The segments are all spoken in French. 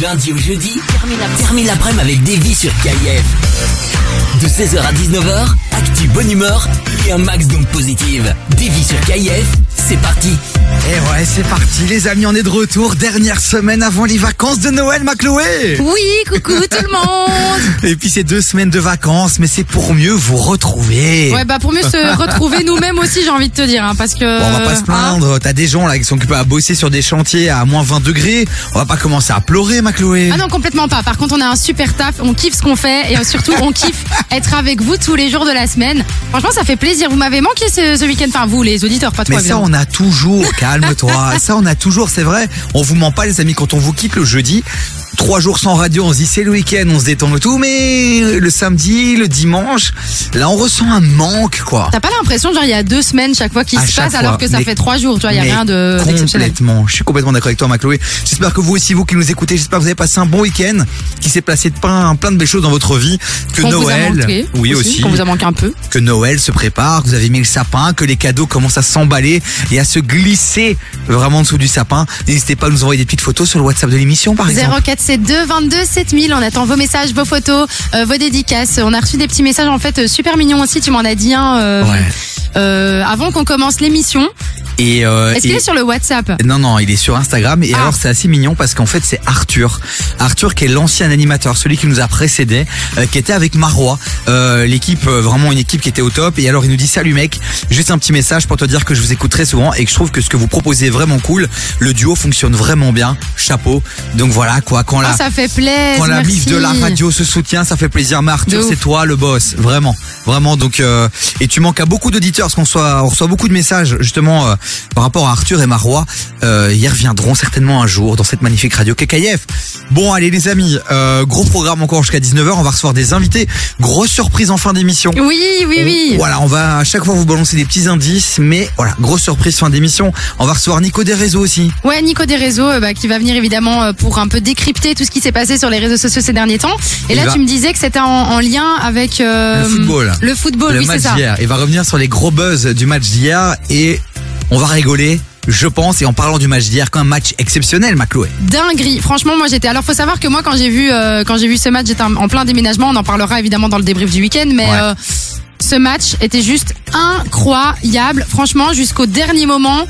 lundi au jeudi, termine l'après-midi avec Davy sur KIF. De 16h à 19h, actu bonne humeur et un max donc positive. Davy sur KIF, c'est parti. Et ouais, c'est parti les amis, on est de retour. Dernière semaine avant les vacances de Noël, ma Chloé Oui, coucou tout le monde Et puis c'est deux semaines de vacances, mais c'est pour mieux vous retrouver. Ouais, bah pour mieux se retrouver nous-mêmes aussi, j'ai envie de te dire, hein, parce que... Bon, on va pas se hein, plaindre, t'as des gens là qui sont occupés à bosser sur des chantiers à moins 20 degrés. On va pas commencer à pleurer, ma Chloé. Ah non, complètement pas. Par contre, on a un super taf, on kiffe ce qu'on fait et surtout, on kiffe être avec vous tous les jours de la semaine. Franchement, ça fait plaisir. Vous m'avez manqué ce, ce week-end, enfin vous, les auditeurs, pas toi, Mais ça, on a toujours, calme-toi. ça, on a toujours, c'est vrai. On vous ment pas, les amis, quand on vous quitte le jeudi. Trois jours sans radio, on se dit c'est le week-end, on se détend le tout, mais le samedi, le dimanche, là on ressent un manque, quoi. T'as pas l'impression, genre, il y a deux semaines chaque fois qu'il À se chaque passe, alors que ça Mais- fait trois jours, tu vois, il y a Mais rien de d'exceptionnel. Complètement. Je suis complètement d'accord avec toi, ma Chloé. J'espère que vous aussi, vous qui nous écoutez, j'espère que vous avez passé un bon week-end, qui s'est placé de plein, plein de belles choses dans votre vie, que Qu'on vous a Noël, manqué oui aussi, Qu'on vous a manqué un peu. que Noël se prépare, que vous avez mis le sapin, que les cadeaux commencent à s'emballer et à se glisser vraiment en dessous du sapin. N'hésitez pas à nous envoyer des petites photos sur le WhatsApp de l'émission, par exemple. 0472 22 7000. On attend vos messages, vos photos, euh, vos dédicaces. On a reçu des petits messages en fait euh, super mignons aussi. Tu m'en as dit un euh. Euh, avant qu'on commence l'émission. Et, euh, Est-ce qu'il et- est sur le WhatsApp? Non, non, il est sur Instagram. Et Ah. alors, c'est assez mignon parce qu'en fait, c'est Arthur. Arthur qui est l'ancien animateur, celui qui nous a précédé, euh, qui était avec Marois. Euh, l'équipe, euh, vraiment une équipe qui était au top. Et alors, il nous dit, salut mec, juste un petit message pour te dire que je vous écoute très souvent et que je trouve que ce que vous proposez est vraiment cool. Le duo fonctionne vraiment bien. Chapeau. Donc voilà, quoi. Quand la, Ah, ça fait plaisir. quand la mif de la radio se soutient, ça fait plaisir. Mais Arthur, c'est toi le boss, vraiment, vraiment. Donc, euh, et tu manques à beaucoup d'auditeurs, parce qu'on reçoit, on reçoit beaucoup de messages justement euh, par rapport à Arthur et Marois. Euh, ils reviendront certainement un jour dans cette magnifique radio KKF. Bon, allez les amis, euh, gros programme encore jusqu'à 19h. On va recevoir des invités. Grosse surprise en fin d'émission. Oui, oui, oui. Voilà, on va à chaque fois vous balancer des petits indices, mais voilà, grosse surprise fin d'émission. On va recevoir Nico des réseaux aussi. Ouais, Nico des réseaux, euh, bah, qui va venir évidemment pour un peu décrypter tout ce qui s'est passé sur les réseaux sociaux ces derniers temps. Et Il là, va- tu me disais que c'était en, en lien avec Le football. Le football, le oui, c'est match ça. d'hier. Il va revenir sur les gros buzz du match d'hier et on va rigoler, je pense. Et en parlant du match d'hier, qu'un match exceptionnel, ma Chloé. Dinguerie. Franchement, moi j'étais. Alors, faut savoir que moi, quand j'ai vu, euh, quand j'ai vu ce match, j'étais en en plein déménagement. On en parlera évidemment dans le débrief du week-end, mais Ouais. euh, ce match était juste incroyable. Franchement, jusqu'au dernier moment,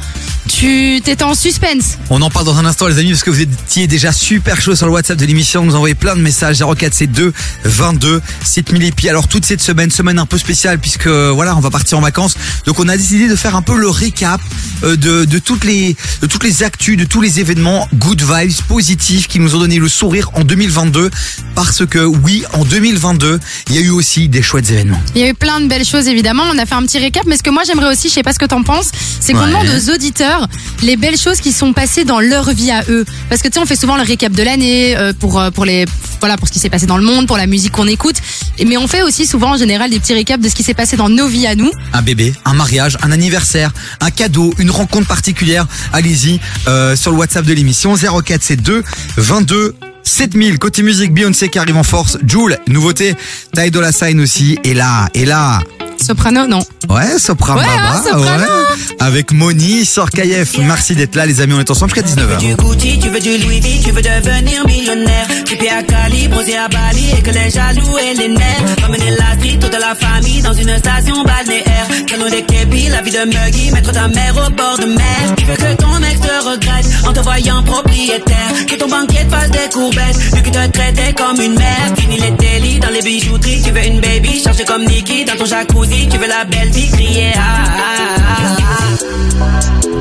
tu t'étais en suspense. On en parle dans un instant, les amis, parce que vous étiez déjà super chaud sur le WhatsApp de l'émission. Vous envoyez plein de messages 0472 22 7000 et puis alors toute cette semaine, semaine un peu spéciale puisque voilà, on va partir en vacances. Donc on a décidé de faire un peu le récap euh, de, de toutes les de toutes les actus, de tous les événements good vibes positifs qui nous ont donné le sourire en 2022 parce que oui, en 2022, il y a eu aussi des chouettes événements. Il y a eu plein de belles choses évidemment. On a fait un petit récap, mais ce que moi j'aimerais aussi, je sais pas ce que t'en penses, c'est qu'on Ouais. demande aux auditeurs les belles choses qui sont passées dans leur vie à eux. Parce que tu sais, on fait souvent le récap de l'année euh, pour euh, pour les voilà pour ce qui s'est passé dans le monde, pour la musique qu'on écoute. Et mais on fait aussi souvent en général des petits récaps de ce qui s'est passé dans nos vies à nous. un bébé, un mariage, un anniversaire, un cadeau, une rencontre particulière, allez-y euh, sur le WhatsApp de l'émission 04 c'est 2 22 7000 côté musique Beyoncé qui arrive en force, Joule, nouveauté, Ty Dolla Sign aussi et là et là Soprano, non. Ouais, Sopra Ouais, hein, Soprano. ouais. Avec Moni sur KF. Merci d'être là, les amis. On est ensemble jusqu'à 19h. Du Gucci, tu veux du Louis V, tu veux devenir millionnaire. Trippé à Cali, bronzé à Bali, et que les jaloux et les nerfs. Ramener la street, toute la famille dans une station balnéaire. Canon des képis, la vie de Muggy, mettre ta mère au bord de mer. Tu veux que ton ex te regrette en te voyant propriétaire. Que ton banquier te fasse des courbettes, lui qui te traitait comme une mère. Fini les délits dans les bijouteries, tu veux une baby, chargée comme Nikki dans ton jacuzzi. Tu veux la belle vie, crier ah, ah, ah, ah.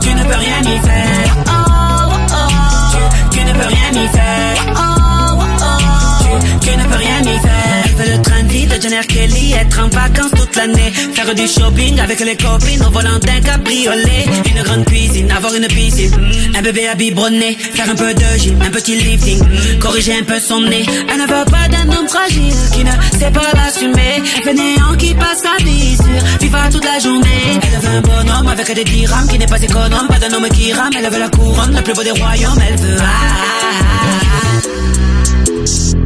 Tu, ne peux rien y faire Oh. Tu, ne peux rien y faire Oh, tu ne peux rien y faire Jenner Kelly Être en vacances toute l'année. Faire du shopping avec les copines au volant d'un cabriolet. Une grande cuisine, avoir une piscine. Un bébé à biberonner, faire un peu de gym, un petit lifting. Corriger un peu son nez. Elle ne veut pas d'un homme fragile qui ne sait pas l'assumer. Fainéant qui passe sa vie sur FIFA toute la journée. Elle veut un bonhomme avec des dirhams qui n'est pas économe. Pas d'un homme qui rame, elle veut la couronne, le plus beau des royaumes. Elle veut. Ah, ah, ah.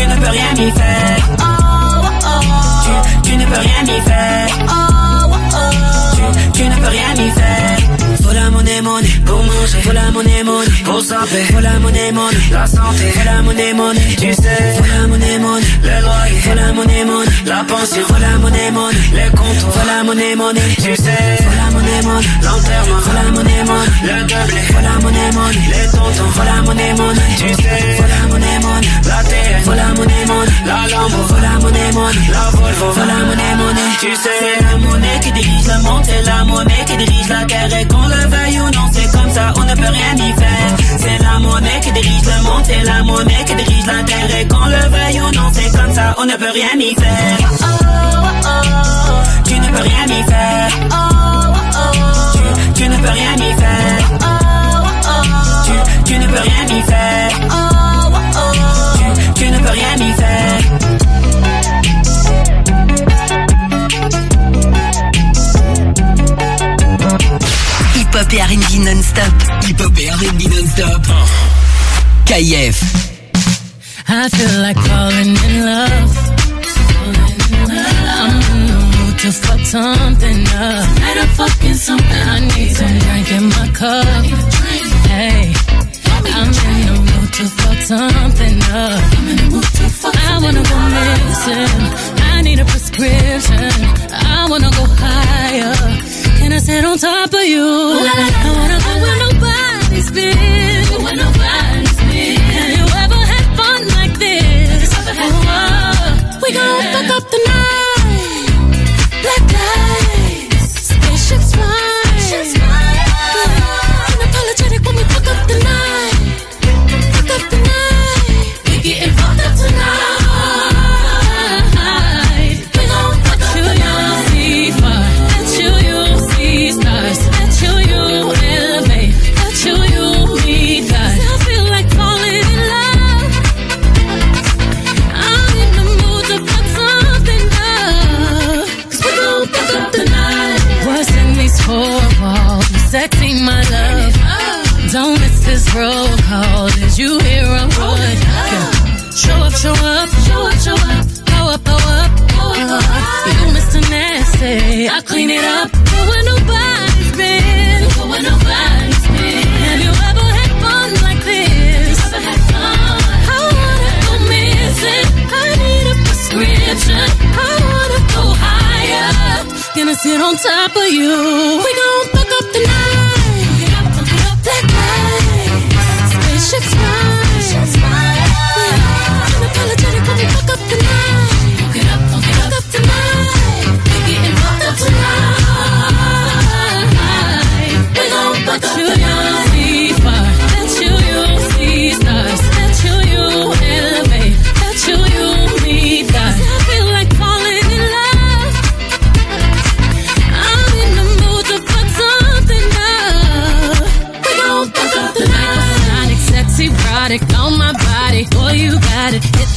tu ne peux rien y faire. Faut la monnaie, monnaie la santé. Faut la monnaie, monnaie tu sais. Faut la monnaie, monnaie le loyer. Faut la monnaie, monnaie la pension. Faut la monnaie, monnaie les comptes. Faut la monnaie, monnaie tu sais. Faut la monnaie, monnaie l'enterrement. Faut la monnaie, monnaie le doublé. Faut la monnaie, monnaie les tontons. Faut la monnaie, monnaie tu sais. Faut la monnaie, monnaie la terre. Faut la monnaie, monnaie la lambeau. Faut la monnaie, monnaie la Volvo. Faut la monnaie, monnaie tu sais. C'est la monnaie qui dirige le monde. C'est la monnaie qui dirige la terre. Et qu'on le veuille ou non, c'est comme ça. On ne peut rien y faire. C'est la monnaie qui dirige le monde. C'est la monnaie qui dirige la terre. Qu'on le veuille ou non, c'est comme ça. On ne peut rien y faire. Tu ne peux rien y faire. Tu, tu ne peux rien y faire. Tu, tu ne peux rien y faire. Tu, tu ne peux rien y faire. Hip-hop et R&B non-stop. Hip-hop et R&B non-stop. KIF. I feel like falling in love. I'm in the mood to fuck something up. Light a fucking something. I need some drink in my cup. Hey, I'm in the mood to fuck something up. I wanna go missing. I need a prescription. I wanna go higher. Can I sit on top of you? I wanna go where nobody's been. Where nobody's been. Have you ever had fun like this? Oh, we gon' fuck up the night. Black roll call. Did you hear a word? Show up, show up, show up, show up. Go up, go up, go up. You Mr. Nasty, I clean it up. Go where nobody's been. Go where nobody's been. Have you ever had fun like this? I wanna go missing. I need a prescription. I wanna go higher. Gonna sit on top of you. We gon' fuck up the night.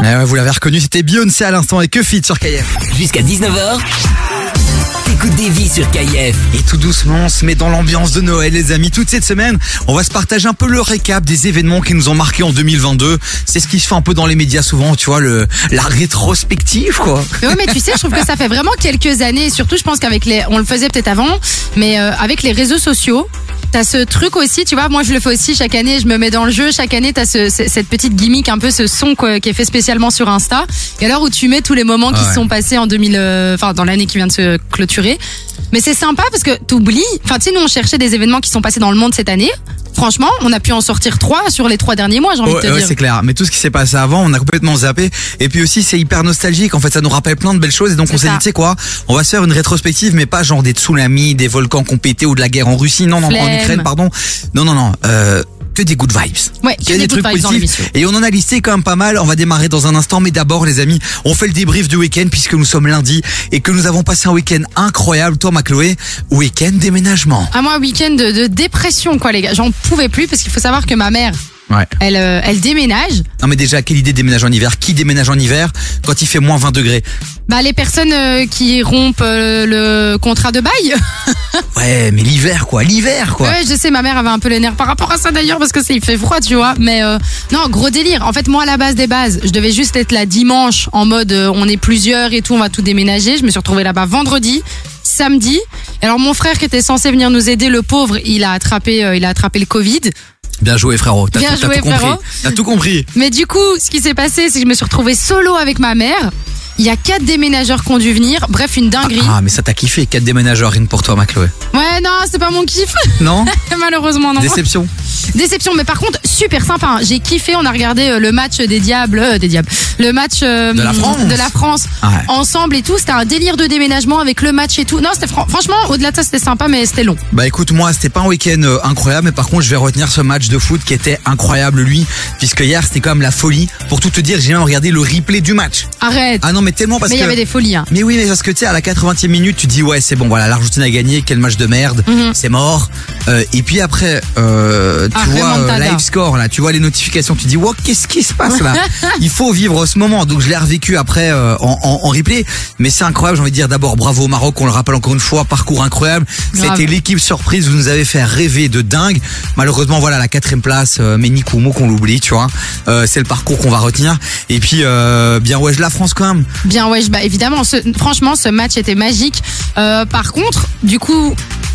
Ouais, vous l'avez reconnu, c'était Beyoncé à l'instant et que fit sur KF. Jusqu'à 19h, t'écoutes des vies sur KF. Et tout doucement, on se met dans l'ambiance de Noël, les amis. Toute cette semaine, on va se partager un peu le récap des événements qui nous ont marqués en 2022. C'est ce qui se fait un peu dans les médias souvent, tu vois, le la rétrospective, quoi. Mais ouais, mais tu sais, je trouve que ça fait vraiment quelques années. Et surtout, je pense qu'avec les, on le faisait peut-être avant, mais euh, avec les réseaux sociaux. T'as ce truc aussi, tu vois, moi je le fais aussi chaque année, je me mets dans le jeu, chaque année t'as ce, ce- cette petite gimmick, un peu ce son quoi, qui est fait spécialement sur Insta, et alors où tu mets tous les moments qui ouais. sont passés en 2000, euh, enfin dans l'année qui vient de se clôturer. Mais c'est sympa parce que t'oublies, enfin tu sais nous on cherchait des événements qui sont passés dans le monde cette année, franchement on a pu en sortir trois sur les trois derniers mois j'ai envie de te ouais, dire. c'est clair. Mais tout ce qui s'est passé avant, on a complètement zappé. Et puis aussi, c'est hyper nostalgique. En fait, ça nous rappelle plein de belles choses. Et donc, on s'est dit, tu sais quoi, on va se faire une rétrospective, mais pas genre des tsunamis, des volcans pété ou de la guerre en Russie. Non, non, en. Ukraine, pardon. Non, non, non. Euh, que des good vibes. Ouais, que des good vibes dans l'émission. Et on en a listé quand même pas mal. On va démarrer dans un instant. Mais d'abord, les amis, on fait le débrief du week-end puisque nous sommes lundi et que nous avons passé un week-end incroyable. Toi, ma Chloé, week-end déménagement. À moi, un week-end de, de dépression, quoi, les gars. J'en pouvais plus parce qu'il faut savoir que ma mère, Ouais. elle, euh, elle déménage. Non, mais déjà, quelle idée de déménager en hiver? Qui déménage en hiver quand il fait moins 20 degrés? Bah, les personnes euh, qui rompent euh, le contrat de bail. Ouais, mais l'hiver, quoi. L'hiver, quoi. Ouais, je sais, ma mère avait un peu les nerfs par rapport à ça d'ailleurs parce que c'est il fait froid, tu vois. Mais euh, non, gros délire. En fait, moi, à la base des bases, je devais juste être là dimanche en mode euh, on est plusieurs et tout, on va tout déménager. Je me suis retrouvée là-bas vendredi, samedi. Et alors mon frère qui était censé venir nous aider, le pauvre, il a attrapé, euh, il a attrapé le Covid. Bien joué, frérot. T'as Bien tout, t'as joué, tout compris. frérot. T'as tout compris. Mais du coup, ce qui s'est passé, c'est que je me suis retrouvée solo avec ma mère. Il y a quatre déménageurs qui ont dû venir. Bref, une dinguerie. Ah, mais ça t'a kiffé. Quatre déménageurs, rien pour toi, ma Chloé. Ouais, non, c'est pas mon kiff. Non? Malheureusement, non. Déception. Déception, mais par contre, super sympa. hein. J'ai kiffé. On a regardé euh, le match des Diables, euh, des Diables, le match euh, De la France. de la France Ouais. ensemble et tout. C'était un délire de déménagement avec le match et tout. Non, c'était fran- franchement, au-delà de ça, c'était sympa, mais c'était long. Bah écoute, moi, c'était pas un week-end euh, incroyable, mais par contre, je vais retenir ce match de foot qui était incroyable, lui, puisque hier, c'était quand même la folie. Pour tout te dire, j'ai même regardé le replay du match. Arrête. Ah non, mais tellement parce mais il que. y avait des folies. Hein. Mais oui, mais parce que tu sais, à la 80e minute, tu dis ouais, c'est bon, voilà, l'Argentine a gagné, quel match de merde, Mhm. c'est mort. Euh, et puis après, euh, tu Ah, vois euh, live score là, tu vois les notifications, tu dis wow, qu'est-ce qui se passe là Il faut vivre ce moment. Donc je l'ai revécu après euh, en, en, en replay, mais c'est incroyable. J'ai envie de dire d'abord bravo au Maroc, on le rappelle encore une fois, parcours incroyable. C'était l'équipe surprise, vous nous avez fait rêver de dingue. Malheureusement, voilà la quatrième place, euh, mais Nikumo qu'on l'oublie, tu vois. Euh, c'est le parcours qu'on va retenir. Et puis euh, bien ouais, je la France quand même. Bien, ouais, bah, évidemment. ce- franchement, ce match était magique. Euh, par contre, du coup,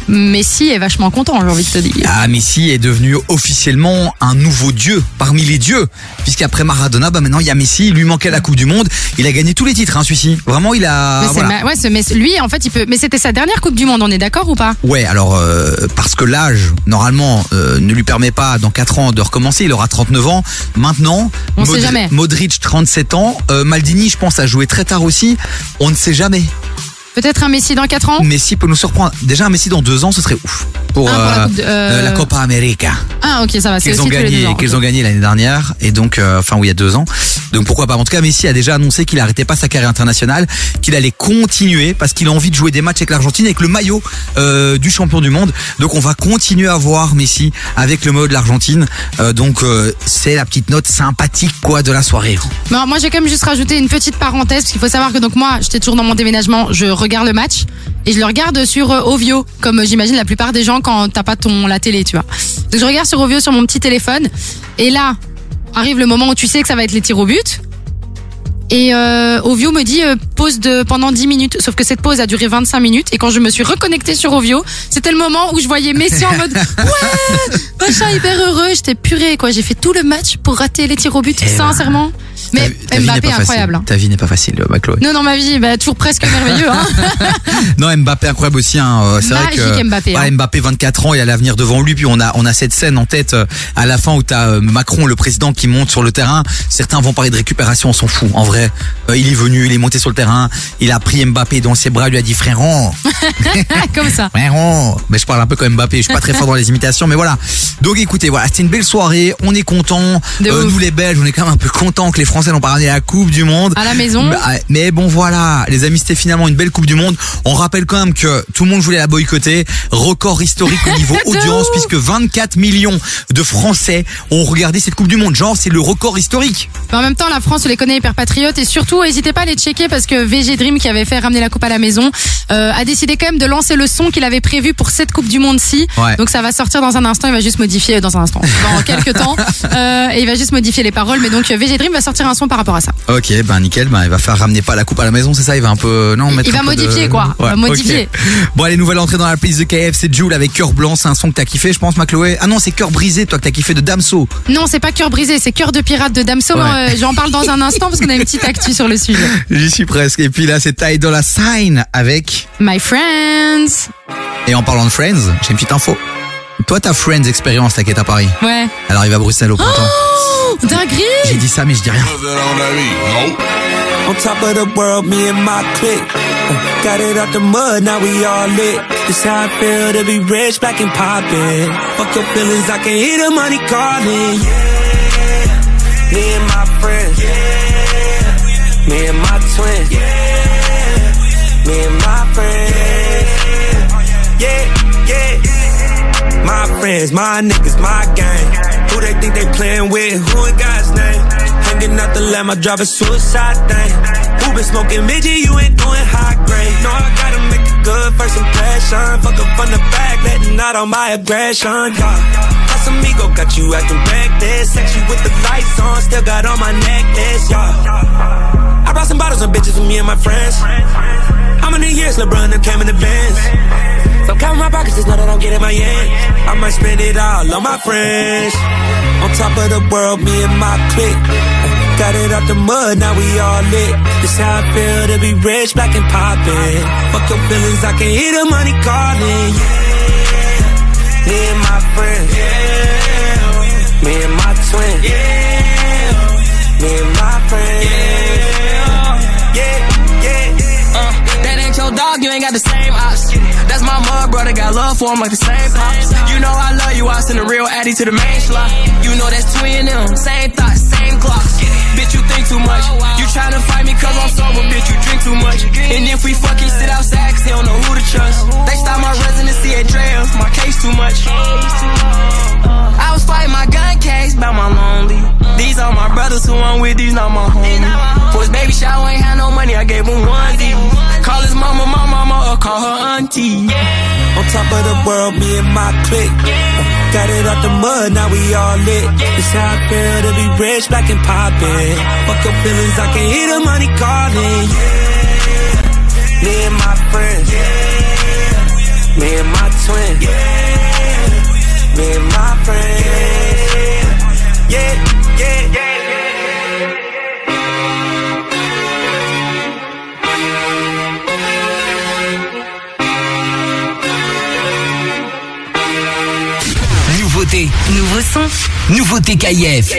Messi est vachement content, j'ai envie de te dire. Ah, Messi est devenu officiellement un nouveau dieu parmi les dieux. Puisqu'après Maradona, bah maintenant il y a Messi, il lui manquait la Coupe du Monde. Il a gagné tous les titres, hein, celui-ci. Vraiment, il a. Mais c'est voilà. ma- ouais, ce- lui, en fait, il peut. Mais c'était sa dernière Coupe du Monde, on est d'accord ou pas? Ouais, alors euh, parce que l'âge normalement euh, ne lui permet pas dans 4 ans de recommencer, il aura 39 ans. Maintenant, On sait jamais. Modric 37 ans, euh, Maldini je pense a joué très tard aussi. On ne sait jamais. Peut-être un Messi dans 4 ans Messi peut nous surprendre. Déjà un Messi dans 2 ans, ce serait ouf. Pour, Ah, pour la euh, Coupe de- euh, euh, la Copa América. Ah, ok, ça va. C'est qu'ils ont gagné qu'ils ont gagné l'année dernière et donc euh, enfin oui il y a deux ans donc pourquoi pas en tout cas Messi a déjà annoncé qu'il arrêtait pas sa carrière internationale qu'il allait continuer parce qu'il a envie de jouer des matchs avec l'Argentine avec le maillot euh, du champion du monde donc on va continuer à voir Messi avec le maillot de l'Argentine donc c'est la petite note sympathique quoi de la soirée Non, moi, j'ai quand même juste rajouté une petite parenthèse, parce qu'il faut savoir que donc moi, j'étais toujours dans mon déménagement, je regarde le match, et je le regarde sur euh, Ovio, comme euh, j'imagine la plupart des gens quand t'as pas ton la télé, tu vois. Donc je regarde sur Ovio sur mon petit téléphone, et là, arrive le moment où tu sais que ça va être les tirs au but. Et euh, Ovio me dit euh, pause de pendant 10 minutes, sauf que cette pause a duré 25 minutes. Et quand je me suis reconnectée sur Ovio, c'était le moment où je voyais Messi en mode ouais, machin hyper heureux. J'étais purée quoi. J'ai fait tout le match pour rater les tirs au but, Eh ben, sincèrement. Mais Ta- ta Mbappé pas incroyable. hein. facile. ta vie n'est pas facile euh, bah, Chloé Non, non, ma vie, bah, toujours presque merveilleux. Hein. Non, Mbappé incroyable aussi. Hein. Euh, C'est vrai que Mbappé, ouais, hein. Mbappé 24 ans, il a l'avenir devant lui. Puis on a on a cette scène en tête euh, à la fin où t'as euh, Macron, le président, qui monte sur le terrain. Certains vont parler de récupération, on s'en fout. En vrai. Euh, il est venu, il est monté sur le terrain, il a pris Mbappé dans ses bras, il lui a dit frérot, Comme ça. frérot. Mais je parle un peu comme Mbappé, je suis pas très fort dans les imitations, mais voilà. Donc écoutez, voilà, c'était une belle soirée, on est content. Ouf. nous les Belges, on est quand même un peu contents que les Français n'ont pas ramené la Coupe du Monde. À la maison. Bah, mais bon voilà, les amis, c'était finalement une belle Coupe du Monde. On rappelle quand même que tout le monde voulait la boycotter. Record historique au niveau audience, puisque 24 millions de Français ont regardé cette Coupe du Monde. Genre, c'est le record historique. Mais en même temps, la France, on les connaît hyper patriotes et surtout, n'hésitez pas à les checker parce que VG Dream, qui avait fait ramener la coupe à la maison, euh, a décidé quand même de lancer le son qu'il avait prévu pour cette Coupe du Monde-ci. Ouais. Donc ça va sortir dans un instant, il va juste modifier dans un instant, dans quelques temps, euh, et il va juste modifier les paroles. Mais donc euh, VG Dream va sortir un son par rapport à ça. Ok, ben nickel, ben il va faire ramener pas la coupe à la maison, c'est ça Il va un peu non mettre Il va de- modifier, quoi. Il va Ouais, modifier. Bon allez, nouvelle entrée dans la playlist de KF, c'est Jules avec cœur blanc, c'est un son que t'as kiffé, je pense, ma Chloé. Ah non, c'est cœur brisé, toi que t'as kiffé de Damso. Non, c'est pas cœur brisé, c'est cœur de pirate de Damso. Ouais. euh, J'en parle dans un instant parce qu'on a une petite actu sur le sujet. J'y suis presque. Et puis là, c'est Ty Dolla Sign avec. My friends. Et en parlant de Friends, j'ai une petite info. Toi, ta Friends expérience, t'inquiète à Paris. Ouais. Elle arrive à Bruxelles au printemps. Oh, dinguerie. J'ai dit ça, mais je dis rien. On top of the world, me and my clique. Got it out the mud, now we all lit. This how I feel to be rich, black and poppin'. Fuck your feelings, I can hear the money calling. Yeah, me and my friends. Yeah, me and my twins. Yeah, me and my friends. Yeah, friends, my niggas, my gang. Who they think they playing with? Who in God's name? Hanging out the lamb, I drive a suicide thing. Who been smoking midget? You ain't doing high grade. No, I gotta make a good first impression. Fuck up on the back, letting out all my aggression. Yeah. Amigo got you acting reckless. Sexy with the lights on, still got on my necklace. Yeah. I brought some bottles and bitches with me and my friends. How many years LeBron them came in the Benz? So count my pockets, just know that I'm getting my end. I might spend it all on my friends. On top of the world, me and my clique. Got it out the mud, now we all lit. This how I feel to be rich, black and poppin'. Fuck your feelings, I can hear the money calling. Yeah, me and my friends. Yeah, me and my twin. Yeah, me and my friends. Yeah, yeah. Uh, that ain't your dog, you ain't got the same ops. That's my mud brother, got love for him like the same pops. You know I love you, I send a real addy to the main slot. You know that's twin and them, same thoughts, same clocks. Bitch, you think too much. You tryna fight me cause I'm sober, bitch, you drink too much. And if we fuck, he sit outside cause he don't know who to trust. They stop my residency at Dre's, my case too much. I was fighting my gun case about my lonely. These are my brothers who I'm with, these not my homies. For his baby shower, ain't had no money, I gave him one. Call his mama, my mama, or call her auntie. On top of the world, me and my clique. Got it out the mud, now we all lit. It's how I feel to be rich, black and poppin'. Fuck your feelings, I can hear the money calling. Yeah, me and my friends. Yeah, me and my twin. Yeah, me and my friends. Yeah, yeah, yeah. Nouveau son. nouveauté KF.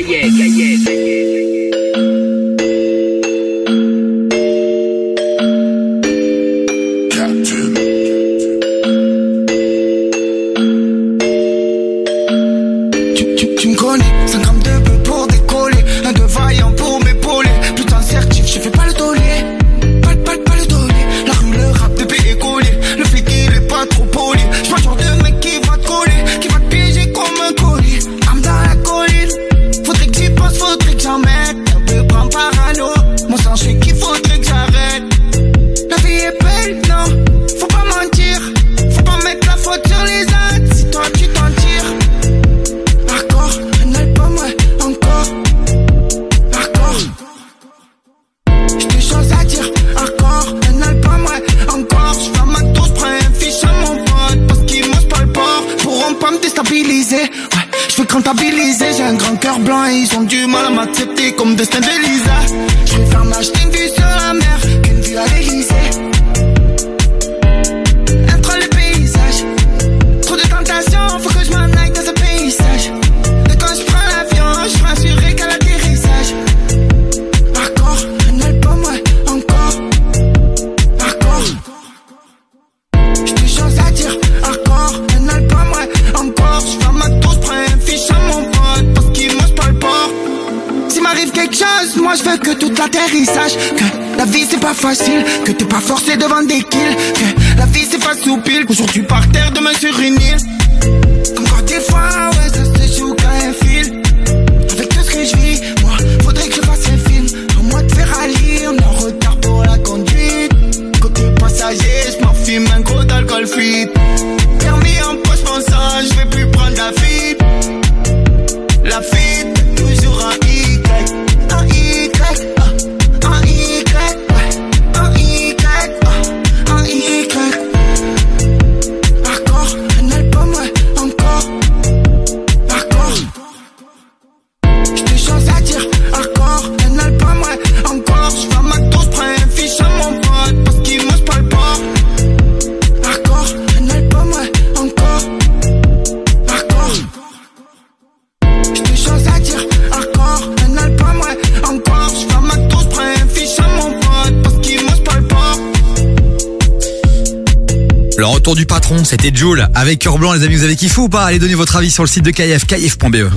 C'était Joule avec Cœur Blanc, les amis, vous avez kiffé ou pas? Allez donner votre avis sur le site de KF, kf.be.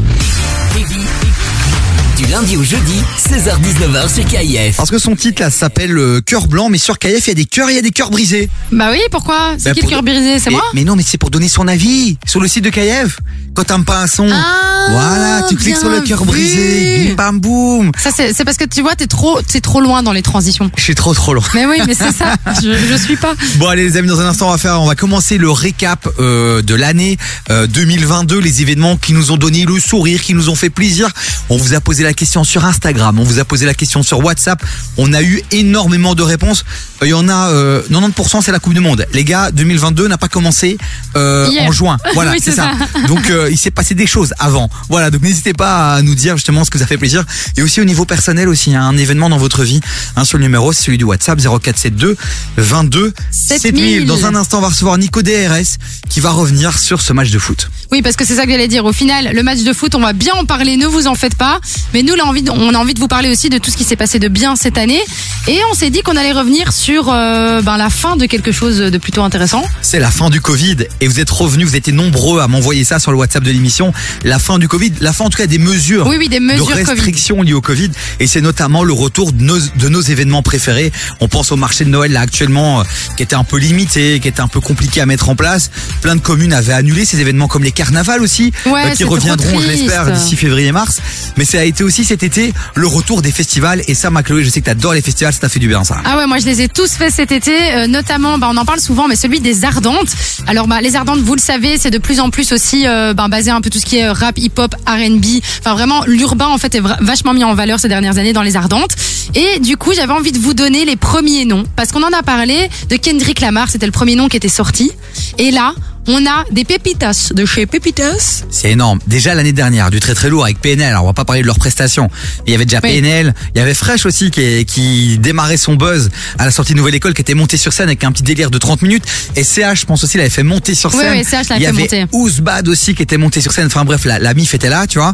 Du lundi au jeudi, 16h-19h sur KIF. Parce que son titre là s'appelle euh, Cœur Blanc, mais sur KF il y a des cœurs, il y a des cœurs brisés. Bah oui, pourquoi? C'est Bah, qui pour le cœur brisé? C'est Et- moi? Mais non, mais c'est pour donner son avis sur le site de KF. Quand t'aimes pas un son, Ah, voilà, tu cliques sur le cœur brisé, bim bam boum. Ça c'est c'est parce que tu vois, t'es trop, t'es trop loin dans les transitions. Je suis trop trop loin. Mais oui, mais c'est ça. Je, je suis pas. Bon allez les amis, dans un instant on va faire, on va commencer le récap euh, de l'année euh, 2022, les événements qui nous ont donné le sourire, qui nous ont fait plaisir. On vous a posé la question sur Instagram, on vous a posé la question sur WhatsApp. On a eu énormément de réponses. Il y en a euh, 90% c'est la Coupe du Monde. Les gars, 2022 n'a pas commencé euh, en juin. Voilà, Oui, c'est ça. ça. Donc euh, il s'est passé des choses avant. Voilà, donc n'hésitez pas à nous dire justement ce que ça fait plaisir. Et aussi au niveau personnel aussi, hein, un événement dans votre vie. Un seul numéro, c'est celui du WhatsApp 0472 22 7000. 7000. Dans un instant, on va recevoir Nico DRS qui va revenir sur ce match de foot. Oui, parce que c'est ça que j'allais dire. Au final, le match de foot, on va bien en parler. Ne vous en faites pas. Mais nous, on a envie, de, on a envie de vous parler aussi de tout ce qui s'est passé de bien cette année. Et on s'est dit qu'on allait revenir sur euh, ben, la fin de quelque chose de plutôt intéressant. C'est la fin du Covid et vous êtes revenus, vous étiez nombreux à m'envoyer ça sur le WhatsApp de l'émission. La fin du Covid, la fin en tout cas des mesures. Oui, oui, des mesures de Covid. restrictions liées au Covid et c'est notamment le retour de nos, de nos événements préférés. On pense au marché de Noël là actuellement euh, qui était un peu limité, qui était un peu compliqué à mettre en place. Plein de communes avaient annulé ces événements comme les carnavals aussi Ouais, euh, qui reviendront je l'espère d'ici février-mars. Mais ça a été aussi cet été le retour des festivals et ça ma Chloé, je sais que t'adores les festivals, ça t'a fait du bien ça. Ah ouais, moi je les ai tous faits cet été, euh, notamment, bah, on en parle souvent, mais celui des Ardentes. Alors bah, les Ardentes, vous le savez, c'est de plus en plus aussi euh, bah, basé un peu tout ce qui est rap, hip-hop, R&B. Enfin vraiment, l'urbain en fait est vachement mis en valeur ces dernières années dans les Ardentes. Et du coup, j'avais envie de vous donner les premiers noms parce qu'on en a parlé de Kendrick Lamar, c'était le premier nom qui était sorti. Et là, on a des pépitas de chez Pépitas. C'est énorme. Déjà l'année dernière, du très très lourd avec PNL. Alors on va pas parler de leurs prestations. Il y avait déjà Oui. PNL, il y avait Fresh aussi qui, qui démarrait son buzz à la sortie de Nouvelle École, qui était monté sur scène avec un petit délire de 30 minutes. Et CH, je pense aussi, l'avait fait monter sur Oui, scène. oui, CH l'avait il y fait avait monter. Ouzbad aussi qui était monté sur scène. Enfin bref, la, la mif était là, tu vois.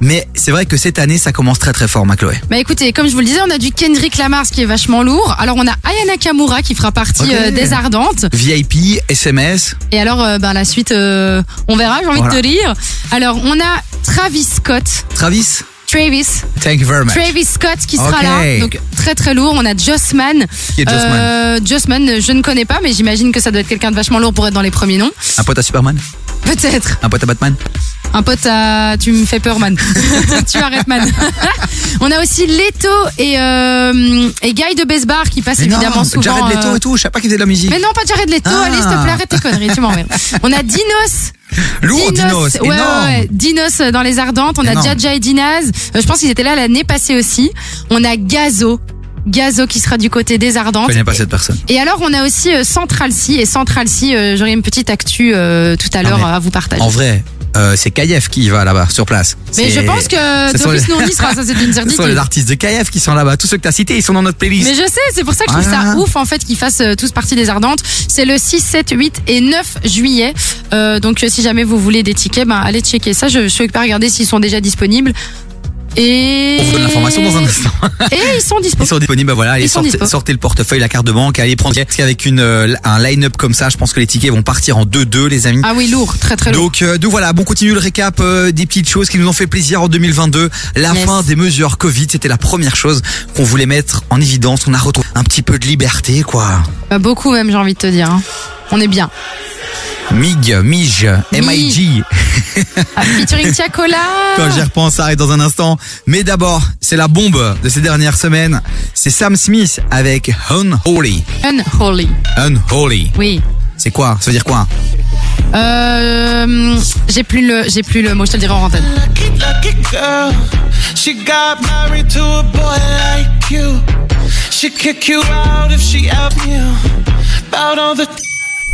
Mais c'est vrai que cette année, ça commence très très fort, ma Chloé. Bah écoutez, comme je vous le disais, on a du Kendrick Lamar, ce qui est vachement lourd. Alors on a Aya Nakamura qui fera partie euh, des Ardentes. VIP, SMS. Et alors, euh, ben, la suite, euh, on verra, j'ai envie Voilà. de te dire. Alors, on a Travis Scott. Travis, Travis. thank you very much. Travis Scott qui sera là. Donc, très très lourd. On a Jossman. Qui est Jossman? Euh, Jossman, je ne connais pas, mais j'imagine que ça doit être quelqu'un de vachement lourd pour être dans les premiers noms. Un pote à Superman? Peut-être. Un pote à Batman Un pote à... Tu me fais peur, man. tu arrêtes, man. on a aussi Leto et, euh, et Guy de Besbar qui passent Mais évidemment non, souvent... Jared Leto euh, et tout, je sais pas qui faisait de la musique. Mais non, pas Jared Leto. Ah. Allez, s'il te plaît, arrête tes conneries, tu m'emmerdes. On a Dinos. Lourd, Dinos, ouais, énorme. ouais, ouais. Dinos dans les Ardentes. On Énorme. a Jaja et Dinaz. Euh, je pense qu'ils étaient là l'année passée aussi. On a Gazo. Gazo qui sera du côté des Je Ardentes. connais pas cette personne. Et alors, on a aussi euh, Central C. Et Central C, euh, j'aurai une petite actu euh, tout à l'heure Ah, mais à vous partager. En vrai, euh, c'est KF qui va là-bas, sur place. Mais je pense que d'office les- nous on y sera, ça c'est une Ce sont certitude. les artistes de KF qui sont là-bas. Tous ceux que tu as cités, ils sont dans notre playlist. Mais je sais, c'est pour ça que je trouve ça ouf en fait qu'ils fassent tous partie des Ardentes. C'est le 6, 7, 8 et 9 juillet. Euh, donc si jamais vous voulez des tickets, ben, allez checker ça. Je ne sais pas regarder s'ils sont déjà disponibles. Et On vous donne l'information dans un instant. Et ils sont dispo. Ils sont disponibles, bah voilà, allez, Ils sont sortez, le portefeuille, la carte de banque, allez prendre. Parce qu'avec une euh, un line-up comme ça, je pense que les tickets vont partir en 2-2, les amis. Ah oui, lourd, très très lourd. Donc, euh, donc voilà, bon, on continue le récap euh, des petites choses qui nous ont fait plaisir en 2022. La Yes. fin des mesures Covid, c'était la première chose qu'on voulait mettre en évidence. On a retrouvé un petit peu de liberté, quoi. Bah, beaucoup même, j'ai envie de te dire. hein. On est bien. Mig, Mij, MIG. Ah, featuring Tiakola. Quand j'y repense, ça arrive dans un instant. Mais d'abord, c'est la bombe de ces dernières semaines. C'est Sam Smith avec Unholy. Unholy. Unholy. Oui. C'est quoi? Ça veut dire quoi? Euh, j'ai plus le, j'ai plus le mot. Je te le dirai en antenne. Lucky, lucky girl. She got married to a boy like you. She'd kick you out if she ever knew about all the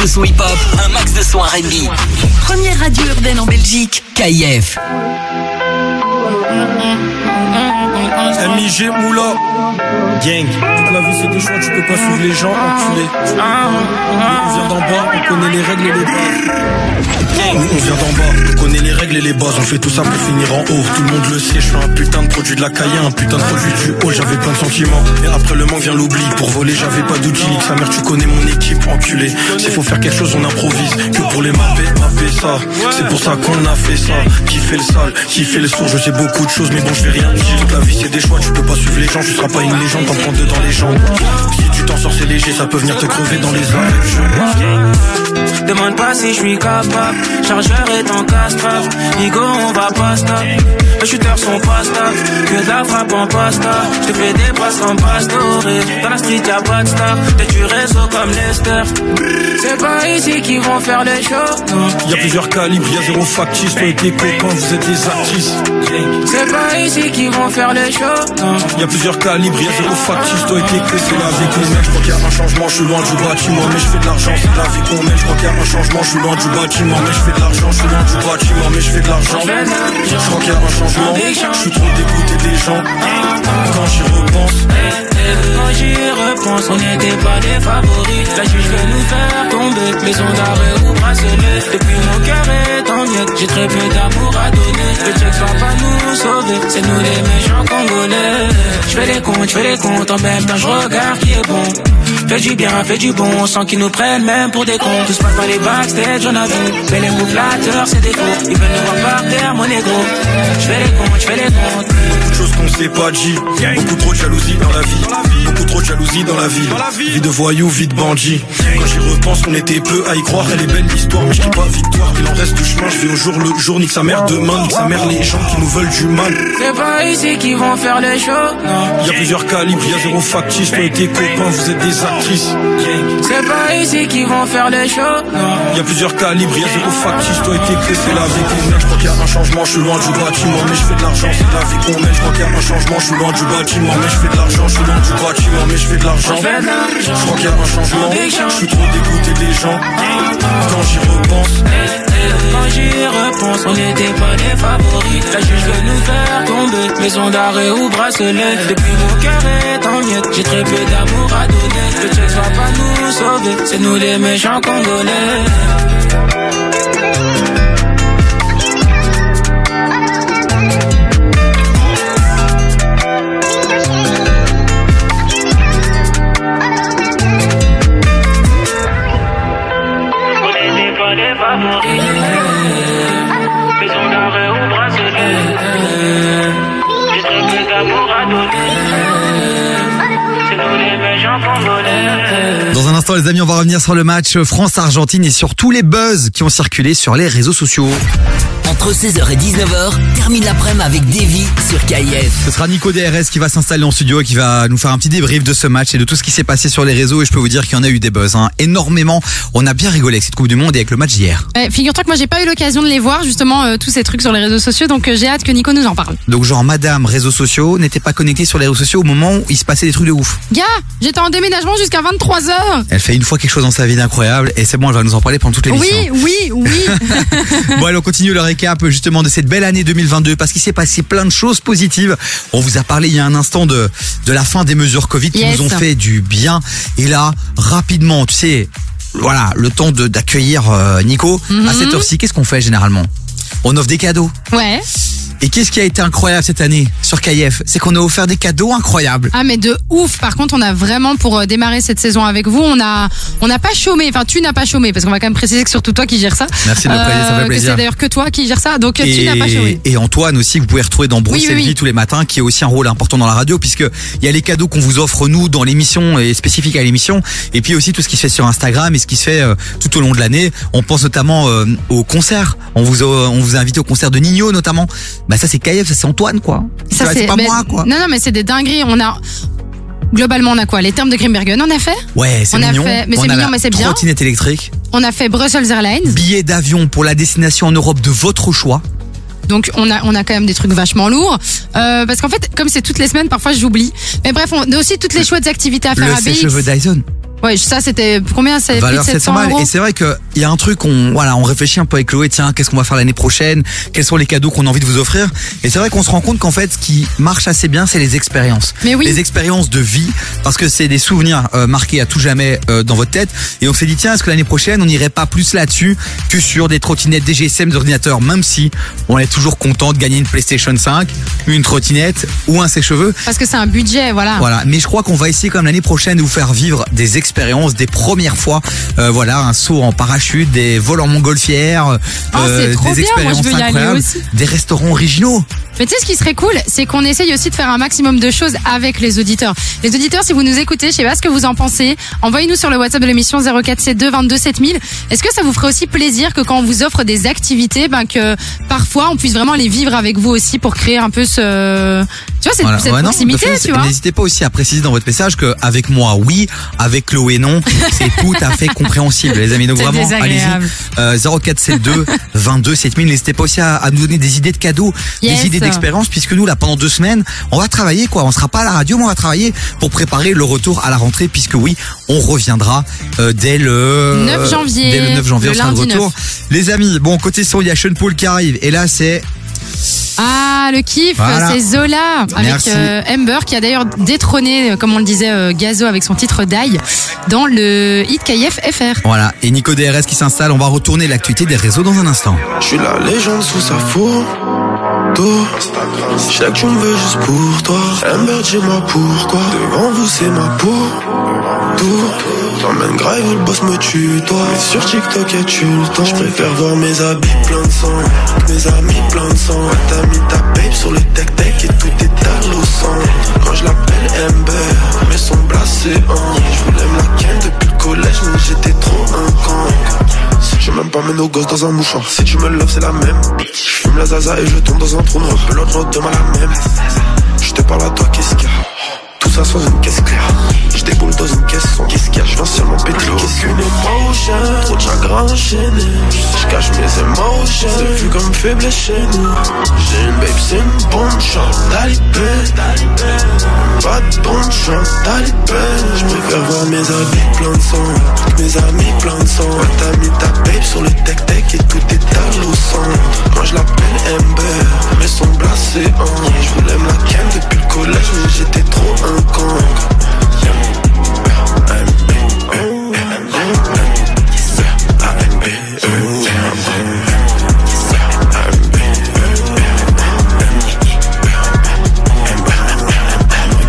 De son hip-hop, un max de son R&B. Première radio urbaine en Belgique. KIF. MIG Moula. Gang. Toute la vie c'est des choix, tu peux pas suivre les gens, enculé. On vient d'en bas, on connaît les règles et les bases. On vient d'en bas, on connaît les règles et les bases. On fait tout ça pour finir en haut, tout le monde le sait Je suis un putain de produit de la caille, un putain de produit du haut. J'avais plein de sentiments, et après le manque vient l'oubli. Pour voler j'avais pas d'outils, sa mère tu connais mon équipe, enculé. S'il faut faire quelque chose on improvise, que pour les mapper, mapper ça. C'est pour ça qu'on a fait ça, qui fait le sale, qui fait le sourd. Je sais beaucoup de choses mais bon je vais rien dire la vie c'est des choix, tu peux pas suivre les gens Tu seras pas une légende, t'en prends deux dans les jambes. Si tu t'en sors c'est léger, ça peut venir te crever dans les oreilles Demande pas si je suis capable. Chargeur est en castrave. Nigo, on va pas stop. Les shooters sont pas stop. Que de la frappe en pasta. Je te fais des passes en pastoré. Dans la street, y'a pas de star. T'es du réseau comme Lester. C'est pas ici qu'ils vont faire les shows. Y'a plusieurs calibres, y'a zéro factice Toi et tes copains, vous êtes des artistes C'est pas ici qu'ils vont faire les shows. Y'a plusieurs calibres, y'a zéro factice Toi et tes c'est la vie qu'on mène Je crois qu'il y a un changement, je suis loin du bâtiment Mais je fais de l'argent, c'est la vie qu'on mène Je crois qu'il y a un changement, je suis loin du bâtiment Mais je fais de l'argent, je suis loin du bâtiment Mais je fais de l'argent. Je crois qu'il y a un changement. Je suis trop dégoûté des gens. Quand j'y repense Quand j'y repense, on n'était pas des favoris. La juge veut nous faire tomber, maison d'arrêt ou bracelet. Depuis mon cœur est en miettes, j'ai très peu d'amour à donner. Le check va pas nous sauver, c'est nous les méchants congolais. Je fais les comptes, je fais les comptes, en même temps je regarde qui est bon. Fais du bien, fais du bon, sans qu'ils nous prennent même pour des cons. Tout se passe dans les backstage, on a vu. Mais les mots flatteurs, c'est des faux. Ils veulent nous voir par mon négro. Je fais les comptes, je fais les comptes. Qu'on s'est pas dit Beaucoup trop de jalousie dans la vie Beaucoup trop de jalousie dans la vie Vie de voyou, vie de bandit Quand j'y repense on était peu à y croire Elle est belle l'histoire mais je dis pas victoire Il en reste du chemin, je vis au jour le jour, nique sa mère demain, nique sa mère les gens qui nous veulent du mal. C'est pas ici qu'ils vont faire les choses, non. Y a plusieurs calibres, y a zéro factice, toi et tes copains, vous êtes des actrices. C'est pas ici qu'ils vont faire les choses, non. Y a plusieurs calibres, y a zéro factice, toi et tes clés, c'est la vie qu'on mène. Je crois qu'il y a un changement, je suis loin du bâtiment, mais je fais de l'argent, c'est la vie qu'on mène. Je crois qu'il y a un changement, je suis loin du bâtiment, mais je fais de l'argent, je suis loin du bâtiment, mais je fais de l'argent. Je crois qu'il y a un changement, je suis trop dégoûté des gens. Quand j'y repense, Quand j'y repense, on n'était pas les favoris. La juge veut nous faire tomber, maison d'arrêt ou bracelet. Depuis mon cœur est en miettes, j'ai très peu d'amour à donner. Le check va pas nous sauver, c'est nous les méchants congolais. Les amis, on va revenir sur le match France-Argentine et sur tous les buzz qui ont circulé sur les réseaux sociaux. Entre 16h et 19h, termine l'après-midi avec Davy sur KIF. Ce sera Nico DRS qui va s'installer en studio et qui va nous faire un petit débrief de ce match et de tout ce qui s'est passé sur les réseaux. Et je peux vous dire qu'il y en a eu des buzz, hein. énormément. On a bien rigolé avec cette Coupe du Monde et avec le match d'hier. Figure-toi que moi j'ai pas eu l'occasion de les voir justement euh, tous ces trucs sur les réseaux sociaux donc euh, j'ai hâte que Nico nous en parle. Donc genre, Madame réseaux sociaux n'était pas connectée sur les réseaux sociaux au moment où il se passait des trucs de ouf. Gars, j'étais en déménagement jusqu'à 23h. Elle fait une fois quelque chose dans sa vie d'incroyable et c'est bon, elle va nous en parler pendant toute l'émission. Oui, oui, oui. Bon, allez, on continue le récap justement de cette belle année 2022 parce qu'il s'est passé plein de choses positives. On vous a parlé il y a un instant de, de la fin des mesures Covid qui Yes. nous ont fait du bien. Et là, rapidement, tu sais, voilà, le temps d'accueillir euh, Nico. Mhm. À cette heure-ci, qu'est-ce qu'on fait généralement? On offre des cadeaux. ouais. Et qu'est-ce qui a été incroyable cette année sur KF C'est qu'on a offert des cadeaux incroyables. Ah mais de ouf. Par contre, on a vraiment pour euh, démarrer cette saison avec vous, on a on n'a pas chômé. Enfin, tu n'as pas chômé parce qu'on va quand même préciser que surtout toi qui gère ça. Merci de le préciser, ça fait plaisir. c'est d'ailleurs que toi qui gère ça. Donc euh, tu n'as pas chômé. et Antoine aussi que vous pouvez retrouver dans Bruce Oui, oui, tous les matins qui a aussi un rôle important dans la radio puisque il y a les cadeaux qu'on vous offre nous dans l'émission et spécifiques à l'émission et puis aussi tout ce qui se fait sur Instagram et ce qui se fait euh, tout au long de l'année on pense notamment euh, au concert on vous a, on vous a invité au concert de Nino notamment bah ça c'est KF ça c'est Antoine quoi Ça, c'est pas mais- moi quoi Non non, mais c'est des dingueries. On a globalement on a quoi? Les termes de Grimbergen, on a fait? ouais c'est on a mignon fait- mais c'est mignon, mais c'est bien. trottinette électrique On a fait Brussels Airlines. billets d'avion pour la destination en Europe de votre choix Donc on a on a quand même des trucs vachement lourds euh, parce qu'en fait comme c'est toutes les semaines parfois j'oublie. Mais bref on a aussi toutes les chouettes activités à faire le à BX. sèche-cheveux Dyson Ouais ça c'était combien c'est valeur 700 700 balles. euros. Et c'est vrai qu'il y a un truc, on, voilà, on réfléchit un peu avec Chloé, tiens, qu'est-ce qu'on va faire l'année prochaine? Quels sont les cadeaux qu'on a envie de vous offrir? Et c'est vrai qu'on se rend compte qu'en fait, ce qui marche assez bien, c'est les expériences. Mais oui. Les expériences de vie, parce que c'est des souvenirs euh, marqués à tout jamais euh, dans votre tête. Et on s'est dit, tiens, est-ce que l'année prochaine, on n'irait pas plus là-dessus que sur des trottinettes, des GSM, des ordinateurs, même si on est toujours content de gagner une PlayStation 5, une trottinette ou un sèche-cheveux. Parce que c'est un budget voilà. Voilà, mais je crois qu'on va essayer comme l'année prochaine de vous faire vivre des expériences, des premières fois, euh, voilà, un saut en parachute, des vols en montgolfière, euh, Oh, trop des bien, expériences incroyables, des restaurants originaux. Mais tu sais ce qui serait cool, c'est qu'on essaye aussi de faire un maximum de choses avec les auditeurs. Les auditeurs, si vous nous écoutez, je sais pas ce que vous en pensez, envoyez-nous sur le WhatsApp de l'émission 0472 22 7000. Est-ce que ça vous ferait aussi plaisir que quand on vous offre des activités, ben que parfois on puisse vraiment les vivre avec vous aussi pour créer un peu ce, tu vois, cette, Voilà. cette Ouais, non, proximité, tu vois? N'hésitez pas aussi à préciser dans votre message que avec moi oui, avec Chloé non, c'est tout à fait compréhensible, les amis. Donc vraiment, allez-y. Euh, 0472 22 7000. N'hésitez pas aussi à, à nous donner des idées de cadeaux, Yes. des idées d'expérience, puisque nous là pendant deux semaines, on va travailler quoi. On sera pas à la radio, mais on va travailler pour préparer le retour à la rentrée, puisque oui, on reviendra euh, dès le 9 janvier, Dès le 9 janvier, le on sera de retour. 9. Les amis, bon côté son, il y a Sean Paul qui arrive, et là c'est Ah, le kiff, Voilà. c'est Zola avec euh, Amber qui a d'ailleurs détrôné, euh, comme on le disait, euh, Gazo avec son titre Die dans le hit KF FR. voilà. Et Nico DRS qui s'installe. On va retourner l'actualité des réseaux dans un instant. Je suis la légende sous sa photo. Je sais que tu me veux juste pour toi. Amber, dis-moi pourquoi. Devant vous, c'est ma peau. Tout. T'emmènes grave où le boss me tue, toi. Mais sur TikTok, et tu le temps. Je préfère voir mes habits pleins de sang. Mes amis pleins de sang. T'as mis ta babe sur le tech-tech et tout est à l'eau sang. Quand je l'appelle Amber, mais son blasé, hein. Je voulais me la ken depuis le collège, mais j'étais trop un con. Je me pas mettre nos gosses dans un mouchoir. Si tu me love, c'est la même. Je fume la zaza et je tombe dans un trou noir. L'autre demain la même. Je parle à toi, qu'est-ce qu'il y a? Ça une caisse claire. Je déboule dans une caisse sombre. Qu'est-ce qu'il y a Je viens seulement péter. Qu'est-ce qu'une émotion Trop de chagrin enchaîné. Je cache mes émotions. C'est vu comme faible chez nous. J'ai une babe, c'est une bonne chance. Talibé, Pas de bonne chance. Talibé. Je préfère voir mes habits plein de sang. Mes amis plein de sang. T'as mis ta babe sur le tech-tech et tout étale au centre. Moi je l'appelle Ember. Mais son blasé en. Je voulais me la ken depuis le collège, mais j'étais trop un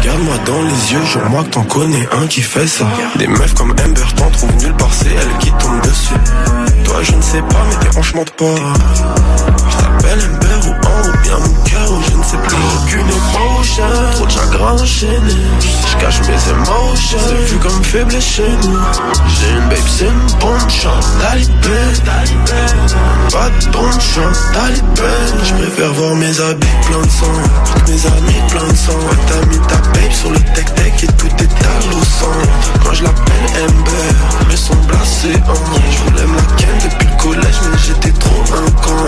Regarde-moi dans les yeux, jure-moi que t'en connais un qui fait ça. Des meufs comme Amber t'en trouvent nulle part, c'est elle qui tombe dessus. Toi, je ne sais pas, mais t'es franchement de pas. Je t'appelle Amber ou en ou bien mon cœur ou je ne sais plus. Aucune trop de chagrin enchaîné. Je cache mes émotions, c'est vu comme faible chez nous. J'ai une babe, c'est une bonne chance. Talibé, pas de bonne chance. Talibé, je préfère voir mes habits plein de sang. Mes amis plein de sang. Ouais, t'as mis ta babe sur le tech-tech et tout étale au centre. Moi je l'appelle Amber, mais son blasé en. Je voulais me la ken depuis le collège, mais j'étais trop un con.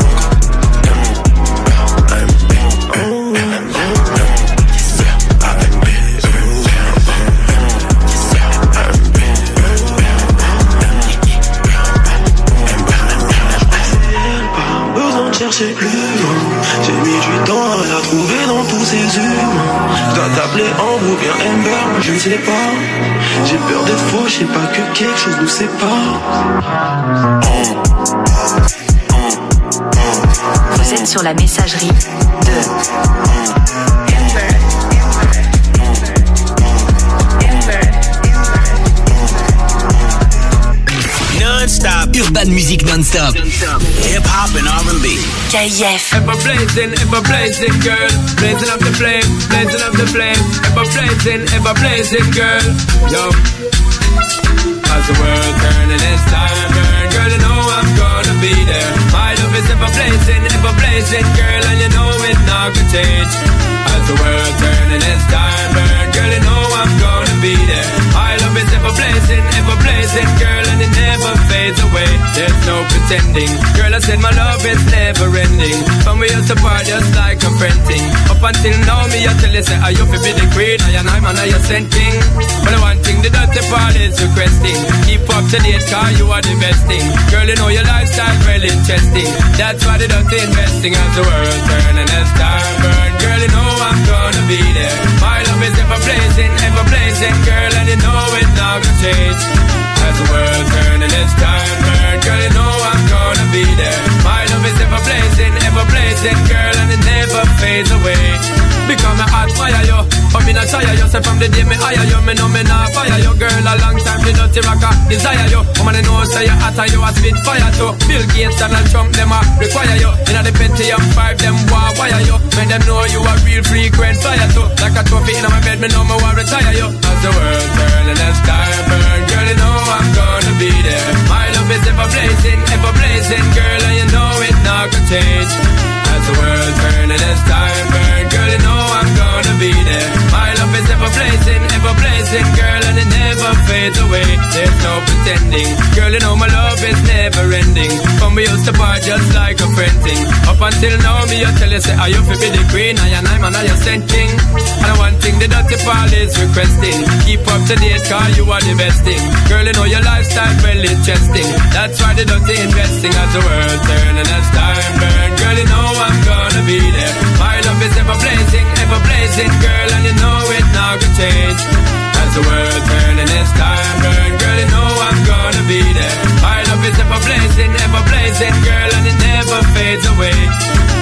Chercher plus loin. J'ai mis du temps à la trouver dans tous ces humains. Je dois t'appeler Ambre ou bien Amber, je ne sais pas. J'ai peur d'être faux, je sais pas que quelque chose nous sépare. Vous êtes sur la messagerie de Urban Music non-stop. Hip-hop and R&B. KF. Ever blazing, ever blazing, girl. Blazing up the flame, blazing up the flame. Ever blazing, ever blazing, girl. Yo. As the world turning, it's time burn. Girl, you know I'm gonna be there. My love is ever blazing, ever blazing, girl, and you know it not gonna change. As the world turning, it's time burn. Girl, you know I'm gonna be there. My love is ever blazing, ever blazing, girl, and it never fades away. There's no pretending. Girl, I said my love is never ending. From we used to part just like a friend thing. Up until now, me I tell you say I you be the queen, I and I'm an I sent king. But the one thing the dirty part is requesting. Keep up to date, car you are the best thing. Girl, you know your lifestyle well interesting. That's why the dirty investing as the world turn and as time burn. Girl, you know I'm gonna be there. My love is ever blazing, ever blazing, girl, and you know it not gonna change. As the world turn and as time burn, girl, you know I'm gonna be there. My love is ever blazing, ever blazing, girl, and it never fades away. Become a hot fire, yo. But me not shy, yo. Say from the day me hire you, me know me not fire, yo. Girl, a long time the dirty rocker desire, yo. Woman, I know say you hot, and you a spit fire, too. Bill Gates, Donald Trump, them a require, yo. Inna the Pentium 5, them war wire, yo. Make them know you a real frequent flyer, too. Like a trophy inna my bed, me know me want retire, yo. As the world turn and as time burn, girl, you know I'm gonna be there. My love is ever blazing, ever blazing, girl, and you know it not gonna change. As the world turn and as time burn, girl, you know I'm gonna be there. My love is ever blazing, ever blazing, girl, and it never fades away. There's no pretending, girl, you know my love is never ending. From we used to part just like a friend thing. Up until now, me I tell you say I you fi be the queen, I and I'm an I sent king. And the one thing the dirty Paul is requesting, keep up to date, car you are the best thing. Girl, you know your lifestyle well interesting. That's why the dirty investing as the world turn and as time burn. Girl, you know I'm gonna be there. My love is ever blazing, ever blazing, girl, and you know it not gonna change. As the world turn and as time burn, girl, you know I'm gonna be there. My love is ever blazing, ever blazing, girl, and it never fades away.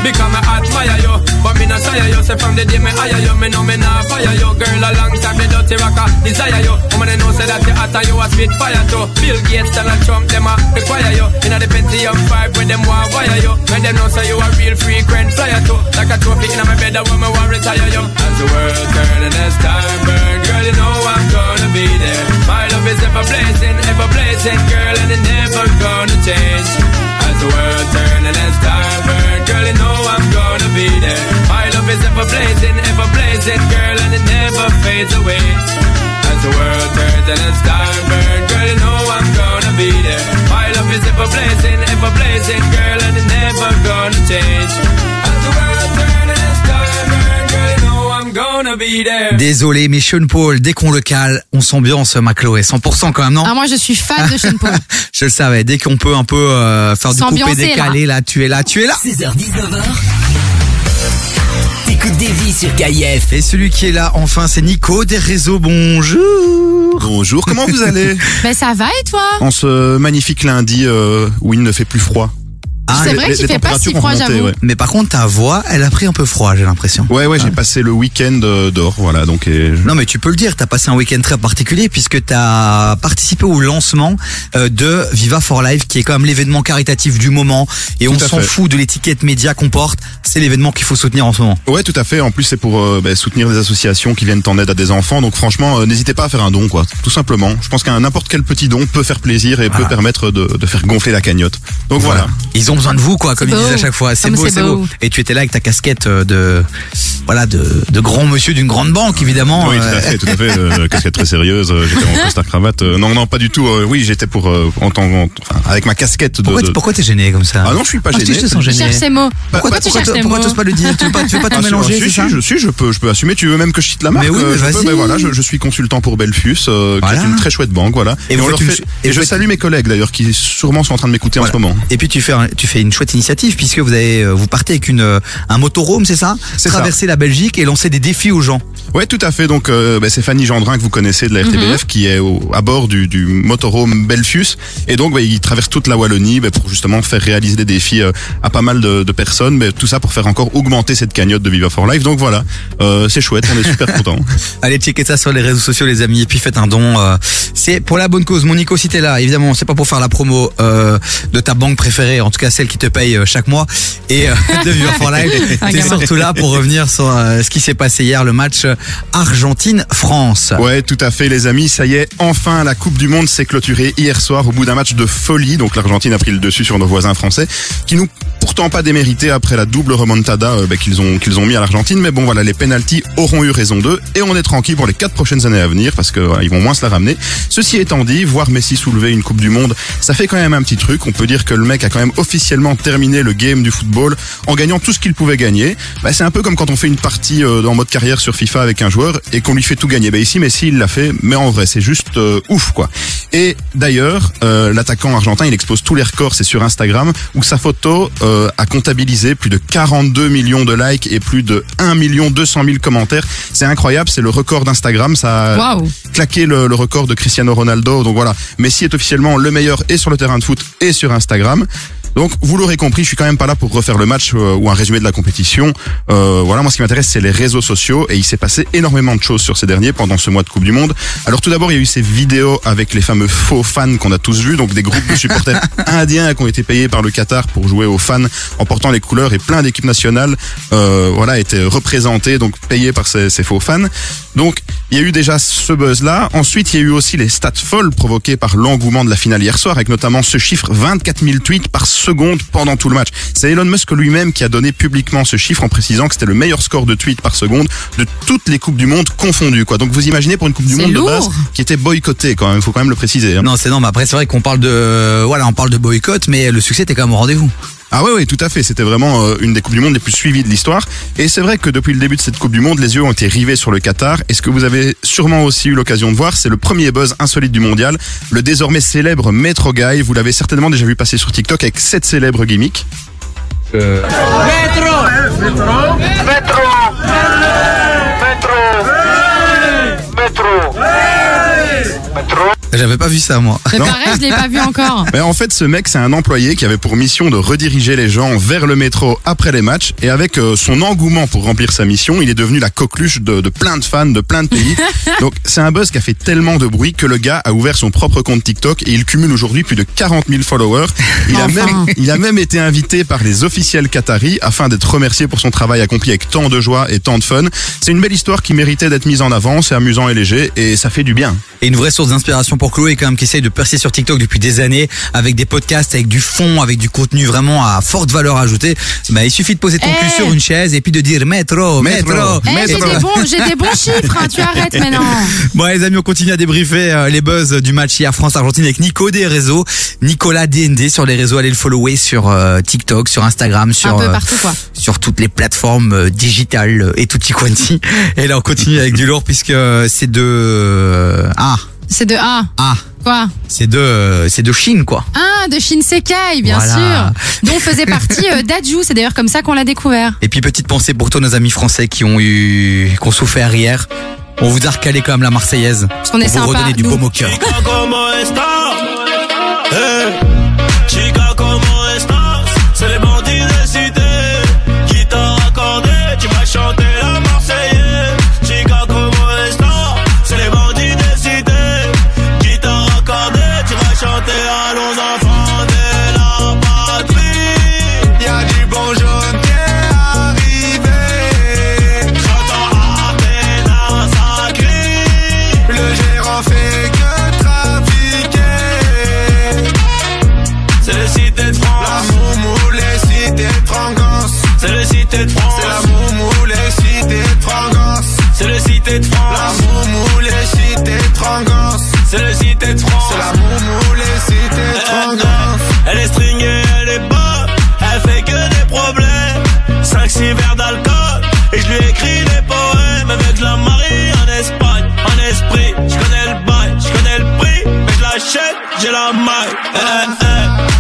Become a hot fire, yo, but me not sire, yo. Say from the day me hire, yo, me know me not fire, yo. Girl, a long time the dirty rocker desire, yo. Woman, I know say that you hot and you a spit fire, too. Bill Gates, Donald Trump, them a require, yo. Inna the Pentium 5 with them want wire, yo. When them know say you a real frequent flyer, too. Like a trophy inna my bed, that woman want retire, yo. As the world turn and as time burn, girl, you know I'm gonna be there. My love is ever blazing, ever blazing, girl, and it never gonna change. As the world turn and as time burn, girl, you know I'm gonna be there. My love is ever blazing, ever blazing, girl, and it never fades away. As the world turns and as time burn, girl, you know I'm gonna be there. My love is ever blazing, ever blazing, girl, and it never gonna change. Désolé, mais Sean Paul, dès qu'on le cale, on s'ambiance, ma Chloé. 100% quand même, non Ah, moi, je suis fan de Sean Paul. Je le savais, dès qu'on peut un peu euh, faire du coupé décalé, là. tu es là, tu es là. 16h-19h, t'écoutes des vies sur KIF. Et celui qui est là, enfin, c'est Nico des réseaux. Bonjour. Bonjour, comment vous allez Ben, ça va et toi En ce magnifique lundi euh, où il ne fait plus froid. Ah, C'est vrai qu'il fait pas si froid, remonté, j'avoue. ouais. Mais par contre, ta voix, elle a pris un peu froid, j'ai l'impression. Ouais, ouais, j'ai passé le week-end euh, dehors, voilà, donc et je- Non mais tu peux le dire, t'as passé un week-end très particulier puisque t'as participé au lancement euh, de Viva for Life qui est quand même l'événement caritatif du moment et Tout on s'en fout de l'étiquette média qu'on porte, c'est l'événement qu'il faut soutenir en ce moment. Ouais, tout à fait. En plus, c'est pour euh, bah, soutenir des associations qui viennent en aide à des enfants. Donc, franchement, euh, n'hésitez pas à faire un don, quoi. Tout simplement. Je pense qu'un n'importe quel petit don peut faire plaisir et Voilà. peut permettre de, de faire gonfler la cagnotte. Donc voilà. Ils ont besoin de vous quoi, comme ils beau. disent à chaque fois. C'est Ah, beau, c'est beau. beau. Et tu étais là avec ta casquette euh, de voilà de, de grand monsieur d'une grande banque évidemment. Oui, tout Euh, à fait, tout à fait. Euh, casquette très sérieuse. euh, J'étais en costard cravate. Euh, non, non, pas du tout. euh, oui, j'étais pour euh, en tant, en- enfin, avec ma casquette de. Pourquoi, de- pourquoi t'es gêné comme ça? Ah non, je suis pas Ah, gêné. je te sens gêné. cherche ces mots. Pourquoi, Pourquoi tu pourquoi, cherches pourquoi t'oses pas le dire? Tu veux pas, tu veux pas tout Ah, si, mélanger, si, c'est si, ça je, si, je peux, je peux assumer. Tu veux même que je cite la marque Mais oui, euh, mais vas-y. voilà, je, je suis consultant pour Belfus, euh, Voilà. qui est une très chouette banque, voilà. Et on leur une je salue mes collègues d'ailleurs, qui sûrement sont en train de m'écouter en ce moment. Et puis tu fais un- tu fais une chouette initiative puisque vous avez euh, vous partez avec une euh, un motorhome, c'est ça C'est ça. Traverser la Belgique et lancer des défis aux gens. Ouais, tout à fait. Donc, euh, ben, c'est Fanny Gendrin que vous connaissez de la RTBF, qui est au, à bord du, du motorhome Belfius. Et donc, ben, il traverse toute la Wallonie ben, pour justement faire réaliser des défis euh, à pas mal de, de personnes. Ben, tout ça pour faire encore augmenter cette cagnotte de Viva for Life. Donc voilà, euh, c'est chouette, on est super contents. Allez checker ça sur les réseaux sociaux les amis et puis faites un don. euh, c'est pour la bonne cause. Mon Nico si t'es là, évidemment c'est pas pour faire la promo euh, de ta banque préférée, en tout cas celle qui te paye euh, chaque mois et euh, de Viva for Life. T'es surtout là pour revenir sur euh, ce qui s'est passé hier, le match Argentine-France. Ouais, tout à fait, les amis. Ça y est, enfin, la Coupe du Monde s'est clôturée hier soir au bout d'un match de folie. Donc, l'Argentine a pris le dessus sur nos voisins français, qui nous pourtant pas démérité après la double remontada euh, bah, qu'ils ont qu'ils ont mis à l'Argentine. Mais bon, voilà, les penalties auront eu raison d'eux et on est tranquille pour les quatre prochaines années à venir parce que voilà, ils vont moins se la ramener. Ceci étant dit, voir Messi soulever une Coupe du Monde, ça fait quand même un petit truc. On peut dire que le mec a quand même officiellement terminé le game du football en gagnant tout ce qu'il pouvait gagner. Bah, c'est un peu comme quand on fait une partie euh, en mode carrière sur FIFA avec un joueur et qu'on lui fait tout gagner. Bah, ici, Messi, il l'a fait, mais en vrai, c'est juste euh, ouf, quoi. Et d'ailleurs, euh, l'attaquant argentin, il expose tous les records, c'est sur Instagram, où sa photo euh, a comptabilisé plus de 42 millions de likes et plus de 1 million 200 000 commentaires. C'est incroyable, c'est le record d'Instagram. Ça a Waouh. claqué le, le record de Cristiano Ronaldo. Donc voilà, Messi est officiellement le meilleur et sur le terrain de foot et sur Instagram. Donc vous l'aurez compris, je suis quand même pas là pour refaire le match euh, ou un résumé de la compétition. Euh, voilà, moi ce qui m'intéresse c'est les réseaux sociaux et il s'est passé énormément de choses sur ces derniers pendant ce mois de Coupe du Monde. Alors tout d'abord il y a eu ces vidéos avec les fameux faux fans qu'on a tous vus, donc des groupes de supporters indiens qui ont été payés par le Qatar pour jouer aux fans en portant les couleurs et plein d'équipes nationales euh, voilà étaient représentées donc payées par ces, ces faux fans. Donc il y a eu déjà ce buzz là. Ensuite il y a eu aussi les stats folles provoquées par l'engouement de la finale hier soir avec notamment ce chiffre 24 000 tweets par seconde pendant tout le match. C'est Elon Musk lui-même qui a donné publiquement ce chiffre en précisant que c'était le meilleur score de tweets par seconde de toutes les coupes du monde confondues quoi. Donc vous imaginez pour une coupe du monde lourd. de base qui était boycottée quand même, il faut quand même le préciser. hein. Non, c'est non, mais après c'est vrai qu'on parle de voilà, on parle de boycott mais le succès était quand même au rendez-vous. Ah oui, oui, tout à fait. C'était vraiment euh, une des Coupes du Monde les plus suivies de l'histoire. Et c'est vrai que depuis le début de cette Coupe du Monde, les yeux ont été rivés sur le Qatar. Et ce que vous avez sûrement aussi eu l'occasion de voir, c'est le premier buzz insolite du mondial. Le désormais célèbre Metro Guy. Vous l'avez certainement déjà vu passer sur TikTok avec cette célèbre gimmick. J'avais pas vu ça, moi. Non. pareil, je l'ai pas vu encore. Mais en fait, ce mec, c'est un employé qui avait pour mission de rediriger les gens vers le métro après les matchs. Et avec euh, son engouement pour remplir sa mission, il est devenu la coqueluche de, de plein de fans de plein de pays. Donc, c'est un buzz qui a fait tellement de bruit que le gars a ouvert son propre compte TikTok et il cumule aujourd'hui plus de 40 000 followers. Il a même, il a même été invité par les officiels qataris afin d'être remercié pour son travail accompli avec tant de joie et tant de fun. C'est une belle histoire qui méritait d'être mise en avant. C'est amusant et léger et ça fait du bien. Et une vraie source d'inspiration pour Chloé quand même qui essaye de percer sur TikTok depuis des années avec des podcasts, avec du fond, avec du contenu vraiment à forte valeur ajoutée. Bah, il suffit de poser ton Eh. cul sur une chaise et puis de dire métro, métro, Métro. Eh, j'ai des bons, j'ai des bons chiffres, hein, tu arrêtes maintenant. Bon les amis, on continue à débriefer euh, les buzz du match hier France-Argentine avec Nico des réseaux, Nicolas DND sur les réseaux, allez le follower sur euh, TikTok, sur Instagram, sur Un peu euh, partout, quoi. sur toutes les plateformes euh, digitales et tutti quanti. Et là on continue avec du lourd puisque c'est de ah C'est de A. ah Quoi c'est de euh, c'est de Chine quoi. Ah, de Shinsekai, bien Voilà. sûr. Dont faisait partie euh, Daju, c'est d'ailleurs comme ça qu'on l'a découvert. Et puis petite pensée pour tous nos amis français qui ont eu qui ont souffert hier. On vous a recalé quand même la Marseillaise. Parce qu'on est pour vous sympa, redonner du nous. baume au cœur. ¿Cómo estás? Eh, C'est le cité de France. La moumou, les cités. C'est le cité de France. C'est la moumou, les cités. Elle est stringée, elle est bonne. Elle fait que des problèmes. 5-6 verres d'alcool. Et je lui écris des poèmes avec la Marie en Espagne. En esprit, je connais le bail, je connais le prix. Mais je l'achète, j'ai la maille. Eh, eh,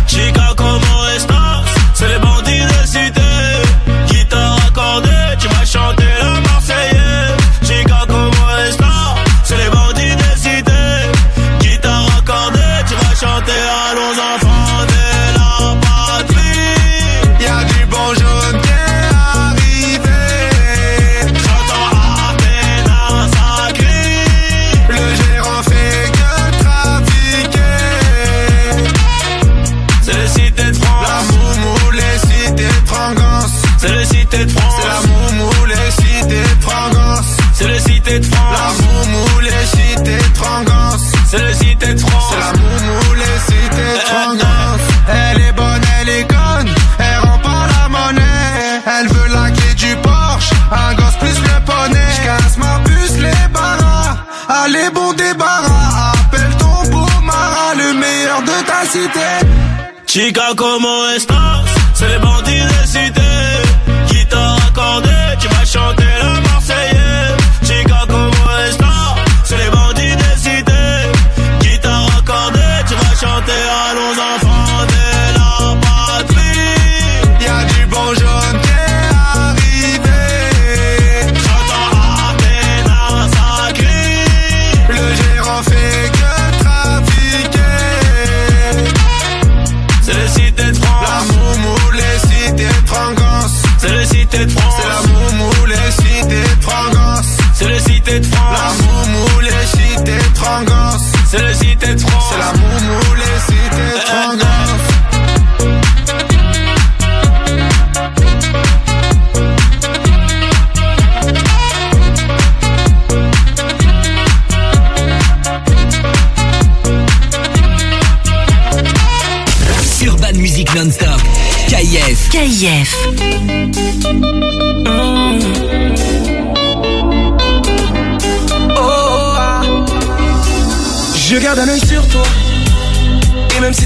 Chica, como estás? C'est les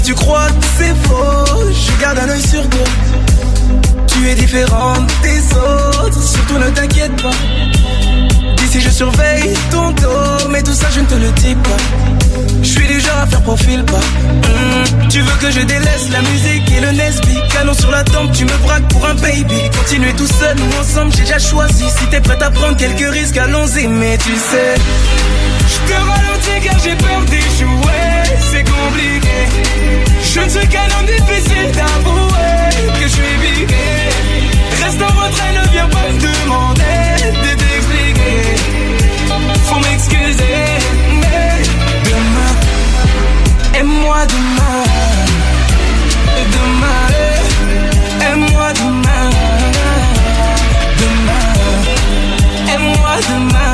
tu crois que c'est faux, je garde un œil sur toi. Tu es différente des autres, surtout ne t'inquiète pas. D'ici je surveille ton dos, mais tout ça je ne te le dis pas. Je suis du genre à faire profil pas. Hmm, Tu veux que je délaisse la musique et le Nesby? Canon sur la tempe, tu me braques pour un baby. Continuer tout seul ou ensemble, j'ai déjà choisi. Si t'es prête à prendre quelques risques, allons-y, mais tu sais. Je te ralentis car j'ai peur d'échouer, c'est compliqué. Je ne suis qu'un homme difficile d'avouer que je suis piqué. Reste en retrait, ne viens pas me demander de t'expliquer. Faut m'excuser, mais demain, aime-moi demain. Demain, aime-moi demain. Demain, aime-moi demain.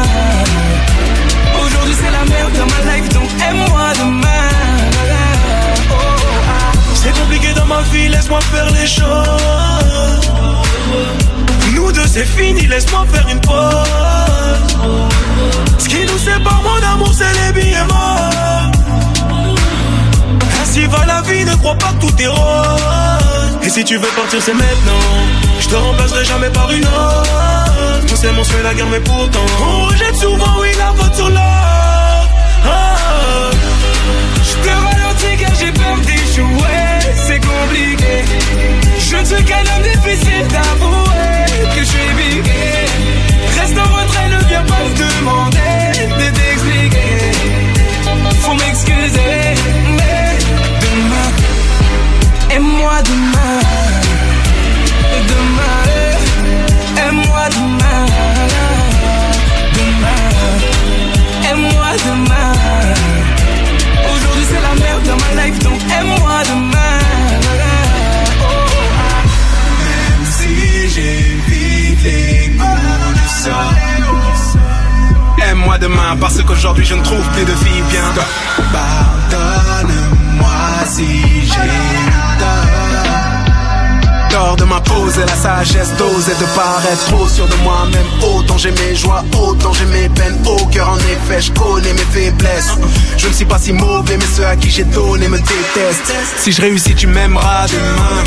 Laisse-moi faire les choses. Nous deux c'est fini, laisse-moi faire une pause. Ce qui nous sépare, mon amour, c'est les billets morts. Ainsi va la vie, ne crois pas que tout est rose. Et si tu veux partir, c'est maintenant. Je te remplacerai jamais par une autre. C'est mon souhait, la guerre, mais pourtant. On rejette souvent, oui, la faute sur l'autre. Ah. Car j'ai peur d'échouer, c'est compliqué. Je ne suis qu'un homme difficile d'avouer que je suis piqué. Reste en retrait, ne viens pas me demander de t'expliquer. Faut m'excuser, mais demain, aime-moi demain. Demain, parce qu'aujourd'hui je ne trouve plus de filles bien. Pardonne-moi si j'ai tort. De m'imposer la sagesse d'oser de paraître trop sûr de moi-même. Autant j'ai mes joies, autant j'ai mes peines. Au cœur en effet, je connais mes faiblesses. Je ne suis pas si mauvais, mais ceux à qui j'ai donné me détestent. Si je réussis, tu m'aimeras demain.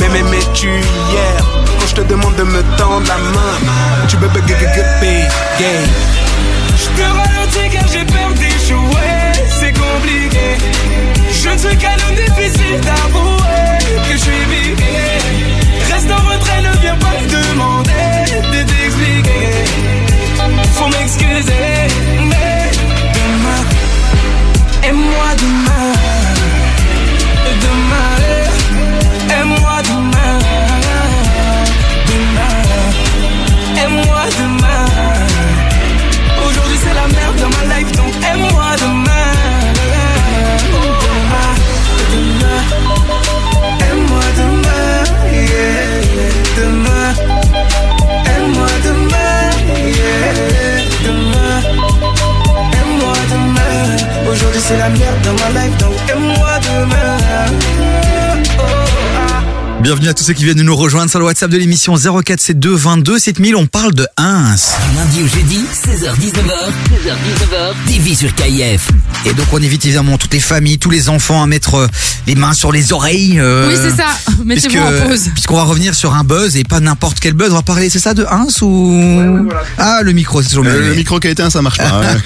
Mais m'aimais-tu hier quand je te demande de me tendre la main? Tu peux gay. Je te ralentis car j'ai peur d'échouer, c'est compliqué. Je ne suis qu'un homme difficile d'avouer que je suis piqué. Reste en retrait, ne viens pas demander de t'expliquer. Faut m'excuser, mais demain, aime-moi demain. Demain, demain. Aujourd'hui c'est Bienvenue à tous ceux qui viennent de nous rejoindre sur le WhatsApp de l'émission 0472 22 7000. On parle de Ins. Du lundi au jeudi, 16h-19h, 16h-19h, TV sur KIF. Et donc on invite évidemment toutes les familles, tous les enfants à mettre euh, les mains sur les oreilles. euh, Oui, c'est ça. Mettez-vous en pause. Puisqu'on va revenir sur un buzz et pas n'importe quel buzz. On va parler, c'est ça, de Ins ou? Ah, le micro, c'est toujours Euh, mieux. le micro qui a éteint, ça marche pas. ouais.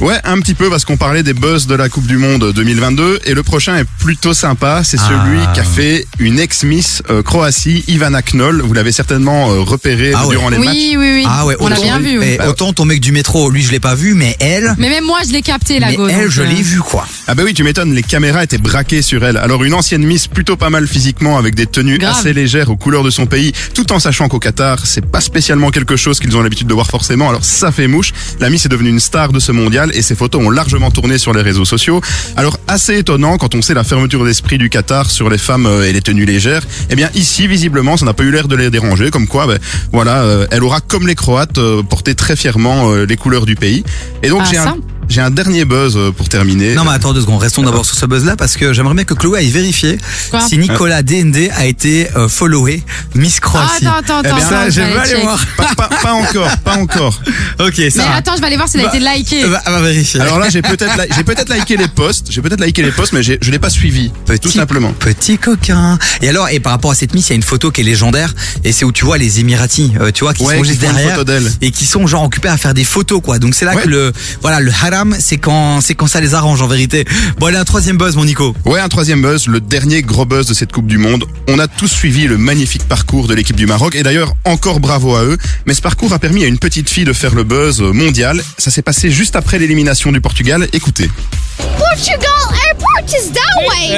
ouais, un petit peu parce qu'on parlait des buzz de la Coupe du Monde 2022 et le prochain est plutôt sympa. C'est celui Ah. qu'a fait une ex-Miss euh, Croatie, Ivana Knoll. Vous l'avez certainement euh, repéré Ah ouais. durant les matchs. Oui, oui, oui. Ah ouais, On l'a bien vu. oui. eh, autant ton mec du métro, lui je l'ai pas vu, mais elle, Mais même moi, je l'ai capté, la go. elle je euh, l'ai vu quoi. Ah bah oui, tu m'étonnes, les caméras étaient braquées sur elle. Alors une ancienne Miss plutôt pas mal physiquement avec des tenues Grave. assez légères aux couleurs de son pays, tout en sachant qu'au Qatar, c'est pas spécialement quelque chose qu'ils ont l'habitude de voir forcément. Alors ça fait mouche. La Miss est devenue une star de ce mondial et ses photos ont largement tourné sur les réseaux sociaux. Alors assez étonnant quand on sait la fermeture d'esprit du Qatar sur les femmes euh, et les tenues légères. Eh bien ici visiblement, ça n'a pas eu l'air de les déranger comme quoi ben, voilà, euh, elle aura comme les Croates euh, porté très fièrement euh, les couleurs du pays. Et donc Ah, j'ai un j'ai un dernier buzz euh, pour terminer. Non mais attends deux secondes, restons d'abord sur ce buzz là parce que j'aimerais bien que Chloé aille vérifier Quoi si Nicolas DND a été euh, followé Miss Croatie. Ah, attends, attends, Eh bien, attends, ça, je vais aller check. voir. Pas, pas, pas encore, pas encore. Ok, Mais ça. va. attends, je vais aller voir s'il a Bah, été liké. Va, va vérifier. Alors là, j'ai peut-être li- j'ai peut-être liké les posts, j'ai peut-être liké les posts, mais je l'ai pas suivi, tout simplement. Petit coquin. Et alors, et par rapport à cette miss, il y a une photo qui est légendaire, et c'est où tu vois les Émiratis, euh, tu vois, qui Ouais, sont qui juste derrière, photo d'elle. et qui sont genre occupés à faire des photos, quoi. Donc c'est là Ouais. que le, voilà, le haram C'est quand, c'est quand ça les arrange en vérité. Bon, allez, un troisième buzz, mon Nico. Ouais, un troisième buzz, le dernier gros buzz de cette Coupe du Monde. On a tous suivi le magnifique parcours de l'équipe du Maroc et d'ailleurs encore bravo à eux. Mais ce parcours a permis à une petite fille de faire le buzz mondial. Ça s'est passé juste après l'élimination du Portugal. Écoutez. Portugal airport is that way.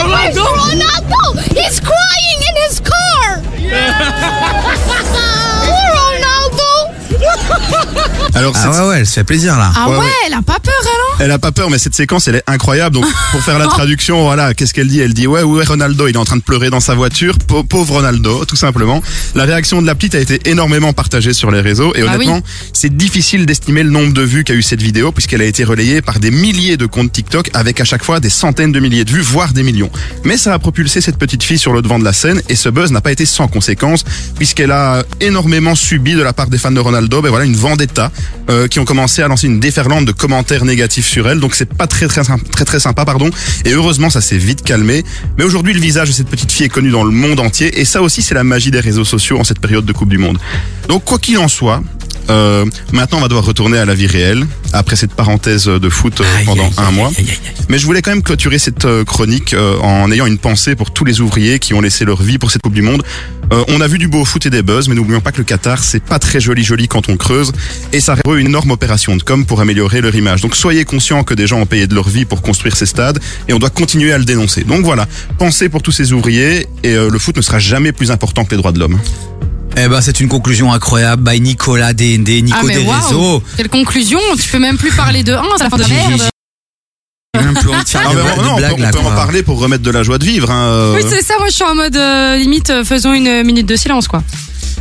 And where's Ronaldo? He's crying in his car. Ronaldo. Alors, Ah ouais, ouais, elle se fait plaisir là. Ah ouais, Ouais, ouais. elle a pas peur, elle, hein Elle a pas peur, mais cette séquence, elle est incroyable. Donc, pour faire la traduction, voilà, qu'est-ce qu'elle dit? Elle dit, ouais, où est Ronaldo Il est en train de pleurer dans sa voiture. Pau- Pauvre Ronaldo, tout simplement. La réaction de la petite a été énormément partagée sur les réseaux. Et Ah honnêtement, c'est difficile d'estimer le nombre de vues qu'a eu cette vidéo, puisqu'elle a été relayée par des milliers de comptes TikTok, avec à chaque fois des centaines de milliers de vues, voire des millions. Mais ça a propulsé cette petite fille sur le devant de la scène, et ce buzz n'a pas été sans conséquences, puisqu'elle a énormément subi de la part des fans de Ronaldo, ben voilà, une vendetta, euh, qui ont commencé à lancer une déferlante de commentaires négatifs sur elle. Donc c'est pas très très très très sympa, pardon. Et heureusement, ça s'est vite calmé. Mais aujourd'hui, le visage de cette petite fille est connu dans le monde entier, et ça aussi, c'est la magie des réseaux sociaux en cette période de Coupe du Monde. Donc quoi qu'il en soit. Euh, maintenant, on va devoir retourner à la vie réelle après cette parenthèse de foot euh, pendant aïe, un aïe, mois. Mais je voulais quand même clôturer cette euh, chronique en ayant une pensée pour tous les ouvriers qui ont laissé leur vie pour cette Coupe du Monde. On a vu du beau foot et des buzz, mais n'oublions pas que le Qatar, c'est pas très joli joli quand on creuse, et ça reste une énorme opération de com pour améliorer leur image. Donc soyez conscients que des gens ont payé de leur vie pour construire ces stades, et on doit continuer à le dénoncer. Donc voilà, pensez pour tous ces ouvriers, et euh, le foot ne sera jamais plus important que les droits de l'homme. Eh ben, c'est une conclusion incroyable. By Nicolas DND, Nico Ah, mais des réseaux. Quelle conclusion Tu peux même plus parler de 1, c'est la fin de la merde. Même plus mais non, on peut, on en parler pour remettre de la joie de vivre. Hein, euh. Oui, c'est ça, moi je suis en mode euh, limite, faisons une minute de silence, quoi.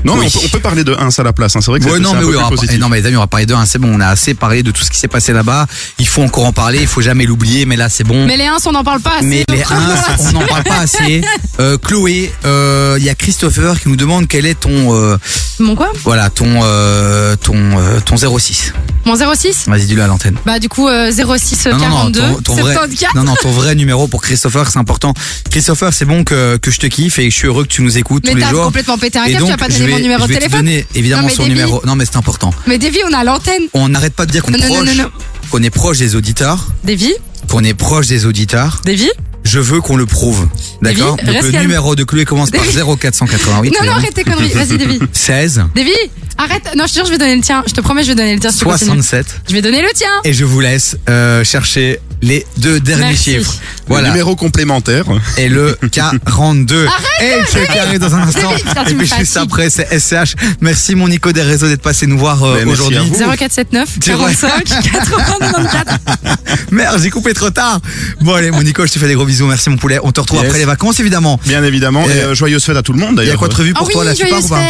Non, mais Oui. on peut, on peut parler de 1 à la place. Hein. C'est vrai que Ouais, c'est non, c'est un mais peu oui, on positif. non, mais les amis, on va parler de un. C'est bon, on a assez parlé de tout ce qui s'est passé là-bas. Il faut encore en parler. Il faut jamais l'oublier. Mais là, c'est bon. Mais les 1, on n'en parle pas assez. Mais les donc- 1, on n'en parle pas assez. Euh, Chloé, euh, il y a Christopher qui nous demande quel est ton, euh, Mon quoi? voilà, ton, euh, ton, euh, ton 06. Mon 06 Vas-y, dis-le à l'antenne. Bah du coup euh, 06 Non, non, non, 42 ton, ton vrai, 74. non, non, ton vrai numéro pour Christopher, c'est important. Christopher, c'est bon que, que je te kiffe et je suis heureux que tu nous écoutes Mais tous les t'as jours. complètement pété un câble, tu pas vais- mon numéro de téléphone. donner évidemment Non, son Davy. numéro. Non, mais c'est important. Mais Davy, on a l'antenne. On n'arrête pas de dire qu'on qu'on est proche des auditeurs, Davy qu'on est proche des auditeurs. Davy Je veux qu'on le prouve. D'accord Donc le calme. numéro de Chloé commence par Davy. 0488. Non, non, arrête tes conneries. Vas-y, Davy. 16 Davy, arrête. Non, je te jure, je vais donner le tien. Je te promets, je vais donner le tien. si tu continues. 67 Je vais donner le tien. et je vous laisse euh, chercher les deux derniers Merci. chiffres. Le Voilà. numéro complémentaire. Et le 42. Arrête, Et le check arrive dans un instant. Et puis juste après, c'est SCH. Merci mon Nico des réseaux d'être passé nous voir euh, aujourd'hui. à vous. 0479 C'est vrai. 45 80 94. Merde, j'ai coupé trop tard. Bon allez, mon Nico, je te fais des gros bisous. Merci mon poulet. On te retrouve Yes. après les vacances évidemment. Bien évidemment. Et- Et euh, joyeuse fête à tout le monde Il y d'ailleurs. a quoi de prévu pour Ah toi oui, là Tu pars ou pas.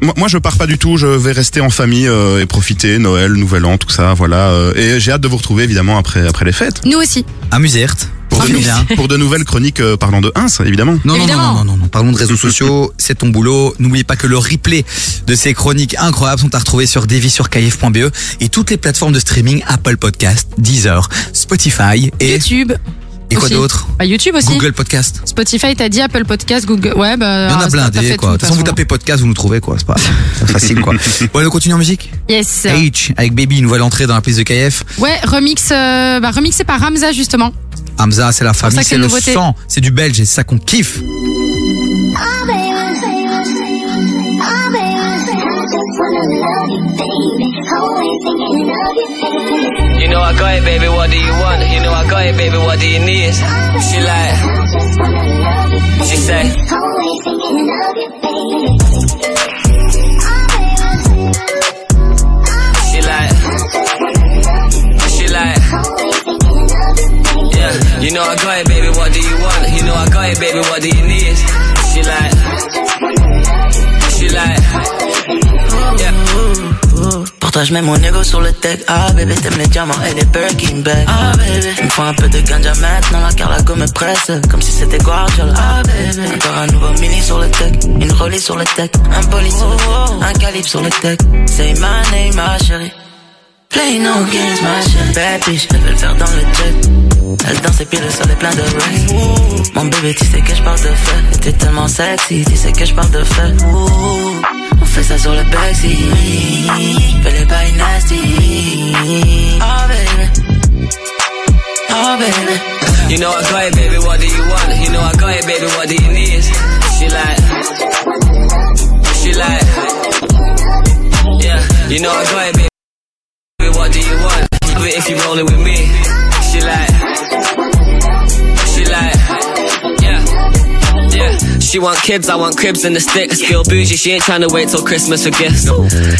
Moi, moi, je pars pas du tout. Je vais rester en famille euh, et profiter Noël, Nouvel An, tout ça. Voilà. euh, et j'ai hâte de vous retrouver évidemment après après les fêtes Nous aussi. Amusez pour, de, bien. pour de nouvelles chroniques euh, parlant de 1, évidemment. Non, non, non, Évidemment. non, non, non, non, parlons de réseaux sociaux, c'est ton boulot. N'oubliez pas que le replay de ces chroniques incroyables sont à retrouver sur devisurkf.be E et toutes les plateformes de streaming Apple Podcast, Deezer, Spotify et, YouTube. Et quoi d'autre Bah, YouTube aussi. Google Podcast. Spotify, t'as dit Apple Podcast, Google. Ouais, bah. Il y en a blindé quoi. De toute façon, vous tapez podcast, vous nous trouvez quoi. C'est pas facile quoi. Bon, allez, on continue en musique. Yes. H avec Baby, une nouvelle entrée dans la piste de KF. Ouais, remix, euh, bah, remixé par Ramza justement. Hamza, c'est la famille, c'est le nouveauté. sang, c'est du belge et c'est ça qu'on kiffe. You know I got it, baby, what do you want? You know I got it, baby, what do you need? She like, she say, she like, she like, yeah. You know I got it, baby, what do you want? You know I got it, baby, what do you need? She like, she like, yeah. Je mets mon ego sur le tech. Ah, bébé, t'aimes les diamants et les Birkin bags. Ah, bébé. Il me faut un peu de ganja maintenant. La Carlago me presse. Comme si c'était Guardiola. Ah, bébé. Encore un nouveau mini sur le tech. Une rollie sur le tech. Un poli sur le tech. Un calibre sur le tech. Say my name, ma chérie. Play no games, ma chérie. Bad bitch, elle veut le faire dans le jet. Elle danse et puis le sol est plein de rain. Mon bébé, tu sais que je parle de feu. T'es tellement sexy, tu sais que je parle de feu. On fait ça sur le backseat. Fais les bails nasty. Oh baby. Oh baby. You know I got it, baby, what do you want? You know I got it, baby, what do you need? She like, she like, yeah. You know I got it, baby, what do you want? If you rolling with me. She like, yeah. Yeah, she want kids, I want cribs and the sticks. Feel bougie, she ain't trying to wait till Christmas for gifts.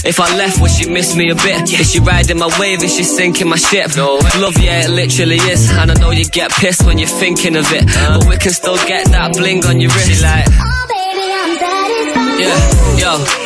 If I left, would she miss me a bit? Is she riding my wave? Is she sinking my ship? Love, yeah, it literally is. And I know you get pissed when you're thinking of it. But we can still get that bling on your wrist. She like, yeah, yo, now I'm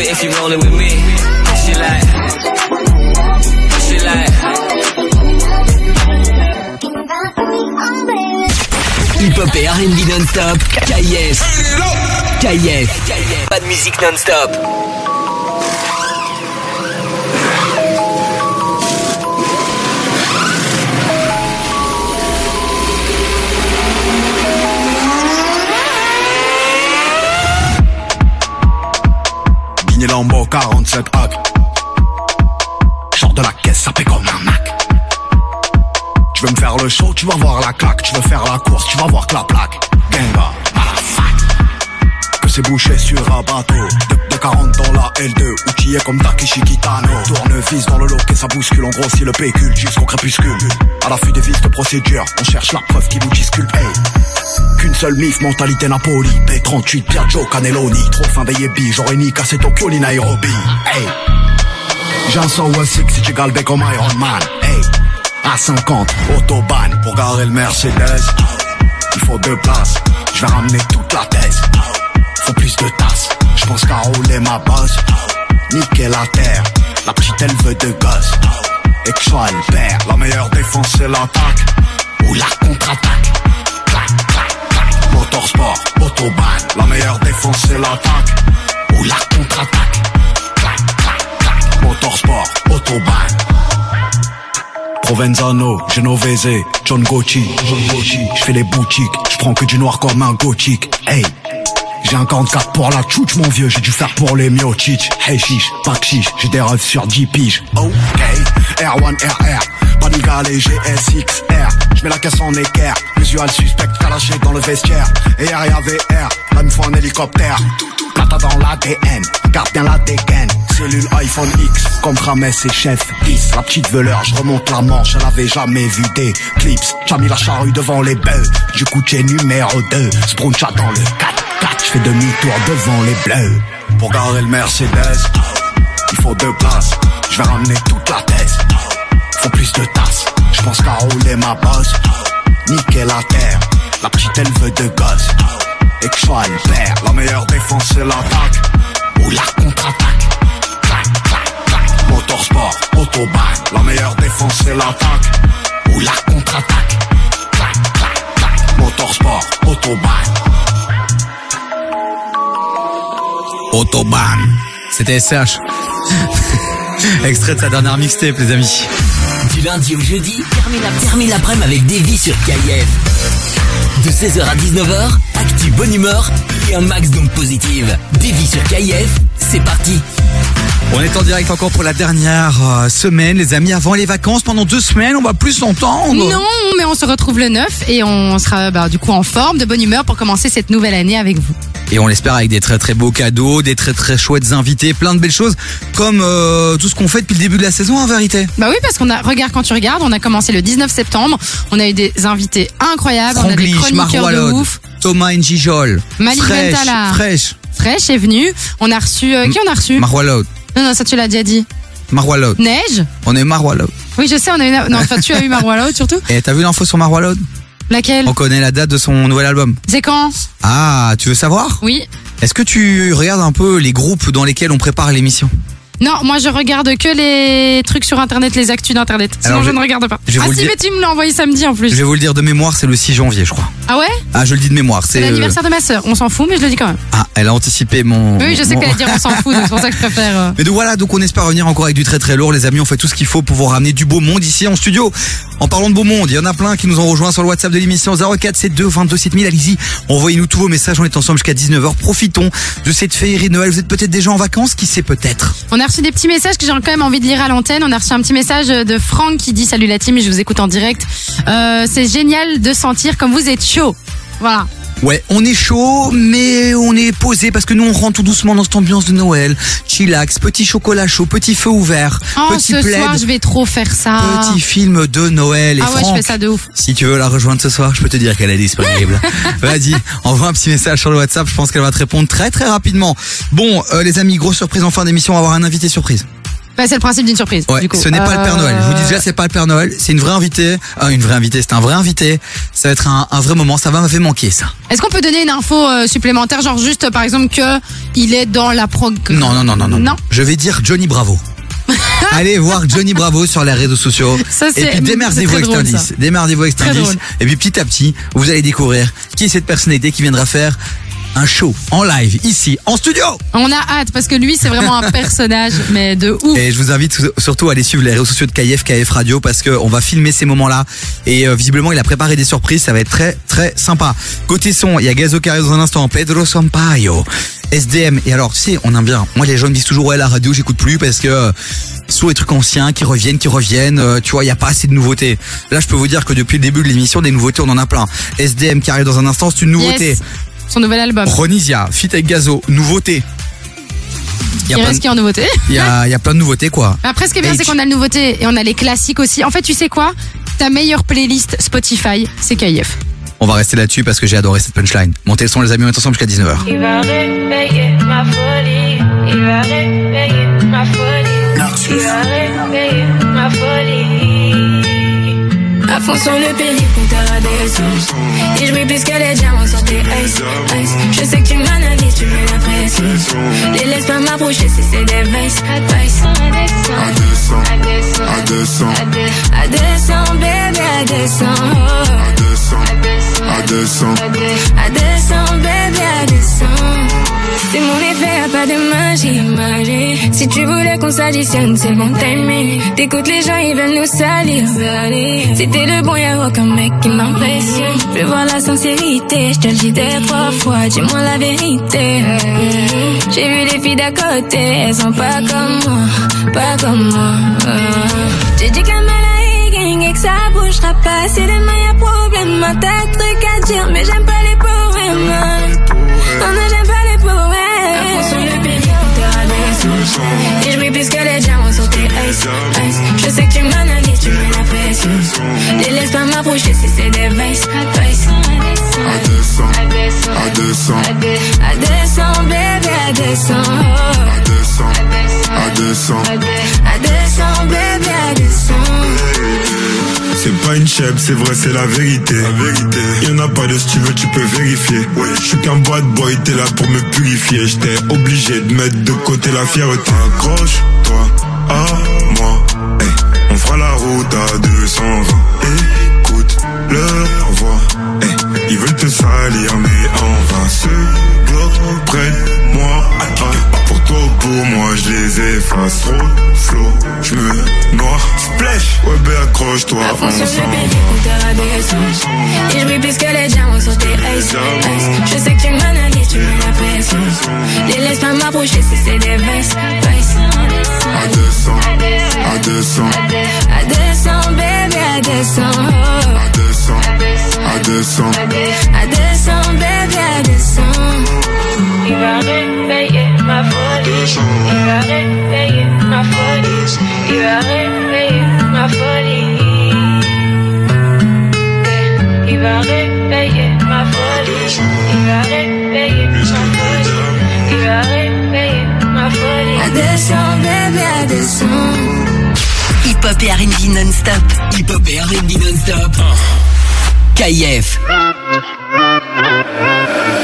You it if you're rolling with me. She like, she like. Hip-hop et R&B non-stop. KF. KF. Pas de musique non-stop. Bigné Lambo 47 hack. Sors de la caisse, ça paie comme un Mac. Tu veux me faire le show, tu vas voir la claque. Tu veux faire la course, tu vas voir que la plaque. Genga. Que c'est bouché sur un bateau. 40 dans la L2, outillé comme Takeshi Kitano. Tournevis dans le loquet, ça bouscule. On grossit le pécule jusqu'au crépuscule. À l'affût des vis de procédure, on cherche la preuve qui vous disculpe. Qu'une seule mif, mentalité Napoli. B38, Piaggio, Cannelloni. Trop fin des yébis, j'aurais ni cassé Tokyo ni Nairobi. Hey. J'ai un 106 si tu galbais comme Iron Man. Hey. À 50, autobahn pour garer le Mercedes. Il faut deux places, je vais ramener toute la thèse. Faut plus de tasses, je pense qu'à rouler ma bosse. Niquer la terre, la petite elle veut de gosse. Et que sois le père, la meilleure défense c'est l'attaque. Ou la contre-attaque. Clac, clac, clac. Motorsport, autobahn, la meilleure défense c'est l'attaque. Ou la contre-attaque. Clac, clac, clac. Motorsport, autobahn. Provenzano, Genovese, John Gucci, je fais les boutiques, je prends que du noir comme un gothique, hey j'ai un 44 pour la tchouch mon vieux, j'ai dû faire pour les miochich, hey chiche, pas chiche, j'ai des rêves sur 10 piges, ok, R1 RR, Paniga les GSXR, je mets la caisse en équerre, visual suspect calaché dans le vestiaire, et RIA VR, là il me faut un hélicoptère, plata dans l'ADN, garde bien la dégaine, cellule iPhone X, comme Rames et Chef 10, la petite veleur, je remonte la manche, elle avait jamais vu des clips, j'ai mis la charrue devant les bœufs, du coup numéro 2, Spruncha dans le 4 4 je fais demi-tour devant les bleus, pour garer le Mercedes, il faut deux places, je vais ramener toute la thèse, faut plus de tasses, je pense qu'à rouler ma bosse, niquer la terre, la petite elle veut de gosse, et que je sois le père, la meilleure défense c'est l'attaque, ou la contre-attaque, clac, clac, clac, motorsport, autobahn, la meilleure défense c'est l'attaque, ou la contre-attaque, clac, clac, clac, motorsport, autobahn. Autobahn. C'était SH. Extrait de sa dernière mixtape, les amis. Du lundi au jeudi, termine la- termine l'après-midi avec Davy sur KF. De 16h à 19h, actu bonne humeur et un max d'ondes positives. Davy sur KF, c'est parti. On est en direct encore pour la dernière euh, semaine, les amis, avant les vacances. Pendant deux semaines, on va plus s'entendre. Non, mais on se retrouve le 9 et on sera bah, du coup en forme, de bonne humeur pour commencer cette nouvelle année avec vous. Et on l'espère avec des très très beaux cadeaux, des très très chouettes invités, plein de belles choses, comme euh, tout ce qu'on fait depuis le début de la saison en vérité. Bah oui, parce qu'on a, regarde quand tu regardes, on a commencé le 19 septembre, on a eu des invités incroyables, on a des Franglish, chroniqueurs de Marwalod, ouf. Thomas Njijol, Malik Fresh, Bentala. Fresh, Fresh est venu, on a reçu, euh, qui on a reçu? Marwalod, Non, non, ça tu l'as déjà dit. Marwalod. Neige? On est Marwalod. Oui, je sais, on a eu, non, enfin tu as eu Marwalod surtout. Et t'as vu l'info sur Marwalod Laquelle On connaît la date de son nouvel album. C'est quand Ah, tu veux savoir? Oui. Est-ce que tu regardes un peu les groupes dans lesquels on prépare l'émission? Non, moi je regarde que les trucs sur internet, les actus d'internet. Sinon Alors, je, je- ne regarde pas. je vais ah vous le si, dire- mais tu me l'as envoyé samedi en plus. Je vais vous le dire de mémoire, c'est le 6 janvier, je crois. Ah ouais Ah, je le dis de mémoire. C'est C'est euh, l'anniversaire de ma sœur. On s'en fout, mais je le dis quand même. Ah, elle a anticipé mon. Oui, je sais mon- que t'allais dire on s'en fout, donc c'est pour ça que je préfère. euh. Mais donc voilà, donc on espère revenir encore avec du très très lourd, les amis. On fait tout ce qu'il faut pour vous ramener du beau monde ici en studio. En parlant de beau monde, il y en a plein qui nous ont rejoints sur le WhatsApp de l'émission 04 72 22 7000. Allez-y, envoyez-nous tous vos messages. On est ensemble jusqu'à 19h. Profitons de cette féerie de Noël. Vous êtes peut-être déjà en vacances, qui sait peut-être? On a reçu des petits messages que j'ai quand même envie de lire à l'antenne. On a reçu un petit message de Franck qui dit Salut la team, je vous écoute en direct. Euh, c'est génial de sentir comme vous êtes chaud. Voilà. Ouais, on est chaud, mais on est posé parce que nous on rentre tout doucement dans cette ambiance de Noël. Chillax, petit chocolat chaud, petit feu ouvert, Oh, petit ce plaid, soir, je vais trop faire ça. petit film de Noël. Et Ah ouais, je fais ça de ouf. Si tu veux la rejoindre ce soir, je peux te dire qu'elle est disponible. Vas-y, envoie un petit message sur le WhatsApp, je pense qu'elle va te répondre très très rapidement. Bon, euh, les amis, grosse surprise en fin d'émission, on va avoir un invité surprise. Bah, c'est le principe d'une surprise. Ouais, du coup. ce n'est pas le Père Noël. Je vous dis Euh, déjà, c'est pas le Père Noël, c'est une vraie invitée. Ah, une vraie invitée, c'est un vrai invité. Ça va être un, un vrai moment, ça va m'avoir manquer ça. Est-ce qu'on peut donner une info euh, supplémentaire, genre juste euh, par exemple que il est dans la prog? Non, non, non, non, non. Non? Je vais dire Johnny Bravo. Allez voir Johnny Bravo sur les réseaux sociaux. Ça, et puis démerdez-vous avec. Démerdez-vous avec. Et puis petit à petit, vous allez découvrir qui est cette personnalité qui viendra faire un show en live ici en studio. On a hâte parce que lui c'est vraiment un personnage mais de ouf. Et je vous invite surtout à aller suivre les réseaux sociaux de KF, KF Radio parce qu'on va filmer ces moments-là. Et euh, visiblement, il a préparé des surprises. Ça va être très, très sympa. Côté son, il y a Gazo Carré dans un instant, Pedro Sampaio, SDM. Et alors, tu sais, on aime bien. Moi, les gens me disent toujours, ouais, la radio, j'écoute plus parce que euh, soit les trucs anciens qui reviennent, qui reviennent. euh, tu vois, il n'y a pas assez de nouveautés. Là, je peux vous dire que depuis le début de l'émission, des nouveautés, on en a plein. SDM qui arrive dans un instant, c'est une nouveauté. Yes. Son nouvel album. Ronisia, Fit avec Gazo, nouveauté. Il plein reste de- qui en nouveauté. il y a, il y a plein de nouveautés, quoi. Mais Après, ce qui est bien, H. c'est qu'on a le nouveauté et on a les classiques aussi. En fait, tu sais quoi? Ta meilleure playlist Spotify, c'est KIF. On va rester là-dessus parce que j'ai adoré cette punchline. Montez le son les amis, on est ensemble jusqu'à 19h. Il va réveiller ma folie. Il va réveiller ma folie. Il va réveiller ma folie. À fond sur le péricompteur Et je brille plus que les diamants sur tes ice, ice. Je sais que tu m'analyses, tu mets la pression. Les laisse pas m'approcher si c'est des vices, vices. À descend, à descend, à descend. À descend, bébé, à descend. À bébé, à. C'est mon effet, pas de magie, magie. Si tu voulais qu'on s'additionne, c'est bon timing. T'écoutes les gens, ils veulent nous salir. t'es le bon, y'a aucun mec qui m'impressionne. Je veux voir la sincérité, je te le dis des trois fois, dis-moi la vérité. J'ai vu les filles d'à côté, elles sont pas comme moi, pas comme moi. J'ai dit que la maladie gang et que ça bougera pas. Si demain y'a problème, t'as truc à dire, mais j'aime pas les poèmes. Et je brille plus que les diamants sur tes ice, ice. Je sais que tu m'analyses, tu mets la pression. Les laisse pas m'approcher si c'est des vices, vices. À descend, à descend, à descend, bébé, à descend. À descend, à descend, une chèvre, c'est vrai, c'est la vérité. La vérité. Y'en a pas de si tu veux, tu peux vérifier. Je suis qu'un bad boy, t'es là pour me purifier. J'étais obligé de mettre de côté la fierté. Accroche-toi à moi. Hey, on fera la route à 220. Écoute leur voix. Hey, ils veulent te salir, mais on va se bloquer près de moi. Ah, pour toi ou pour moi, je les efface. Trop flow, je me noie. Splash, ouais, ben accroche-toi fond sur le ensemble. péricompteur à descendre. Et je brille plus que les diamants sur tes ice. Je sais que tu m'analyses, tu mets la pression. Les laisse pas m'approcher si c'est des vices. À descend, à descend, À descend, bébé, à descend. À descend, à descend. À descend, bébé, à descend. Il va réveiller ma folie. Il va réveiller ma folie. Il va réveiller ma folie. Il va réveiller ma folie. Il va réveiller ma folie. Il va réveiller ma folie. À descend, bébé, à descend. Hip-hop et R&B non-stop. Hip-hop et R&B non-stop. KIF.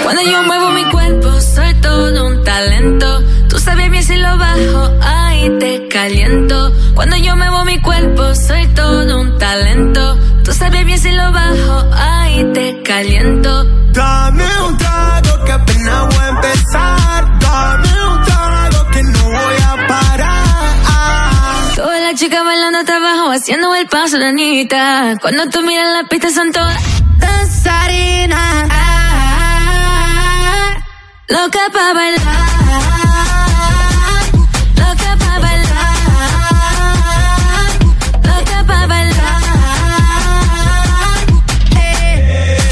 Cuando yo muevo mi cuerpo, soy todo un talento. Tú sabes bien si lo bajo, ahí te caliento. Cuando yo muevo mi cuerpo, soy todo un talento. Tú sabes bien si lo bajo, ahí te caliento. Dame un trago que apenas voy a empezar. Haciendo el paso de Anita. Cuando tú miras la pista son todas danzarinas. Loca pa' bailar. Loca pa' bailar. Loca pa' bailar.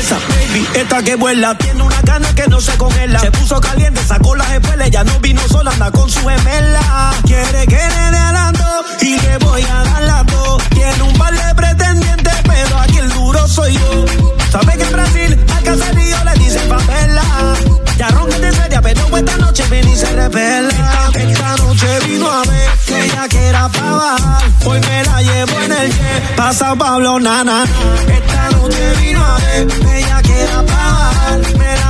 Esa baby, esta que vuela, tiene una gana que no se congela. Se puso caliente, sacó las espuelas, ya no vino sola, anda con su gemela. Quiere que le dé alando y le voy a dar las dos. Tiene un par de pretendientes, pero aquí el duro soy yo. Sabe que en Brasil a Caserío le dicen favela. Ya ronca seria, pero esta noche ven y se revela. Esta, noche vino a ver que ella quiera pa' bajar. Hoy me la llevo en el jet, pasa Pablo Nana. Esta noche vino a ver que ella. Me la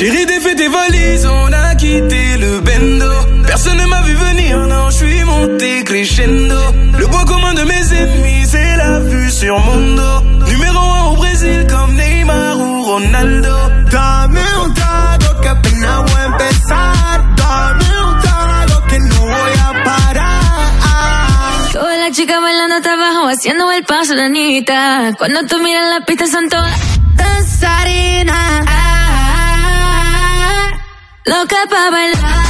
Chérie, défais tes valises, on a quitté le bendo. Personne ne m'a vu venir, non, je suis monté crescendo. Le point commun de mes ennemis, c'est la vue sur mon dos. Numéro un au Brésil comme Neymar ou Ronaldo. Dame un trago que apenas voy a empezar. Dame un trago que no voy a parar. Todas las chicas bailando hasta abajo, haciendo el paso de Anita. Cuando tú miras la pista son todas danzarinas. Loca pa' bailar.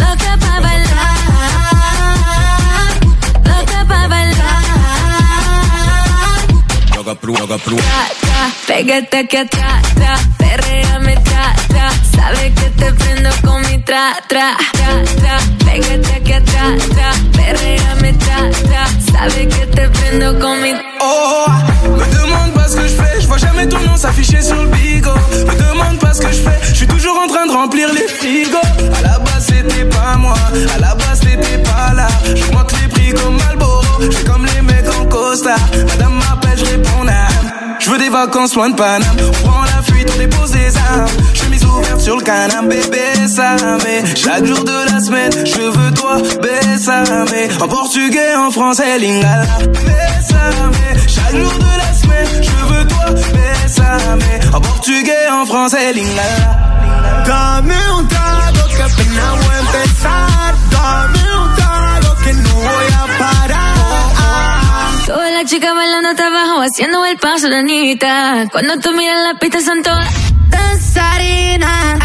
Loca pa' bailar. Loca pa' bailar. Tra, tra, pégate aquí atrás, tra, perréame, tra, tra. Sabes que te prendo con mi tra, tra, tra, tra. Pégate aquí atrás, tra, perréame, tra, tra. Sabes que te prendo con mi Oh, me demande pas ce que je fais, jamais ton nom s'afficher sur le bigot. Me demande pas ce que je fais, je suis toujours en train de remplir les frigos. À la base c'était pas moi, à la base t'étais pas là. J'augmente les prix comme Malboro, je comme les mecs en costard. Madame m'appelle, je réponds là. Je veux des vacances loin de Paname, on prend la fuite, on dépose des armes. Chemise ouverte sur le canapé, bébé, ça mais chaque jour de la semaine, je veux toi, bésame. En portugais, en français, lingala, bésame. Chaque jour de la semaine, je veux bésame. En portugais, en français, lingala. Dame un trago que apenas voy a empezar. Dame un trago que no voy a parar. Todas las chicas bailando hasta abajo, haciendo el paso de Anita. Cuando tú miras la pista son todas danzarinas.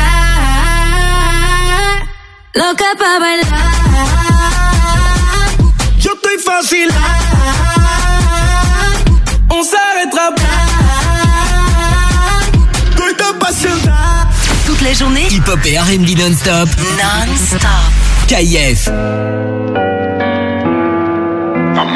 Loca pa' bailar. Yo estoy fácil. On s'arrêtera apasionada. Toute la journée, hip-hop et R&B non-stop. Non-stop. KIF. I'm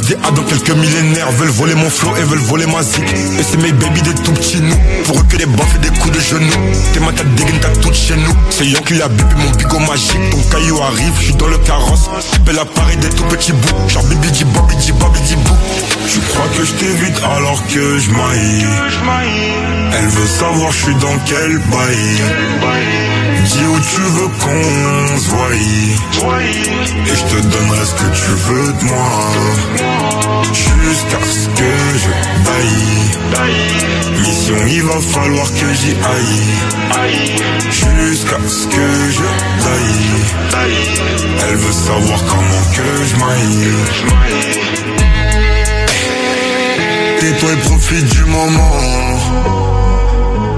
Ah dans quelques millénaires. veulent voler mon flow et veulent voler ma zik. Et c'est mes baby des tout petits nous. Pour eux que des baffes et des coups de genoux. T'es ma tête dégaine, t'as tout chez nous. C'est Yon qui a bébé mon bigot magique. Ton caillou arrive, je suis dans le carrosse. Belle appareil des tout petits bouts. Genre bibi di bobi di bobi di bou. Tu crois que je t'évite alors que je maille. Elle veut savoir je suis dans quel bail. Dis où tu veux qu'on se voie. Et je te donnerai ce que tu veux de moi. Jusqu'à ce que je baille. Mission il va falloir que j'y aille. Jusqu'à ce que je taille Elle veut savoir comment que je maille. Tais-toi et profite du moment.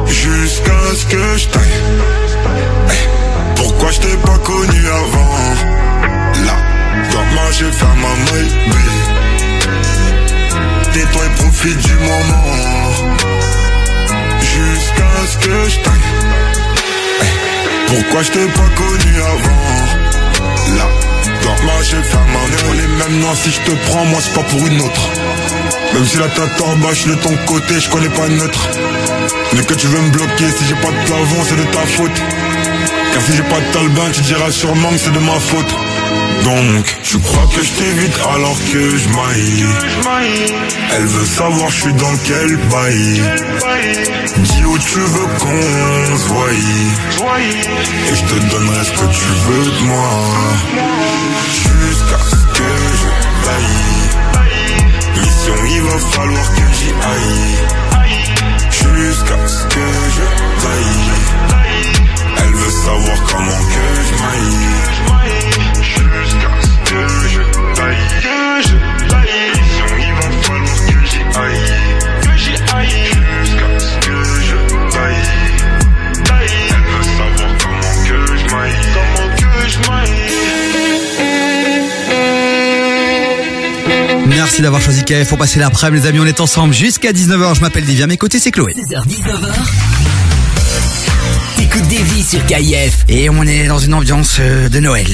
Jusqu'à ce que je taille pourquoi je t'ai pas connu avant? Là, dans ma j'ai fait ma maille Tais-toi et profite du moment. Jusqu'à ce que je taille. Pourquoi je t'ai pas connu avant? Là, dans ma j'ai fait ma On mêmes noms si je te prends moi c'est pas pour une autre. Même si la tête en bas je de ton côté je connais pas neutre. Mais que tu veux me bloquer si j'ai pas de plafond c'est de ta faute car si j'ai pas de talbin, tu diras sûrement que c'est de ma faute. Donc, tu crois que je t'évite alors que je maille. Elle veut savoir je suis dans quel bail. Dis où tu veux qu'on se voie. Et je te donnerai ce que tu veux de moi. Jusqu'à ce que je taille. Mission, il va falloir que j'y aille. Jusqu'à ce que je taille. Savoir comment que je maille Jusqu'à ce que je taille Que je taille Mission, il va falloir que j'y aille Que j'y aille Jusqu'à ce que je taille Taille Elle veut savoir comment que je maille Comment que je maille Merci d'avoir choisi KF pour passer l'après-midi, les amis. On est ensemble jusqu'à 19h. Je m'appelle Divya. À mes côtés, c'est Chloé. 16h, 19h. T'écoutes des vies sur KIF. Et on est dans une ambiance euh, de Noël.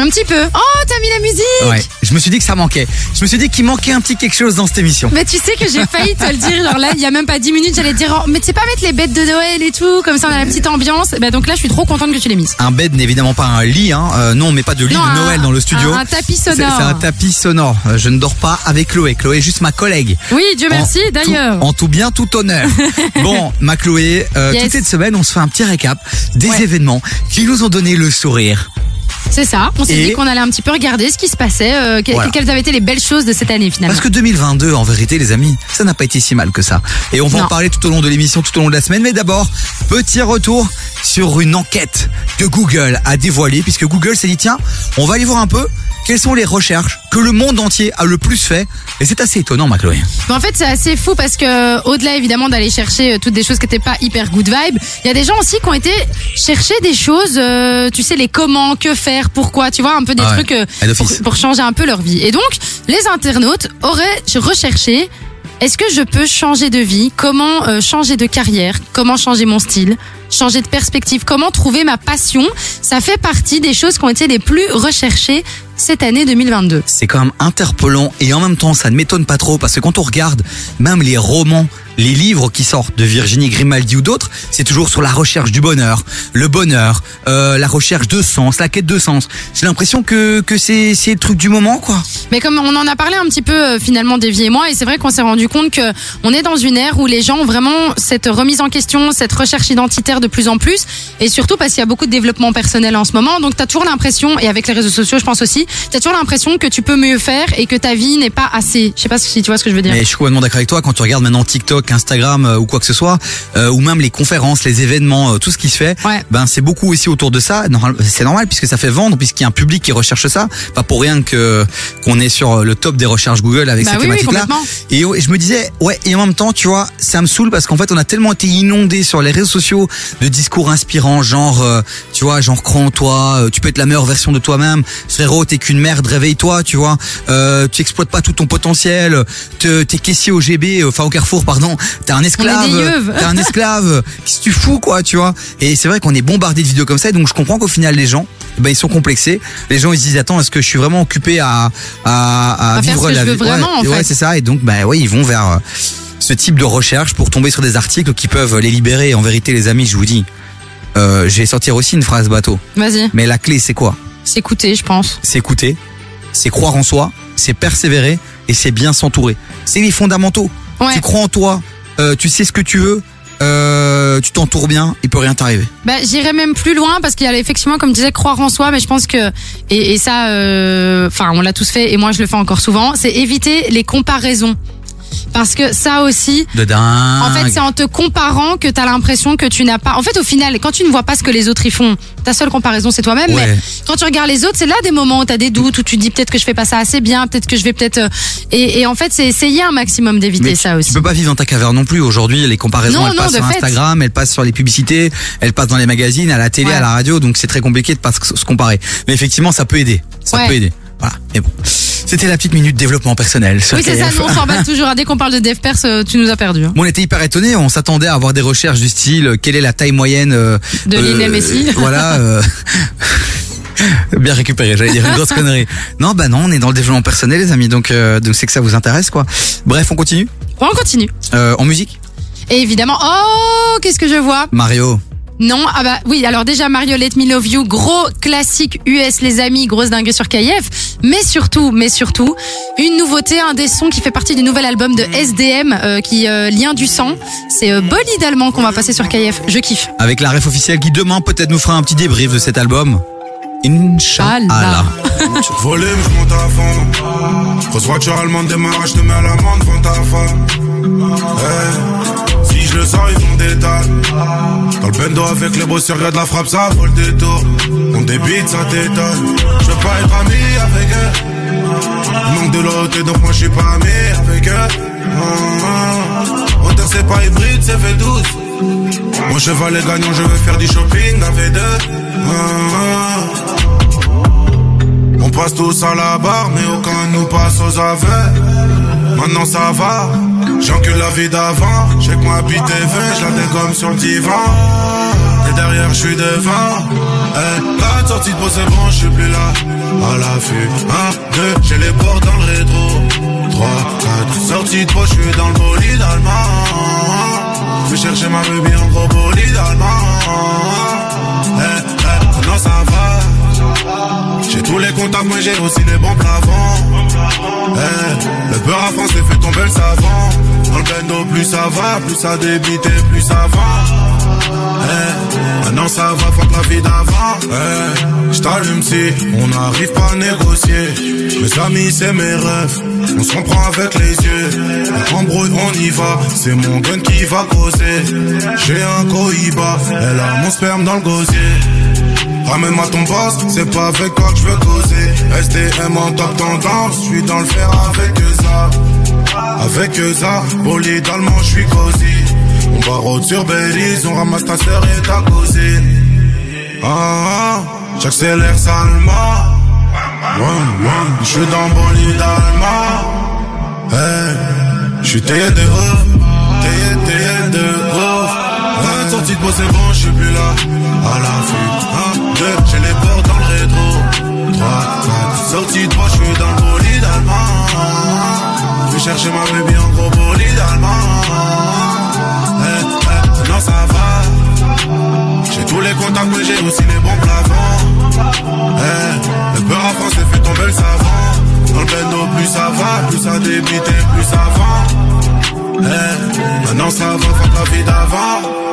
Un petit peu. Oh, t'as mis la musique Ouais. Je me suis dit que ça manquait. Je me suis dit qu'il manquait un petit quelque chose dans cette émission. Mais tu sais que j'ai failli te le dire, genre là, il y a même pas 10 minutes, j'allais te dire, oh, mais tu sais pas mettre les bêtes de Noël et tout, comme ça on a la petite ambiance. Bah donc là, je suis trop contente que tu l'aies mise. Un bed n'est évidemment pas un lit. Hein. Euh, non, on met pas de lit Non, de un- Noël dans le studio. un- un tapis sonore. C'est un tapis sonore. Euh, Je ne dors pas avec Chloé. Chloé est juste ma collègue. Oui, Dieu merci, En d'ailleurs. En tout bien, tout honneur. bon, ma Chloé, euh, Yes. toute cette semaine, on se fait un petit récap des événements qui nous ont donné le sourire. C'est ça. On s'est Et- dit qu'on allait un petit peu regarder ce qui se passait, euh, que- Voilà. quelles avaient été les belles choses de cette année finalement. Parce que 2022, en vérité, les amis, ça n'a pas été si mal que ça. Et on va en parler tout au long de l'émission, tout au long de la semaine. Mais d'abord, petit retour sur une enquête que Google a dévoilée, puisque Google s'est dit, tiens, on va aller voir un peu quelles sont les recherches que le monde entier a le plus fait. Et c'est assez étonnant, ma Chloé. Mais en fait, c'est assez fou parce que au-delà évidemment d'aller chercher euh, toutes des choses qui n'étaient pas hyper good vibe, il y a des gens aussi qui ont été chercher des choses, euh, tu sais, les comment, que faire, pourquoi, tu vois, un peu des Ah ouais. trucs euh, pour, pour changer un peu leur vie. Et donc, les internautes auraient recherché est-ce que je peux changer de vie Comment euh, changer de carrière Comment changer mon style Changer de perspective Comment trouver ma passion? Ça fait partie des choses qui ont été les plus recherchées cette année 2022. C'est quand même interpellant et en même temps ça ne m'étonne pas trop parce que quand on regarde même les romans, les livres qui sortent de Virginie Grimaldi ou d'autres, c'est toujours sur la recherche du bonheur, le bonheur, euh, la recherche de sens, la quête de sens. J'ai l'impression que que c'est c'est le truc du moment quoi. Mais comme on en a parlé un petit peu euh, finalement Davy et moi, et c'est vrai qu'on s'est rendu compte que on est dans une ère où les gens ont vraiment cette remise en question, cette recherche identitaire de plus en plus, et surtout parce qu'il y a beaucoup de développement personnel en ce moment. Donc tu as toujours l'impression, et avec les réseaux sociaux, je pense aussi, tu as toujours l'impression que tu peux mieux faire et que ta vie n'est pas assez. Je sais pas si tu vois ce que je veux dire. Mais je suis complètement d'accord avec toi quand tu regardes maintenant TikTok, Instagram euh, ou quoi que ce soit, euh, ou même les conférences, les événements, euh, tout ce qui se fait, ben c'est beaucoup aussi autour de ça. C'est normal puisque ça fait vendre, puisqu'il y a un public qui recherche ça. Pas pour rien que qu'on est sur le top des recherches Google avec Bah ces oui, oui, thématiques-là. complètement. et, je me disais, ouais, et en même temps, tu vois, ça me saoule parce qu'en fait, on a tellement été inondé sur les réseaux sociaux de discours inspirants, genre, euh, tu vois, genre crois en toi, euh, tu peux être la meilleure version de toi-même, frérot, t'es qu'une merde, réveille-toi, tu vois, euh, tu exploites pas tout ton potentiel, te- t'es caissier au GB, enfin au Carrefour, pardon, t'es un esclave, t'es un esclave, qu'est-ce que tu fous, quoi, tu vois? Et c'est vrai qu'on est bombardé de vidéos comme ça, et donc je comprends qu'au final, les gens ben ils sont complexés. Les gens ils se disent attends est-ce que je suis vraiment occupé à à, À faire vivre ce que la je veux vie? Vraiment, ouais, en ouais, c'est ça et donc bah oui ils vont vers euh, ce type de recherche pour tomber sur des articles qui peuvent les libérer. En vérité les amis je vous dis, euh, je vais sortir aussi une phrase bateau. Vas-y. Mais la clé c'est quoi? C'est écouter, je pense. C'est écouter, c'est croire en soi, c'est persévérer et c'est bien s'entourer. C'est les fondamentaux. Tu crois en toi, euh, tu sais ce que tu veux, euh, tu t'entoures bien, il peut rien t'arriver. Bah, j'irais même plus loin parce qu'il y a effectivement, comme tu disais, croire en soi, mais je pense que et, et ça, euh, enfin, on l'a tous fait et moi je le fais encore souvent, c'est éviter les comparaisons. Parce que ça aussi, De dingue. en fait, c'est en te comparant que t'as l'impression que tu n'as pas. En fait, au final, quand tu ne vois pas ce que les autres y font, ta seule comparaison c'est toi-même. Ouais. Mais quand tu regardes les autres, c'est là des moments où t'as des doutes, où tu dis peut-être que je fais pas ça assez bien, peut-être que je vais peut-être. euh, Et, et en fait, c'est essayer un maximum d'éviter ça aussi. Tu peux pas vivre dans ta caverne non plus. Aujourd'hui, les comparaisons, Non, elles non, passent sur fait. Instagram, elles passent sur les publicités, elles passent dans les magazines, à la télé, Ouais. à la radio. Donc c'est très compliqué de pas se se comparer. Mais effectivement, ça peut aider. Ça Ouais. peut aider. Voilà. Mais bon, c'était la petite minute développement personnel. sur Oui, c'est ça. Nous, on s'emballe toujours. Dès qu'on parle de dev pers, euh, tu nous as perdu. hein. Bon, on était hyper étonnés. On s'attendait à avoir des recherches du style euh, quelle est la taille moyenne euh, De Lionel Messi. Voilà. euh, Bien récupéré, j'allais dire une grosse connerie. Non, bah non, on est dans le développement personnel, les amis. Donc, donc c'est que ça vous intéresse, quoi. Bref, on continue. On continue. Euh, en musique, Et évidemment, oh, qu'est-ce que je vois? Mario. Non, ah bah oui, alors déjà Mario Let Me Love You, gros classique US les amis, grosse dinguerie sur KF, mais surtout, mais surtout, une nouveauté, un des sons qui fait partie du nouvel album de SDM euh, qui euh, Lien du sang, c'est euh, Bolide allemand qu'on va passer sur KF, je kiffe. Avec la ref officielle qui demain peut-être nous fera un petit débrief de cet album. Inch'Allah. Volume, je monte à fond. Grosse voiture allemande démarrage, je te mets à l'amende devant ta femme. Le sens, ils font des dalles. Dans le bendo avec les bosseurs, regarde la frappe, ça vaut le détour. On débite, ça t'étonne. Je veux pas être ami avec eux. Manque de l'autre, donc moi je suis pas ami avec eux. Ah. Moteur, c'est pas hybride, c'est V12. Mon cheval est gagnant, je veux faire du shopping. Ah, ah. On passe tous à la barre, mais aucun nous passe aux aveux. Maintenant ça va, j'encule la vie d'avant. J'ai que moi bite TV, je la dégomme sur le divan. Et derrière, je suis devant. Eh, la sortie de peau, c'est bon, je suis plus là. À l'affût, un, deux, j'ai les portes dans le rétro. Trois, quatre, sortie de je suis dans le bolide allemand. Je chercher ma baby en gros bolide allemand. Eh, eh, non, ça va. J'ai tous les contacts, mais j'ai aussi les bons plafonds. Eh, le beurre à France les fait tomber le savant. Dans le bendo, plus ça va, plus ça débite et plus ça va. Eh, maintenant ça va, fuck la vie d'avant. Eh, j't'allume si on n'arrive pas à négocier. Mes amis, c'est mes rêves. On se comprend avec les yeux. Embrouille, on y va. C'est mon gun qui va causer. J'ai un cohiba. Elle a mon sperme dans le gosier. Ramène-moi ton boss, c'est pas avec toi que je veux causer. STM en top tendance, je suis dans le fer avec ça. Avec ça, bolide allemand, je suis cosy. On va road sur Belize, on ramasse ta sœur et ta cousine. Ah, ah, j'accélère salement. Je suis dans bolide allemand. Hey, je suis de ouf, taillé de ouf. Ouais, sortie de c'est bon, je suis plus là. À la fuite, un, deux, j'ai les portes dans le rétro. Trois, quatre, sortie de je suis dans le bolide allemand. Je chercher ma baby en gros bolide allemand. Eh, eh, non, ça va. J'ai tous les contacts, mais j'ai aussi les bons plafonds. Eh, le beurre à France fait tomber le savant. Dans le bendo, plus ça va, plus ça débite plus ça va. Eh, maintenant ça va, fuck la vie d'avant.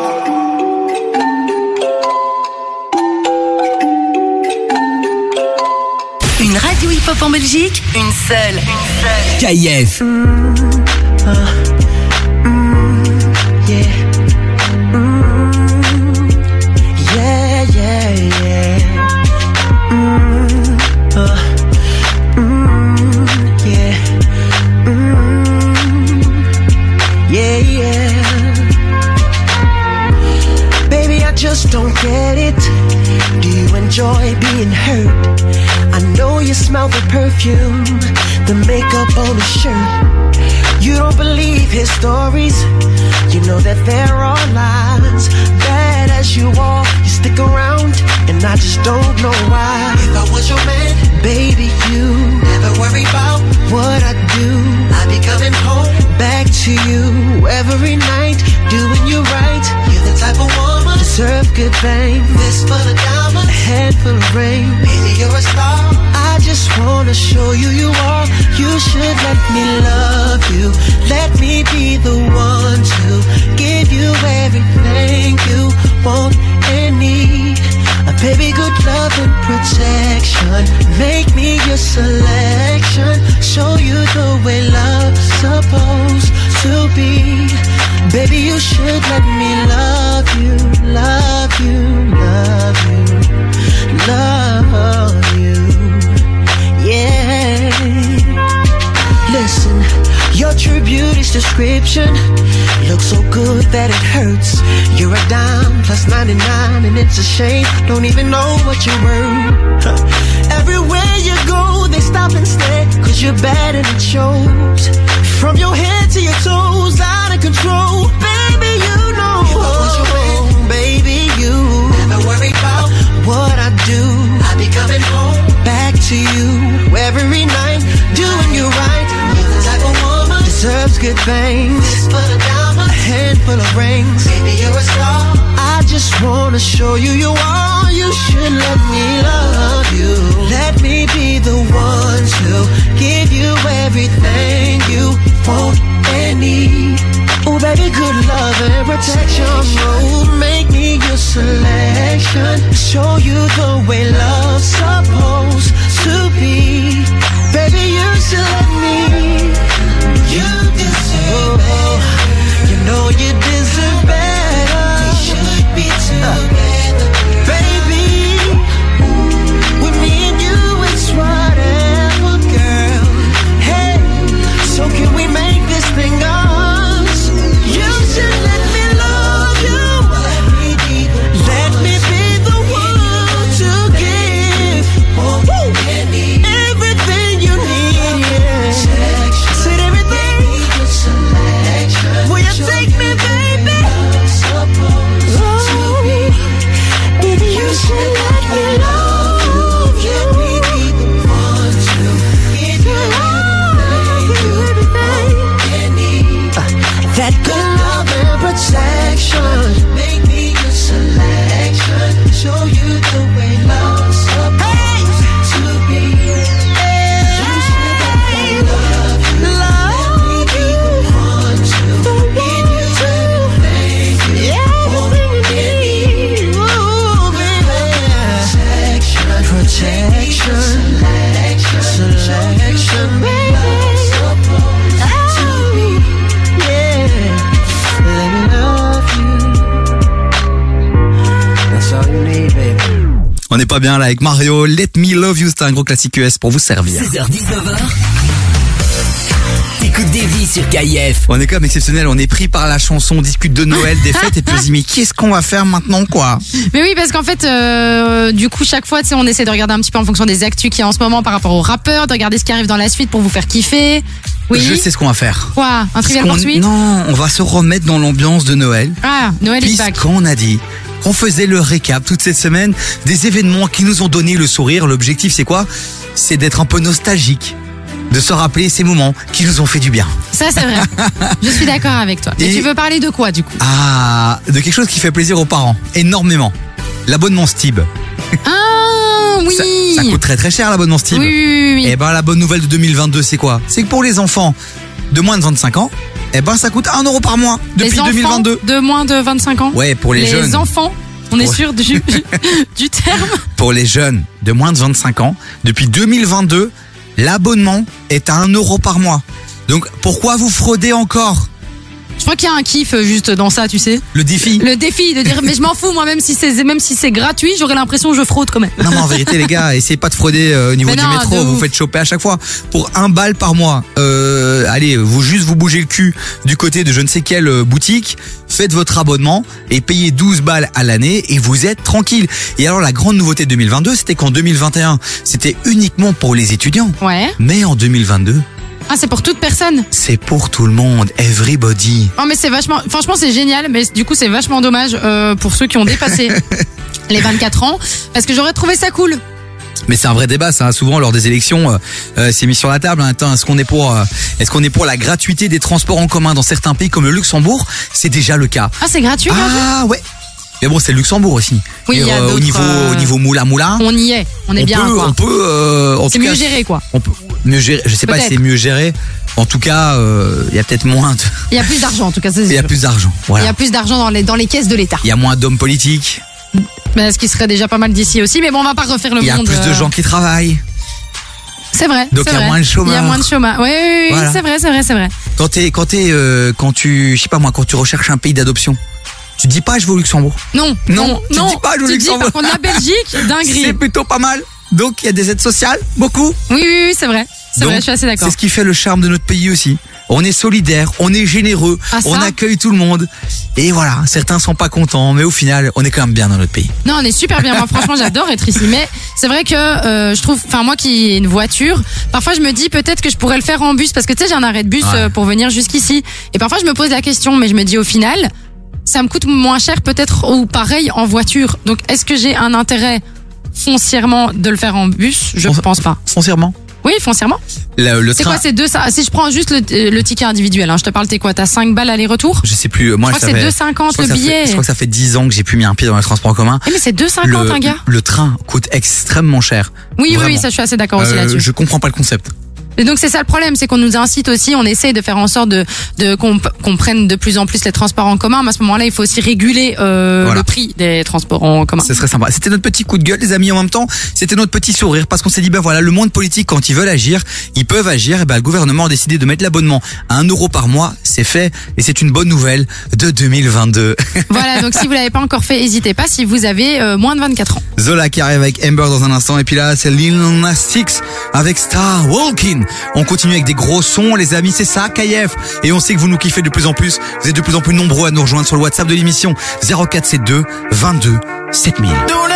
Hip-hop en Belgique, une seule. Une seule. KIF. Yeah, On n'est pas bien là avec Mario. Let me love you, c'est un gros classique US pour vous servir. 16h-19h. T'écoutes des vies sur KIF. On est comme exceptionnel, on est pris par la chanson, on discute de Noël, des fêtes, et puis on se dit mais qu'est-ce qu'on va faire maintenant quoi? Mais oui, parce qu'en fait, euh, du coup, chaque fois, on essaie de regarder un petit peu en fonction des actus qu'il y a en ce moment par rapport aux rappeurs, de regarder ce qui arrive dans la suite pour vous faire kiffer. Oui. Je sais ce qu'on va faire. Quoi? Un trivial qu'on- poursuite Non, on va se remettre dans l'ambiance de Noël. Ah, Noël is back. Puisqu'on a dit qu'on faisait le récap toute cette semaine des événements qui nous ont donné le sourire. L'objectif c'est quoi? C'est d'être un peu nostalgique, de se rappeler ces moments qui nous ont fait du bien. Ça, c'est vrai. Je suis d'accord avec toi. Et- tu veux parler de quoi, du coup? Ah, de quelque chose qui fait plaisir aux parents, énormément. L'abonnement Stib. Ah, oui Ça, ça coûte très très cher l'abonnement Stib. Oui, oui, oui, oui. Et ben la bonne nouvelle de 2022 c'est quoi? C'est que pour les enfants de moins de 25 ans, eh ben ça coûte 1 euro par mois depuis les enfants 2022. de moins de 25 ans Ouais, pour les jeunes. enfants, on est sûr du, du terme. Pour les jeunes de moins de 25 ans, depuis 2022, l'abonnement est à 1 euro par mois. Donc pourquoi vous fraudez encore? Je crois qu'il y a un kiff euh, juste dans ça, tu sais. Le défi Le défi de dire, mais je m'en fous, moi, même si c'est même si c'est gratuit, j'aurais l'impression que je fraude quand même. Non mais en vérité les gars, essayez pas de frauder euh, au niveau Mais du non, métro, de vous ouf. faites choper à chaque fois pour un balle par mois. Euh, allez, vous juste vous bougez le cul du côté de je ne sais quelle euh, boutique, faites votre abonnement et payez 12 balles à l'année et vous êtes tranquille. Et alors la grande nouveauté de 2022, c'était qu'en 2021, c'était uniquement pour les étudiants. Ouais. Mais en 2022, Ah, c'est pour toute personne. C'est pour tout le monde, everybody. Oh, mais c'est vachement. Franchement, c'est génial, mais du coup, c'est vachement dommage euh, pour ceux qui ont dépassé les 24 ans, parce que j'aurais trouvé ça cool. Mais c'est un vrai débat, ça. Souvent lors des élections, euh, euh, c'est mis sur la table. hein. Attends, est-ce qu'on est pour, euh, est-ce qu'on est pour la gratuité des transports en commun dans certains pays comme le Luxembourg? C'est déjà le cas. Ah, c'est gratuit. Ah ouais. Mais bon, c'est le Luxembourg aussi. Oui, il y a au d'autres, niveau, euh, au niveau moula moula. On y est, on est bien. peut, quoi. on peut, euh, en C'est cas, mieux géré, quoi. On peut mieux gérer. Je sais pas si c'est mieux géré. En tout cas, euh, il y a peut-être moins. De... Il y a plus d'argent, en tout cas. Il y a plus d'argent. Il y a plus d'argent dans les, dans les caisses de l'État. Il y a moins d'hommes politiques. Ben, ce qui serait déjà pas mal d'ici aussi, mais bon, on va pas refaire le Il y a monde. plus de euh, gens qui travaillent. C'est vrai. Donc il y a vrai. moins de chômeurs. Il y a moins de chômage. Oui, oui, oui, Voilà. c'est vrai, c'est vrai, c'est vrai. Quand t'es, quand t'es, euh, quand tu, je sais pas moi, quand tu recherches un pays d'adoption, tu dis pas je vais au Luxembourg. Non, Non, non, tu non. dis pas je vais au Tu dis Luxembourg. par contre la Belgique, dinguerie. C'est plutôt pas mal. Donc il y a des aides sociales, beaucoup. Oui, oui, oui, c'est vrai. C'est vrai, je suis assez d'accord. C'est ce qui fait le charme de notre pays aussi. On est solidaire, on est généreux, Ah, on accueille tout le monde. Et voilà, certains sont pas contents, mais au final, on est quand même bien dans notre pays. Non, on est super bien. Moi, franchement, j'adore être ici. Mais c'est vrai que euh, je trouve, enfin moi qui ai une voiture, parfois je me dis peut-être que je pourrais le faire en bus parce que tu sais, j'ai un arrêt de bus Ouais. euh, pour venir jusqu'ici. Et parfois je me pose la question, mais je me dis au final, ça me coûte moins cher peut-être ou pareil en voiture. Donc est-ce que j'ai un intérêt foncièrement de le faire en bus? Je ne pense pas. Foncièrement? Oui, foncièrement. Le, le C'est train, quoi c'est deux ça? Si je prends juste le, le ticket individuel, hein, je te parle, t'es quoi? T'as 5 balles aller-retour? Je sais plus, moi Je crois ça que c'est fait- 2,50 je crois le fait- billet. je crois que ça fait 10 ans que j'ai plus mis un pied dans les transports en commun. Eh, mais c'est 2,50 le, un gars le train coûte extrêmement cher. Oui, oui, oui, Vraiment. ça je suis assez d'accord aussi Euh, là-dessus. Je comprends pas le concept. Et donc c'est ça le problème, c'est qu'on nous incite aussi, on essaye de faire en sorte de, de qu'on qu'on prenne de plus en plus les transports en commun, mais à ce moment-là, il faut aussi réguler euh, Voilà. le prix des transports en commun. Ce serait sympa. C'était notre petit coup de gueule, les amis. En même temps, c'était notre petit sourire parce qu'on s'est dit, ben voilà, le monde politique, quand ils veulent agir, ils peuvent agir. Et ben, le gouvernement a décidé de mettre l'abonnement à 1 euro par mois. C'est fait. Et c'est une bonne nouvelle de 2022. Voilà, donc si vous l'avez pas encore fait, n'hésitez pas si vous avez euh, moins de 24 ans. Zola qui arrive avec Amber dans un instant. Et puis là, c'est Lil Nas X avec Star Walking. On continue avec des gros sons, les amis. C'est ça, KF. Et on sait que vous nous kiffez de plus en plus. Vous êtes de plus en plus nombreux à nous rejoindre sur le WhatsApp de l'émission 0472 22 7000. Don't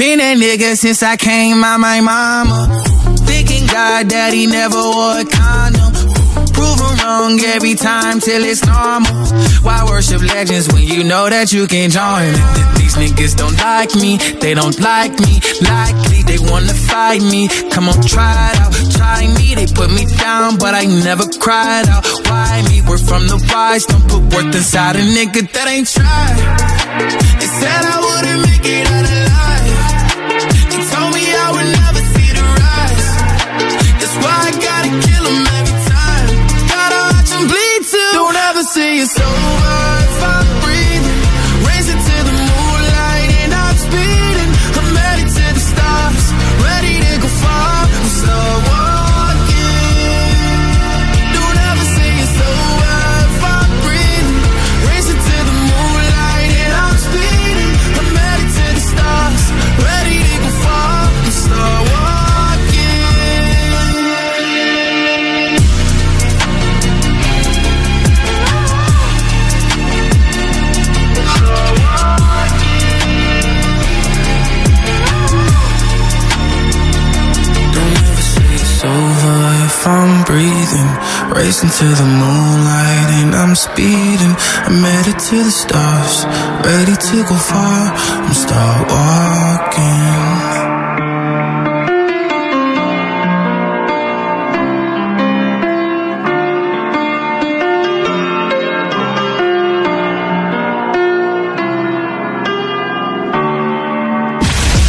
Been a nigga since I came out my mama. Thinking God daddy never wore a condom. Every time till it's normal. Why worship legends when you know that you can join? These niggas don't like me, they don't like me. Likely they wanna fight me. Come on, try it out. Try me, they put me down, but I never cried out. Why me? We're from the wise, don't put worth inside a nigga that ain't tried. To the stars, ready to go far. I'm start walking.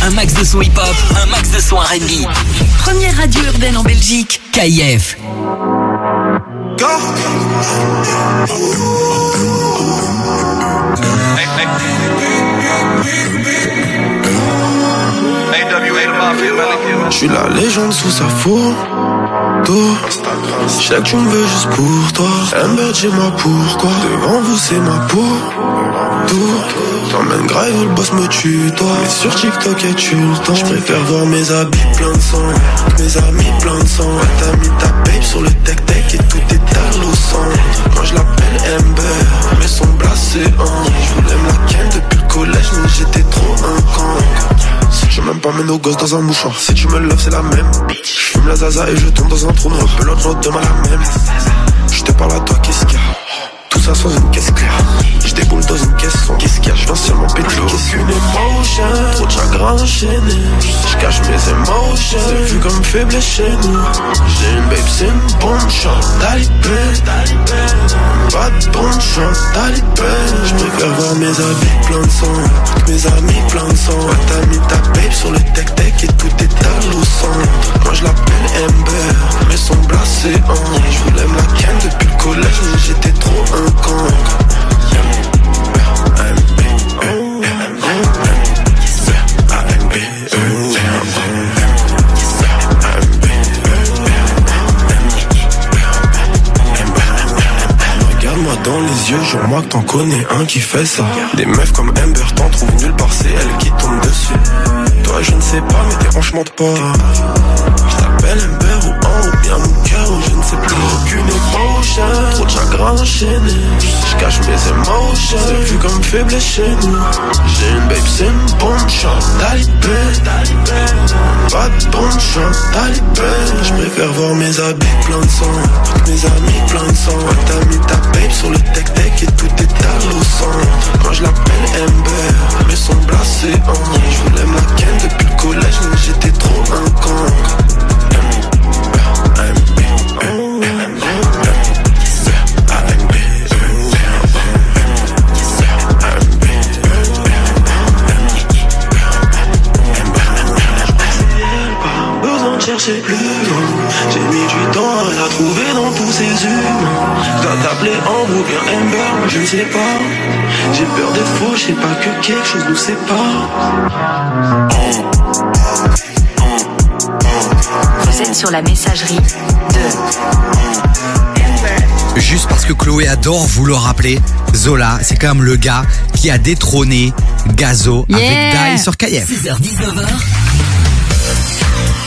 Un max de son hip-hop, un max de son R&B. Première radio urbaine en Belgique. KIF. Je suis la légende sous sa photo. Je sais que tu me veux juste pour toi. Amber dis-moi pourquoi. Devant vous c'est ma peau T'emmènes grave le boss me tue toi. Mais sur TikTok et tu le temps. Je préfère voir mes habits plein de sang. Mes amis plein de sang. T'as mis ta babe sur le tech tech Et tout est à au centre Moi je l'appelle Amber Mais son blasé hein Je voulais me depuis le collège Mais j'étais trop un con je même pas mes nos gosses dans un mouchoir. Si tu me love c'est la même. Je fume la zaza et je tombe dans un trou noir. Pelote l'autre demain la même. Je te parle à toi qu'est-ce qu'il y a? Ça sans une caisse claire. Je déboule dans une caisse sans Qu'est-ce qu'il y a. Je viens seulement péter Aucune émotion? Trop de chagrin enchaîné Je cache mes émotions. C'est vu comme faible chez nous. J'ai une babe c'est une bonne chance. Talibé Pas de bonne chance. Talibé Je préfère voir mes habits plein de sang. Mes amis plein de sang. T'as mis ta babe sur le tech tech Et tout est à au centre Moi je l'appelle Amber Mais son blasé hein Je voulais la ken depuis le collège Mais j'étais trop un Regarde-moi dans les yeux, jure-moi que t'en connais un qui fait ça. Des meufs comme Amber t'en trouvent nulle part, c'est elle qui tombe dessus. Toi, je ne sais pas, mais tes hanches mentent pas. Je t'appelle Amber ou un ou bien mon cœur, ou je ne sais plus. Aucune émotion, chagrin enchaîné. Je cache mes émotions, c'est vu comme faible chez nous. J'ai une babe, c'est une bonne chance, talibé. Pas de bonne chance, talibé. Je préfère voir mes habits plein de sang, mes amis plein de sang. Ouais, t'as mis ta babe sur le tech tech et tout est à au centre. Moi je l'appelle Amber, mais son blasé hein. Je voulais me la ken depuis le collège, mais j'étais trop un con. Je ne sais pas J'ai peur d'être faux, je sais pas que quelque chose nous sépare Vous êtes sur la messagerie de Juste parce que Chloé adore vous le rappeler, Zola, c'est quand même le gars qui a détrôné Gazo Yeah. avec Dai sur KF. 6h-19h.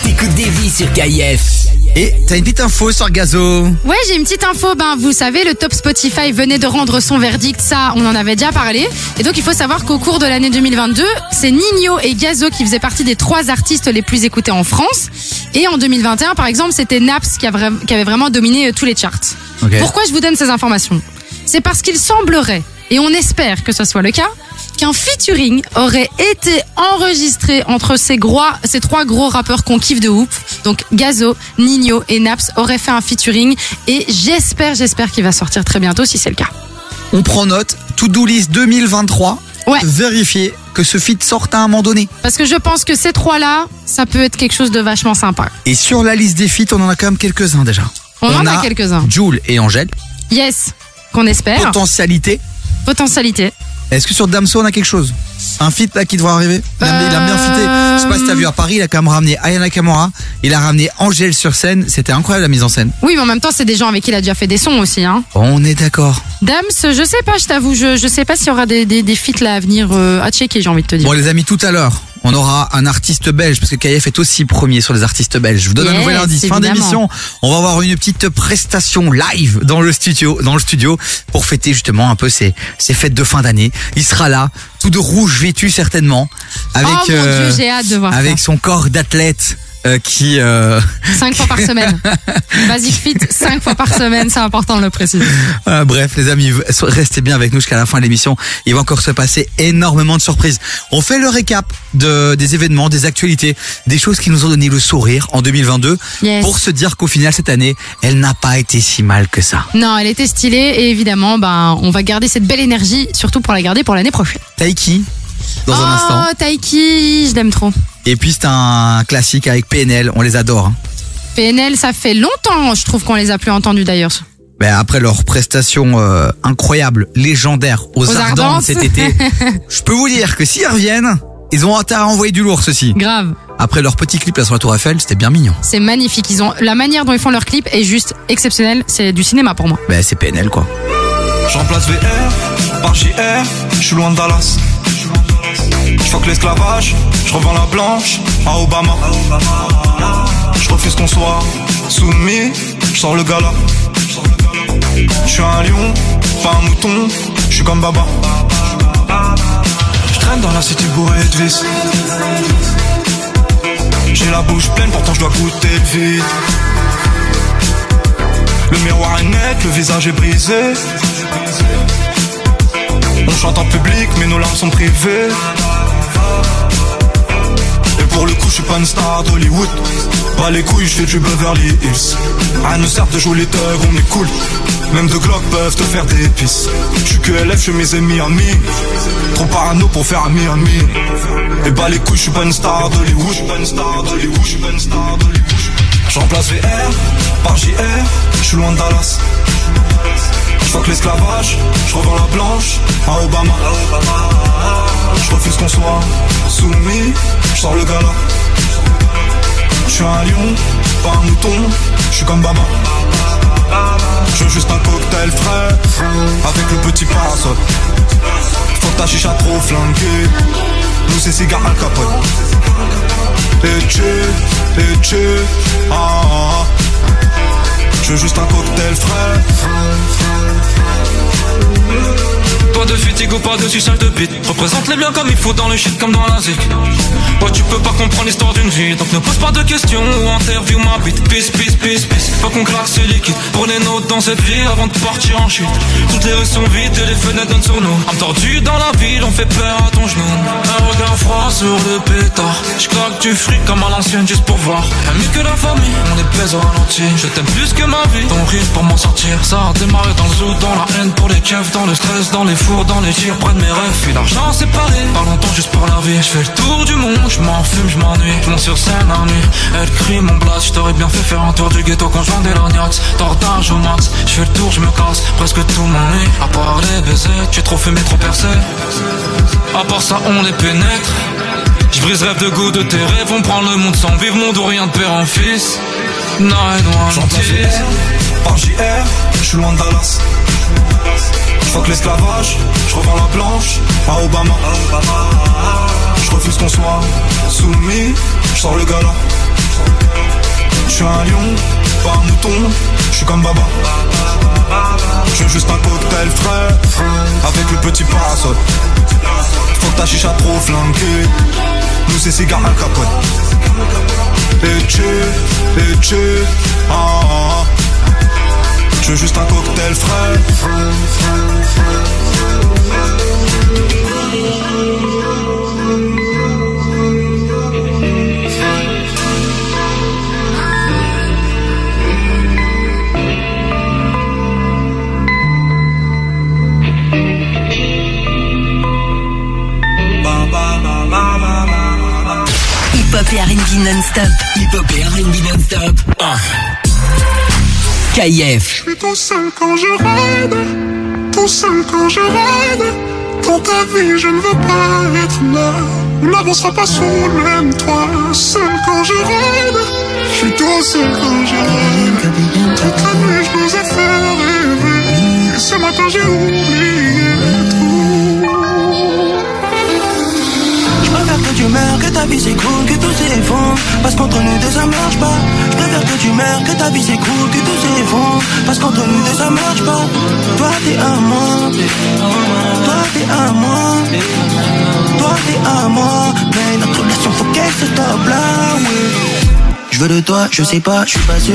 T'écoutes des vies sur KIF. Et t'as une petite info sur Gazo Ouais, j'ai une petite info. Ben, vous savez, le top Spotify venait de rendre son verdict. Ça, on en avait déjà parlé. Et donc, il faut savoir qu'au cours de l'année 2022, c'est Nino et Gazo qui faisaient partie des trois artistes les plus écoutés en France. Et en 2021, par exemple, c'était Naps qui, avait vraiment dominé euh, tous les charts. Pourquoi je vous donne ces informations? C'est parce qu'il semblerait, et on espère que ce soit le cas, qu'un featuring aurait été enregistré entre ces, gros, ces trois gros rappeurs qu'on kiffe de ouf. Donc Gazo, Nino et Naps auraient fait un featuring et j'espère, j'espère qu'il va sortir très bientôt si c'est le cas. On prend note, To-Do List 2023. Vérifier que ce feat sorte à un moment donné. Parce que je pense que ces trois-là, ça peut être quelque chose de vachement sympa. Et sur la liste des feats, on en a quand même quelques-uns déjà. On en a quelques-uns. Jules et Angèle. Yes, qu'on espère. Potentialité. Potentialité. Est-ce que sur Damso on a quelque chose? Un feat là qui devrait arriver il a, il a bien fité. Je sais pas si t'as vu à Paris, il a quand même ramené Ayana Kamura, il a ramené Angèle sur scène, c'était incroyable la mise en scène. Oui, mais en même temps, c'est des gens avec qui il a déjà fait des sons aussi. Hein. On est d'accord. Dams, je sais pas, je t'avoue, je, je sais pas s'il y aura des, des, des feats là à venir euh, à checker, j'ai envie de te dire. Bon les amis, tout à l'heure, on aura un artiste belge, parce que KF est aussi premier sur les artistes belges. Je vous donne un nouvel indice. Fin d'émission, on va avoir une petite prestation live dans le studio, dans le studio, pour fêter justement un peu ces, ces fêtes de fin d'année. Il sera là, tout de rouge vêtu certainement, avec, Oh mon Dieu, j'ai hâte de voir avec ça. son corps d'athlète euh, qui euh, Cinq fois par semaine. Basic Fit, cinq fois par semaine, c'est important de le préciser. Euh, bref, les amis, restez bien avec nous jusqu'à la fin de l'émission. Il va encore se passer énormément de surprises. On fait le récap de, des événements, des actualités, des choses qui nous ont donné le sourire en 2022 Yes. pour se dire qu'au final, cette année, elle n'a pas été si mal que ça. Non, elle était stylée et évidemment, ben, on va garder cette belle énergie, surtout pour la garder pour l'année prochaine. Taiki, dans un instant. Oh, Taiki, je l'aime trop. Et puis c'est un classique avec PNL, on les adore. hein. PNL, ça fait longtemps, je trouve qu'on les a plus entendus d'ailleurs. Ben, après leur prestation euh, incroyable, légendaire aux, Aux Ardentes Ardentes. cet été, je peux vous dire que s'ils reviennent, ils ont intérêt à envoyer du lourd ceci. Grave. Après leur petit clip là sur la Tour Eiffel, c'était bien mignon. C'est magnifique. Ils ont la manière dont ils font leur clip est juste exceptionnelle. C'est du cinéma pour moi. Ben c'est PNL quoi. Je remplace VR par JR, je suis loin de Dallas. Fuck l'esclavage, je revends la blanche à Obama. Je refuse qu'on soit soumis, je sors le gala. Je suis un lion, pas un mouton, je suis comme Baba. Je traîne dans la cité bourrée de vis. J'ai la bouche pleine, pourtant je dois goûter le vide. Le miroir est net, le visage est brisé. On chante en public, mais nos larmes sont privées. Et pour le coup, je suis pas une star d'Hollywood. Pas les couilles, je fais du Beverly Hills. Rien ne sert de jouer les thugs, on est cool. Même deux Glock peuvent te faire des pisses. Je suis que LF, je suis mes amis amis. Trop parano pour faire ami ami. Et bah les couilles, je suis pas une star d'Hollywood. Je suis pas une star d'Hollywood, je suis pas une star d'Hollywood. Je remplace VR par JR, je suis loin de Dallas. Fuck l'esclavage, je revends la blanche à Obama. Je refuse qu'on soit soumis, je sors le gala. Je suis un lion, pas un mouton, je suis comme Baba. Je veux juste un cocktail frais, avec le petit parasol. Faut que ta chicha trop flanquée, nous c'est cigare al capote. Et tu, et tu, ah, ah, ah. Je veux juste un cocktail frais. Toi de fatigue par-dessus salle de bite. Représente les biens comme il faut dans le shit comme dans la zik. Ouais tu peux pas comprendre l'histoire d'une vie Donc ne pose pas de questions ou interview ma bite. Peace, peace, peace, peace. Faut qu'on claque ce liquide. Pour les dans cette vie avant de partir en chute. Toutes les rues sont vides et les fenêtres donnent sur nous. Âme tordue dans la ville on fait peur à ton genou. Un regard froid sur le pétard. Je claque du fric comme à l'ancienne juste pour voir. Mieux que la famille On les baise au ralenti. Je t'aime plus que ma vie Ton rire pour m'en sortir. Ça a démarré dans le zoo Dans la haine pour les keufs Dans le stress Dans les Dans les tirs Près de mes rêves Puis l'argent séparé Pas longtemps juste pour la vie Je fais le tour du monde Je m'en fume Je m'ennuie. Je monte sur scène la nuit Elle crie mon blast Je t'aurais bien fait faire un tour du ghetto Conjoint des lorgnax Tortage au max Je fais le tour Je me casse Presque tout m'ennuie À part les baisers Tu es trop fumé Trop percé. À part ça on les pénètre. Je brise rêve de goût de tes rêves, on prend le monde sans vivre, mon dos rien de père en fils. Place VR par JR, je suis loin de Dallas. Je fuck l'esclavage, je revends la blanche à Obama. Je refuse qu'on soit soumis, je sors le gala. Je suis un lion, pas un mouton, je suis comme Baba. Je juste un cocktail frais, avec le petit parasol. Faut que ta chicha trop flanquée, nous c'est cigare al capote. Et tu, et tu, ah, ah, ah. Je veux juste un cocktail frais. Hip-hop et R&B non-stop. Hip-hop et R&B non-stop. Ah. Je suis tout seul quand je rêve, tout seul quand je rêve. Dans ta vie, je ne veux pas être là. On n'avancera pas sous le même toit. Seul quand je rêve, je suis tout seul quand je rêve. Toute la nuit, je nous ai fait rêver. Ce matin, j'ai oublié tout. Préfère que tu meurs, que ta vie s'écroule, que tout s'effondre. Parce qu'entre nous deux ça marche pas. Je préfère que tu meurs, que ta vie s'écroule, que tout s'effondre. Parce qu'entre nous deux ça marche pas. Toi t'es à moi Toi t'es à moi Toi t'es à moi Mais notre relation faut qu'elle se stoppe là, Je veux de toi, je sais pas, je suis pas sûr.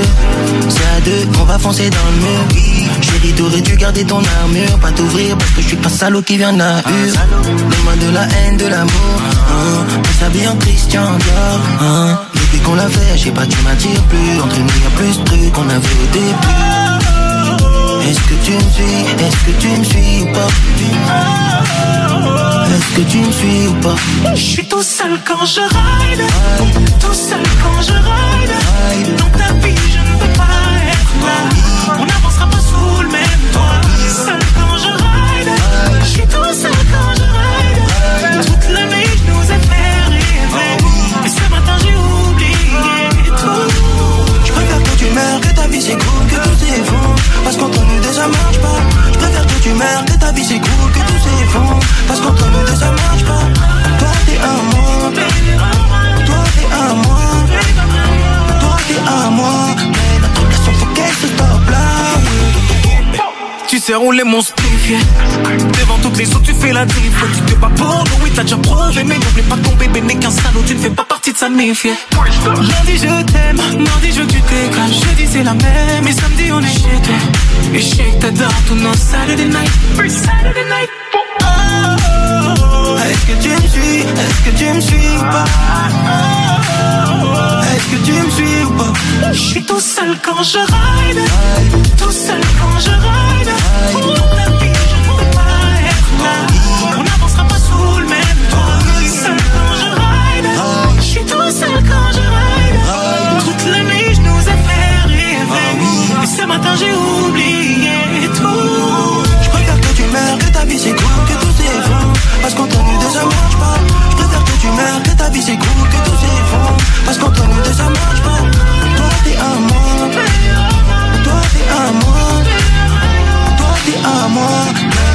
C'est à deux, on va foncer dans le mur. Chérie, t'aurais-tu garder ton armure, pas t'ouvrir parce que je suis pas salaud qui vient de la hure. Donne-moi de la haine, de l'amour. Hein. On s'habille en Christian Dior. Hein. Depuis qu'on l'a fait, je sais pas, tu m'attires plus. Entre nous, y a plus de trucs qu'on avait au début. Est-ce que tu me suis? Est-ce que tu me suis ou pas? Est-ce que tu me suis ou pas? Je suis tout seul quand je ride. Tout seul quand je ride. Dans ta vie, je ne peux pas être là. On n'avancera pas sous le même toit. Seul quand je ride. Je suis tout seul Rouler mon spliff. Devant toutes les autres, tu fais la diff. Tu te bats pour nous, oui, t'as déjà prouvé. Mais n'oublie pas que ton bébé n'est qu'un salaud, tu ne fais pas partie de sa mif. Lundi, je t'aime, mardi, je tu dégages. Jeudi, c'est la même, et samedi, on est chez toi. Et je sais que t'adores tous nos Saturday night. First Saturday night. Oh, oh, oh. Est-ce que tu me suis? Est-ce que tu me suis? Pas Est-ce que tu me suis ou pas Je suis tout seul quand je ride. Tout seul quand je ride. Dans ta vie, je ne peux pas être là. On n'avancera pas sous le même toit. Seul quand je ride. Je suis tout seul quand je ride. Toute la nuit, je nous ai fait rêver. Et ce matin, j'ai oublié tout. Que ta vie c'est cool, que tout s'effondre Parce qu'entre nous deux ça marche pas Je préfère que tu meurs, que ta vie c'est cool, que tout s'effondre Parce qu'entre nous deux ça marche pas Toi t'es un moi Toi t'es un moi Toi t'es un moi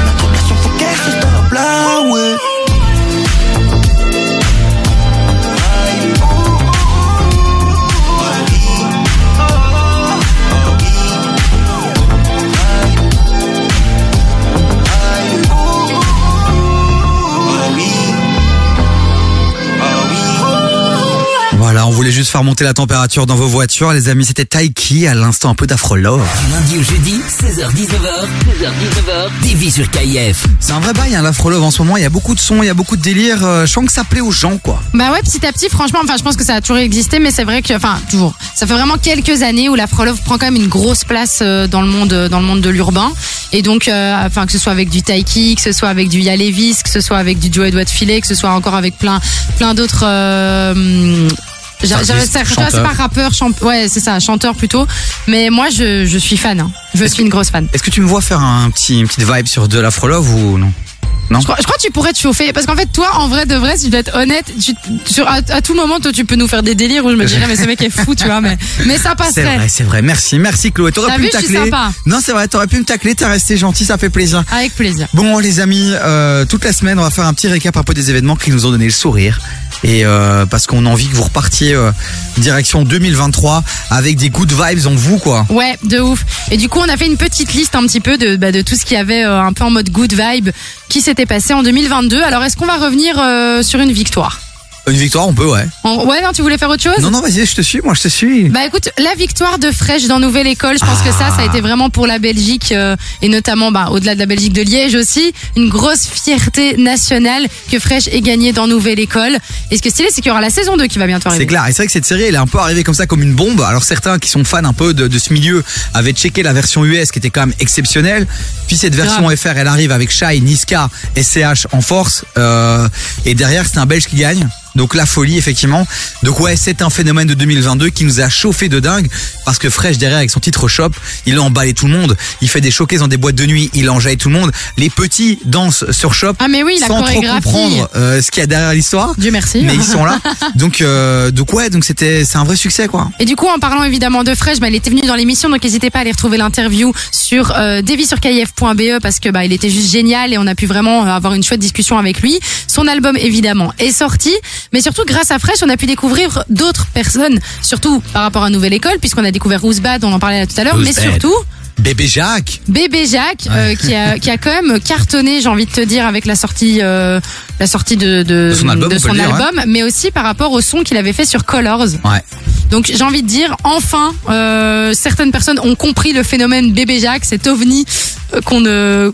notre relation faut qu'elle se stoppe là, ouais Juste faire monter la température dans vos voitures. Les amis, c'était Taiki, à l'instant un peu d'Afrolove. Du lundi au jeudi, 16h-19h, 16h-19h, TV sur KIF. C'est un vrai bail, hein, l'Afrolove en ce moment. Il y a beaucoup de sons, il y a beaucoup de délire. Euh, je sens que ça plaît aux gens, quoi. Bah ouais, petit à petit, franchement, enfin, je pense que ça a toujours existé, mais c'est vrai que, enfin, toujours. Ça fait vraiment quelques années où la Frolov prend quand même une grosse place euh, dans le monde, euh, dans le monde de l'urbain. Et donc, euh, enfin, que ce soit avec du Taiki, que ce soit avec du Yalevis, que ce soit avec du Joe Edouard Filet, que ce soit encore avec plein, plein d'autres. Euh, j'a- Artistes, j'avais- c'est- c'est chanteurs. pas rappeur, ouais, c'est ça, chanteur plutôt. Mais moi, je, je suis fan. hein. Je suis une grosse fan. Est-ce que tu me vois faire un petit, une petite vibe sur de l'Afrolove ou non? Non Je crois, je crois que tu pourrais te chauffer parce qu'en fait toi en vrai de vrai si je dois être honnête tu, sur, à, à tout moment toi tu peux nous faire des délires où je me dirais mais ce mec est fou tu vois mais mais ça C'est passerait vrai, c'est vrai. Merci, merci Chloé. T'aurais T'as pu vu, me je suis tacler. sympa. Non, c'est vrai, t'aurais pu me tacler. T'es resté gentil, ça fait plaisir. avec plaisir Bon, les amis, euh, toute la semaine, on va faire un petit récap un peu des événements qui nous ont donné le sourire. Et euh, parce qu'on a envie que vous repartiez euh, direction 2023 avec des good vibes en vous, quoi. ouais de ouf et du coup on a fait une petite liste un petit peu de, bah, de tout ce qui avait euh, un peu en mode good vibe qui s'était passé en 2022 alors est-ce qu'on va revenir euh, sur une victoire? Une victoire, on peut, ouais. Ouais non tu voulais faire autre chose? Non, non, vas-y, je te suis. Moi, je te suis. Bah écoute, la victoire de Fresh dans Nouvelle École, je pense que ça, ça a été vraiment pour la Belgique euh, et notamment bah, au-delà de la Belgique de Liège aussi, une grosse fierté nationale que Fresh ait gagné dans Nouvelle École. Et ce qui est stylé, c'est qu'il y aura la saison 2 qui va bientôt arriver. C'est clair. Et c'est vrai que cette série, elle est un peu arrivée comme ça, comme une bombe. Alors certains qui sont fans un peu de, de ce milieu avaient checké la version US qui était quand même exceptionnelle. Puis cette version. FR, elle arrive avec Shai, Niska, SCH en force. Euh, et derrière, c'est un Belge qui gagne. Donc la folie, effectivement. Donc ouais, c'est un phénomène de 2022 qui nous a chauffé de dingue. Parce que Fresh, derrière, avec son titre Shop, il a emballé tout le monde. Il fait des showcases dans des boîtes de nuit. Il enjaille tout le monde. Les petits dansent sur Shop. Ah mais oui, la sans trop comprendre euh, ce qu'il y a derrière l'histoire. Dieu merci. Mais ils sont là. Donc, euh, donc ouais, donc c'était, c'est un vrai succès, quoi. Et du coup, en parlant évidemment de Fresh, bah, il était venu dans l'émission, donc n'hésitez pas à aller retrouver l'interview sur euh, devisurkif.be parce que bah, il était juste génial et on a pu vraiment avoir une chouette discussion avec lui. Son album évidemment est sorti, mais surtout grâce à Fresh, on a pu découvrir d'autres personnes, surtout par rapport à Nouvelle École, puisqu'on a découvert Ouzbad, on en parlait là tout à l'heure, mais surtout Bébé Jacques. Bébé Jacques, euh, qui, a, qui a quand même cartonné, j'ai envie de te dire, avec la sortie, euh, la sortie de, de, De son album, dire, album, mais aussi par rapport au son qu'il avait fait sur Colors. Ouais. Donc j'ai envie de dire, enfin, euh, certaines personnes ont compris le phénomène Bébé Jacques, cet ovni qu'on ne,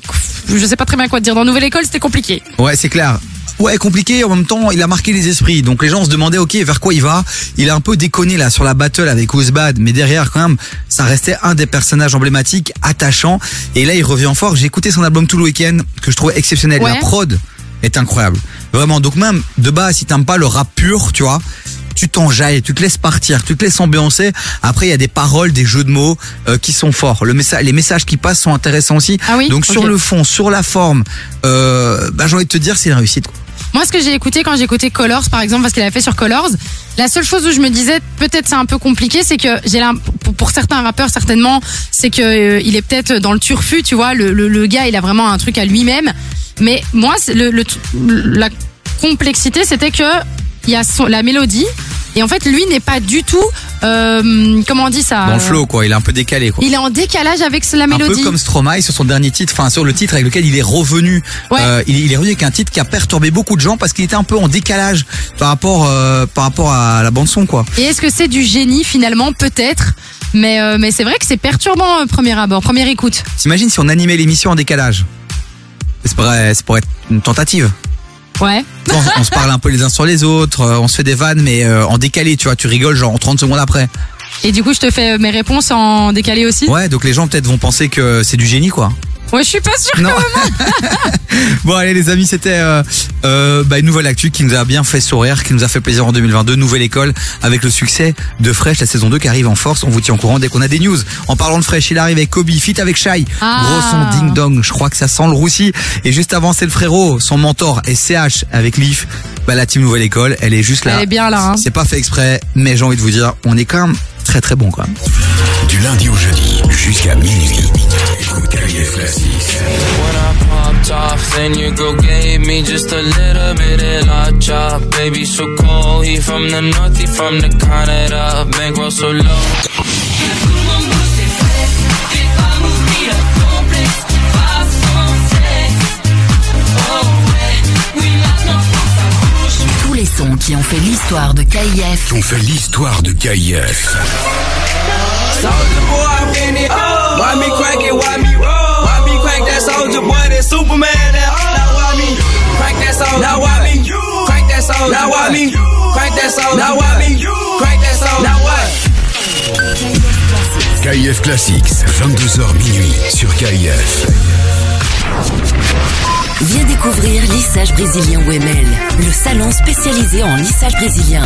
je sais pas très bien quoi te dire. Dans Nouvelle École, c'était compliqué. Ouais, c'est clair. Ouais, compliqué. En même temps, il a marqué les esprits. Donc les gens se demandaient, ok, vers quoi il va? Il a un peu déconné là sur la battle avec Ouzbad, mais derrière quand même, ça restait un des personnages emblématiques, attachants. Et là, il revient fort. J'ai écouté son album tout le week-end que je trouvais exceptionnel. Ouais. La prod est incroyable. Vraiment. Donc même de base, si t'aimes pas le rap pur, tu vois. Tu t'enjailles, tu te laisses partir, tu te laisses ambiancer. Après, il y a des paroles, des jeux de mots euh, qui sont forts. Le message, les messages qui passent sont intéressants aussi. Ah oui? Donc sur le fond, sur la forme, euh, bah, j'ai envie de te dire, c'est une réussite. quoi. Moi, ce que j'ai écouté quand j'ai écouté Colors, par exemple, parce qu'il avait fait sur Colors, la seule chose où je me disais peut-être c'est un peu compliqué, c'est que j'ai pour, certains rappeurs certainement, c'est que euh, il est peut-être dans le turfu, tu vois. Le, le, gars, il a vraiment un truc à lui-même. Mais moi, la complexité, c'était que il y a son, la mélodie. Et en fait, lui n'est pas du tout, euh, comment on dit ça Dans le euh, flow, quoi. Il est un peu décalé, quoi. Il est en décalage avec la un mélodie. peu comme Stromae sur son dernier titre, enfin sur le titre avec lequel il est revenu. Euh, il, il est revenu avec un titre qui a perturbé beaucoup de gens parce qu'il était un peu en décalage par rapport euh, par rapport à la bande son quoi. Et est-ce que c'est du génie finalement? Peut-être. Mais, mais c'est vrai que c'est perturbant, premier abord, première écoute. T'imagines si on animait l'émission en décalage? C'est pourrait être une tentative. Ouais. On, on se parle un peu les uns sur les autres, euh, on se fait des vannes mais euh, en décalé, tu vois, tu rigoles genre en 30 secondes après. Et du coup, je te fais euh, mes réponses en décalé aussi? Ouais, donc les gens peut-être vont penser que c'est du génie quoi. Ouais, je suis pas sûre Non. quand même. Bon allez les amis, c'était euh, euh, bah, une nouvelle actu qui nous a bien fait sourire, qui nous a fait plaisir en 2022, nouvelle école avec le succès de Fresh, la saison 2 qui arrive en force. On vous tient au courant dès qu'on a des news. En parlant de Fresh, il arrive avec Kobe, fit avec Shai, Ah. gros son ding dong. Je crois que ça sent le roussi. Et juste avant c'est le frérot, son mentor SCH avec Leaf. Bah la team nouvelle école, elle est juste là. Elle est bien là. Hein. C'est pas fait exprès, mais j'ai envie de vous dire, on est quand même très très bon quand même. Du lundi au jeudi jusqu'à minuit. When I popped off, then your girl gave me just a little bit of la chop. Baby, so cold, he from the north, he from the Canada. Bankroll so low. Tous les sons qui ont fait l'histoire de KIF. On fait l'histoire de KIF. Why me crank it? Why me roll? Why me crank that soldier boy? That Superman. That now why me? Crank that soldier? Now why me? crank that soldier? Now why me? Crank that soldier? Now why me? crank that soldier? Now what? KIF Classics, 22h minuit sur KIF. Viens découvrir lissage brésilien Wemel, le salon spécialisé en lissage brésilien.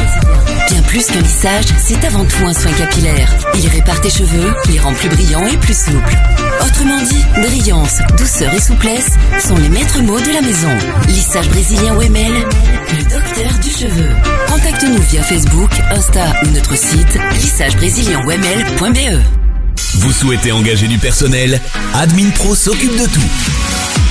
Bien plus qu'un lissage, c'est avant tout un soin capillaire. Il répare tes cheveux, les rend plus brillants et plus souples. Autrement dit, brillance, douceur et souplesse sont les maîtres mots de la maison. Lissage brésilien Wemel, le docteur du cheveu. Contacte-nous via Facebook, Insta ou notre site lissagebrésilien.wemel.be. Vous souhaitez engager du personnel? Admin Pro s'occupe de tout.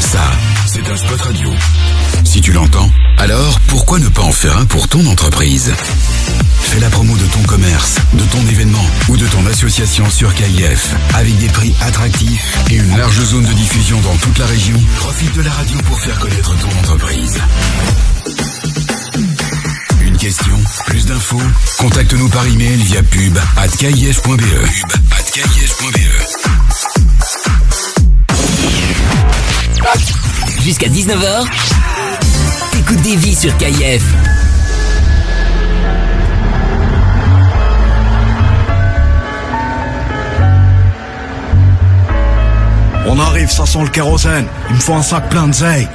Ça, c'est un spot radio. Si tu l'entends, alors pourquoi ne pas en faire un pour ton entreprise? Fais la promo de ton commerce, de ton événement ou de ton association sur KIF avec des prix attractifs et une large zone de diffusion dans toute la région. Profite de la radio pour faire connaître ton entreprise. Une question, plus d'infos? Contacte-nous par email via pub. Jusqu'à 19h, t'écoutes des vies sur KIF. On arrive, ça sent le kérosène. Il me faut un sac plein de zeille.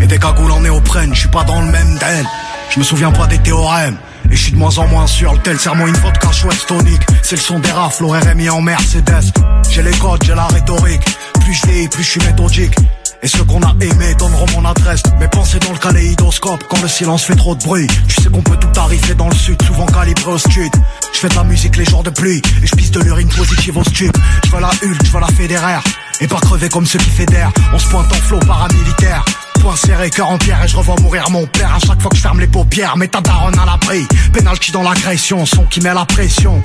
Et des cagoules en néoprène, je suis pas dans le même den. Je me souviens pas des théorèmes. Et je suis de moins en moins sûr, le tel serment une vodka chouette tonique. C'est le son des rafles au RMI en Mercedes. J'ai les codes, j'ai la rhétorique. Plus je plus je suis méthodique. Et ceux qu'on a aimés donneront mon adresse. Mes pensées dans le kaléidoscope quand le silence fait trop de bruit. Tu sais qu'on peut tout arriver dans le sud, souvent calibré au sud. Je fais de la musique les jours de pluie et je pisse de l'urine positive au stup. Je veux la Hulk, je veux la fédéraire. Et pas crever comme ceux qui fédèrent. On se pointe en flot paramilitaire. Point serré, cœur en pierre et je revois mourir mon père à chaque fois que je ferme les paupières. Mais ta daronne à l'abri. Penalty dans l'agression, son qui met la pression.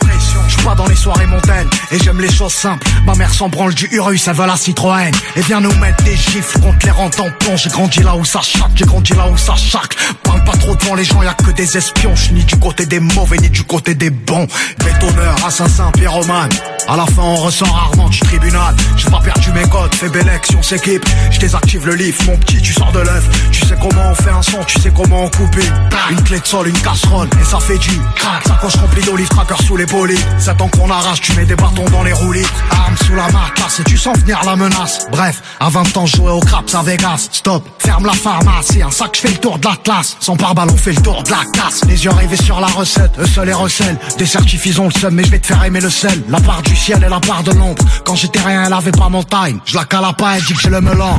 Je pas dans les soirées montaines et j'aime les choses simples. Ma mère s'en branle du Urus, elle veut la Citroën. Et vient nous mettre des gifles contre les en plomb. J'ai grandi là où ça chaque, j'ai grandi là où ça chaque. Parle pas trop devant les gens, y a que des espions. Je suis ni du côté des mauvais ni du côté des bons. Bétonneur, assassin, pyromane. À la fin, on ressort rarement du tribunal. J'ai pas perdu mes codes, fais belle action, s'équipe. Je désactive le livre, mon petit, tu de l'œuf. Tu sais comment on fait un son, tu sais comment on coupe une. Une clé de sol, une casserole, et ça fait du crack. Sacoche remplie d'olives, tracker sous les polies. C'est temps qu'on arrache, tu mets des bâtons dans les roulis. Arme sous la matelasse, et tu sens venir la menace. Bref, à 20 ans, jouais au craps à Vegas. Stop, ferme la pharmacie, un sac, je fais le tour de la classe. Sans pare-balles, on fait le tour de la casse. Les yeux rivés sur la recette, eux seuls les recèlent. Des certifs, ont le seum, mais je vais te faire aimer le sel. La part du ciel et la part de l'ombre. Quand j'étais rien, elle avait pas mon time. Je la cala pas, elle dit que j'ai le melon.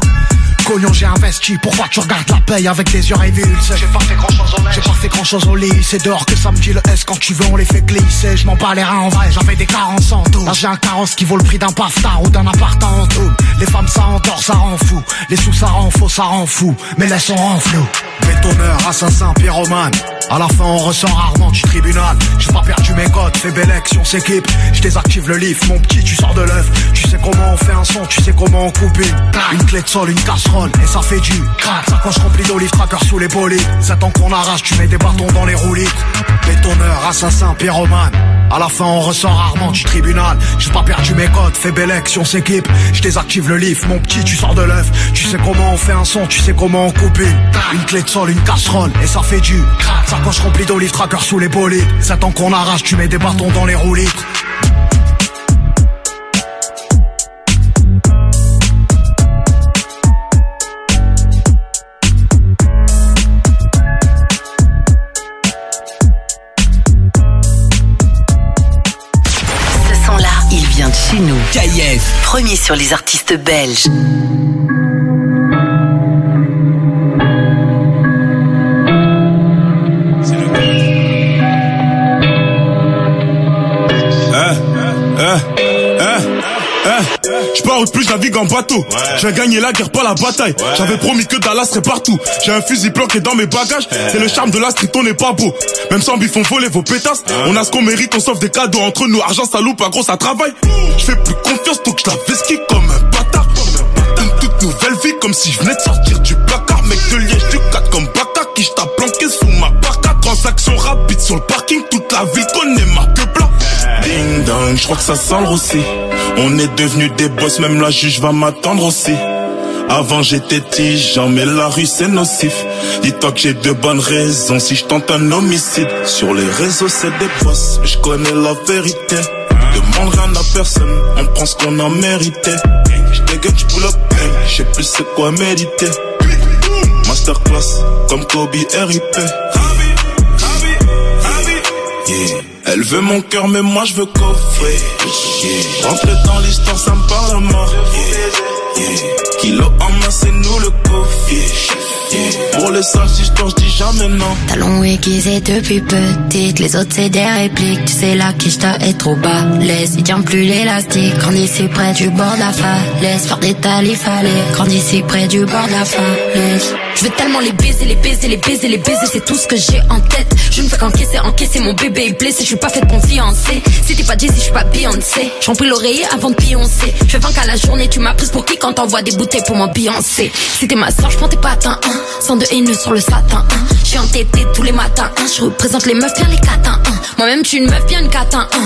Cognon, j'ai investi, pourquoi tu regardes la paye avec des yeux révulsés? J'ai pas fait grand chose au J'ai pas fait grand chose au lit, c'est dehors que ça me dit le S quand tu veux on les fait glisser. Je m'en bats les reins en vrai, j'avais des carences en tout Là j'ai un carrosse qui vaut le prix d'un paftar ou d'un appart en tout Les femmes ça endort, ça rend fou. Les sous ça rend faux, ça rend fou. Mais laisse on rend flou. Bétonneur, assassin, pyromane. À la fin on ressort rarement du tribunal. J'ai pas perdu mes codes, fais belle action, s'équipe. Je désactive le livre, mon petit tu sors de l'œuf. Tu sais comment on fait un son, tu sais comment on coupe une Une clé de sol, une casserole et ça fait du crack. Sacoche remplie d'olives, tracker sous les polies C'est temps qu'on arrache, tu mets des bâtons dans les roulis Bétonneur, assassin, pyromane. À la fin on ressort rarement du tribunal. J'ai pas perdu mes codes, fais belle action, s'équipe Je désactive le livre, mon petit tu sors de l'œuf. Tu sais comment on fait un son, tu sais comment on coupe une Une clé de sol, une casserole et ça fait du crack. Sacoche remplie d'olives, tracker sous les polies C'est temps qu'on arrache, tu mets des bâtons dans les roulis Premier sur les artistes belges. Plus, je navigue en bateau. Je viens gagner la guerre, pas la bataille. J'avais promis que Dallas serait partout. J'ai un fusil planqué dans mes bagages. C'est le charme de la street, on n'est pas beau. Même sans bif, on voler vos pétasses. On a ce qu'on mérite, on sauve des cadeaux entre nous. Argent, ça loupe, pas gros, ça travaille. Je fais plus confiance, donc je la vesquille comme un bâtard. Une toute nouvelle vie, comme si je venais de sortir du placard. Mec de liège, du 4 comme Baka, qui je planqué sous ma barca. Transaction rapide sur le parking, toute la ville connaît ma queue blanc. Ding dong, je crois que ça sent le. On est devenus des boss, même la juge va m'attendre aussi. Avant j'étais tigeant, mais la rue c'est nocif. Dis-toi que j'ai de bonnes raisons si je tente un homicide. Sur les réseaux c'est des boss, je connais la vérité. Demande rien à personne, on prend ce qu'on a mérité. Je dégaine, je pull up, je sais plus c'est quoi méditer. Masterclass, comme Kobe RIP. Yeah. Elle veut mon cœur, mais moi je veux coffrer. Yeah. Rentrer dans l'histoire, ça me parle à mort. Yeah. Yeah. Kilo en main, c'est nous le coffre. Pour les sales histoires, je dis jamais non. Talons aiguisés depuis petite, les autres c'est des répliques. Tu sais là qui j't'a est trop bas. Laisse, il tient plus l'élastique. Grandis ici près du bord de la falaise. Faire des talis fallait. Grandis ici près du bord de la falaise. Je veux tellement les baiser, les baiser, les baiser, les baiser, c'est tout ce que j'ai en tête. Je ne fais qu'encaisser, encaisser mon bébé est blessé. Je suis pas faite pour fiancer. Si t'es pas Jay-Z, je suis pas Beyoncé. J'en pris l'oreiller avant de pioncer. Je fais 20 qu'à la journée, tu m'as prise pour qui quand t'envoies des bouteilles pour m'ambiancer. Si t'es ma soeur, je prends tes patins, hein. Sans de haineux sur le satin, hein. Je suis entêtée tous les matins, hein. Je représente les meufs bien les catins, hein. Moi-même, je suis une meuf bien une catin, hein.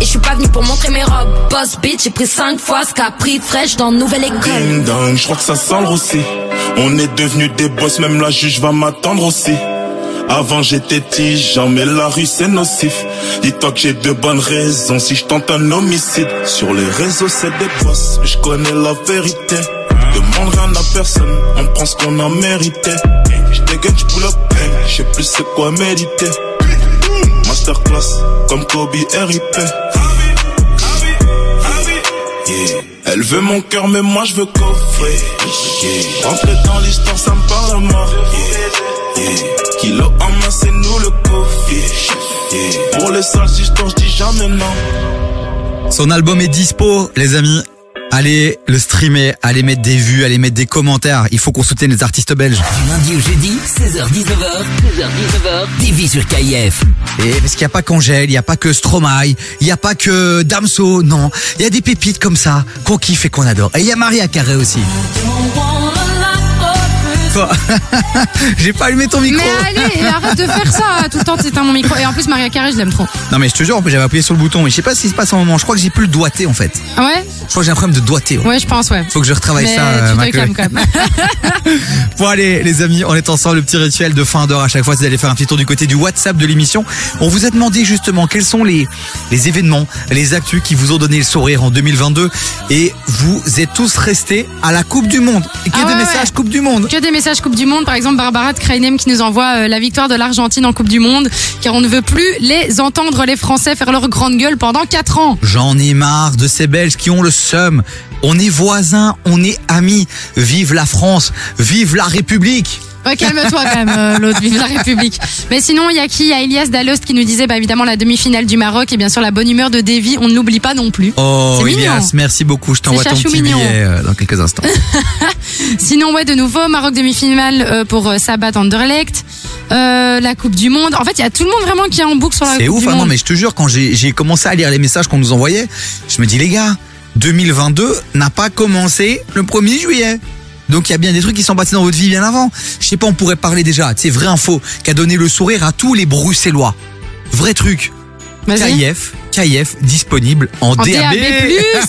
Et je suis pas venu pour montrer mes robes. Boss bitch, j'ai pris 5 fois ce qu'a pris fraîche dans nouvelle école. Ding dong, je crois que ça sent le. On est devenus des boss, même la juge va m'attendre aussi. Avant j'étais tigeant, mais la rue c'est nocif. Dis-toi que j'ai de bonnes raisons si je tente un homicide. Sur les réseaux c'est des boss, je connais la vérité. Rien à personne, on prend ce qu'on a mérité. Je dégaine, je pull up, je sais plus c'est quoi méditer. Masterclass, comme Kobe RIP. Elle veut mon cœur, mais moi je veux coffrer. Yeah. Dans l'histoire, ça me parle à moi. Yeah. Kilo en main, c'est nous le coffre. Yeah. Pour les sales histoires, je dis jamais non. Son album est dispo, les amis. Allez le streamer, allez mettre des vues, allez mettre des commentaires. Il faut qu'on soutienne les artistes belges. Du lundi au jeudi, 16h-19h, 16h-19h, TV sur KIF. Et parce qu'il n'y a pas qu'Angèle, il n'y a pas que Stromae, il n'y a pas que Damso, non. Il y a des pépites comme ça qu'on kiffe et qu'on adore. Et il y a Maria Carré aussi. Quoi J'ai pas allumé ton micro. Mais allez, arrête de faire ça. Tout le temps, c'est mon micro. Et en plus, Maria Carré, je l'aime trop. Non mais je te jure, j'avais appuyé sur le bouton et je sais pas ce qui se passe en moment. Je crois que j'ai plus le doigté en fait. Ah ouais? Je crois que j'ai un problème de doigté. ouais. Ouais, je pense, ouais. Faut que je retravaille Mais ça. euh, tu calmes Chloé. quand même. Bon allez les amis, on est ensemble, le petit rituel de fin d'heure à chaque fois, c'est d'aller faire un petit tour du côté du WhatsApp de l'émission. On vous a demandé justement quels sont les, les événements, les actus qui vous ont donné le sourire en 2022 et vous êtes tous restés à la Coupe du Monde. Et que Ah des messages ouais. Coupe du Monde. Que des messages Coupe du Monde. Par exemple, Barbara de Krainem qui nous envoie euh, la victoire de l'Argentine en Coupe du Monde. Car on ne veut plus les entendre, les Français, faire leur grande gueule pendant 4 ans. J'en ai marre de ces Belges qui ont le seum. On est voisins, on est amis. Vive la France, vive la République. Ouais, calme-toi quand même, euh, l'autre, vive la République. Mais sinon, il y a qui? Il y a Elias Dalost qui nous disait, bah, évidemment, la demi-finale du Maroc et bien sûr la bonne humeur de Davy. On ne l'oublie pas non plus. Oh C'est mignon. Elias, merci beaucoup. Je t'envoie C'est ton chachou petit mignon. billet euh, dans quelques instants. Sinon, ouais, de nouveau, Maroc demi-finale euh, pour euh, Sabat Anderlecht. Euh, la Coupe du Monde. En fait, il y a tout le monde vraiment qui est en boucle sur la C'est Coupe ouf, du hein, non, Monde. mais je te jure, quand j'ai j'ai commencé à lire les messages qu'on nous envoyait, je me dis, les gars, 2022 n'a pas commencé le 1er juillet. Donc il y a bien des trucs qui sont passés dans votre vie bien avant. Je sais pas, on pourrait parler déjà, c'est vrai info, qui a donné le sourire à tous les Bruxellois. Vrai truc. KIF, KIF disponible en, En DAB+,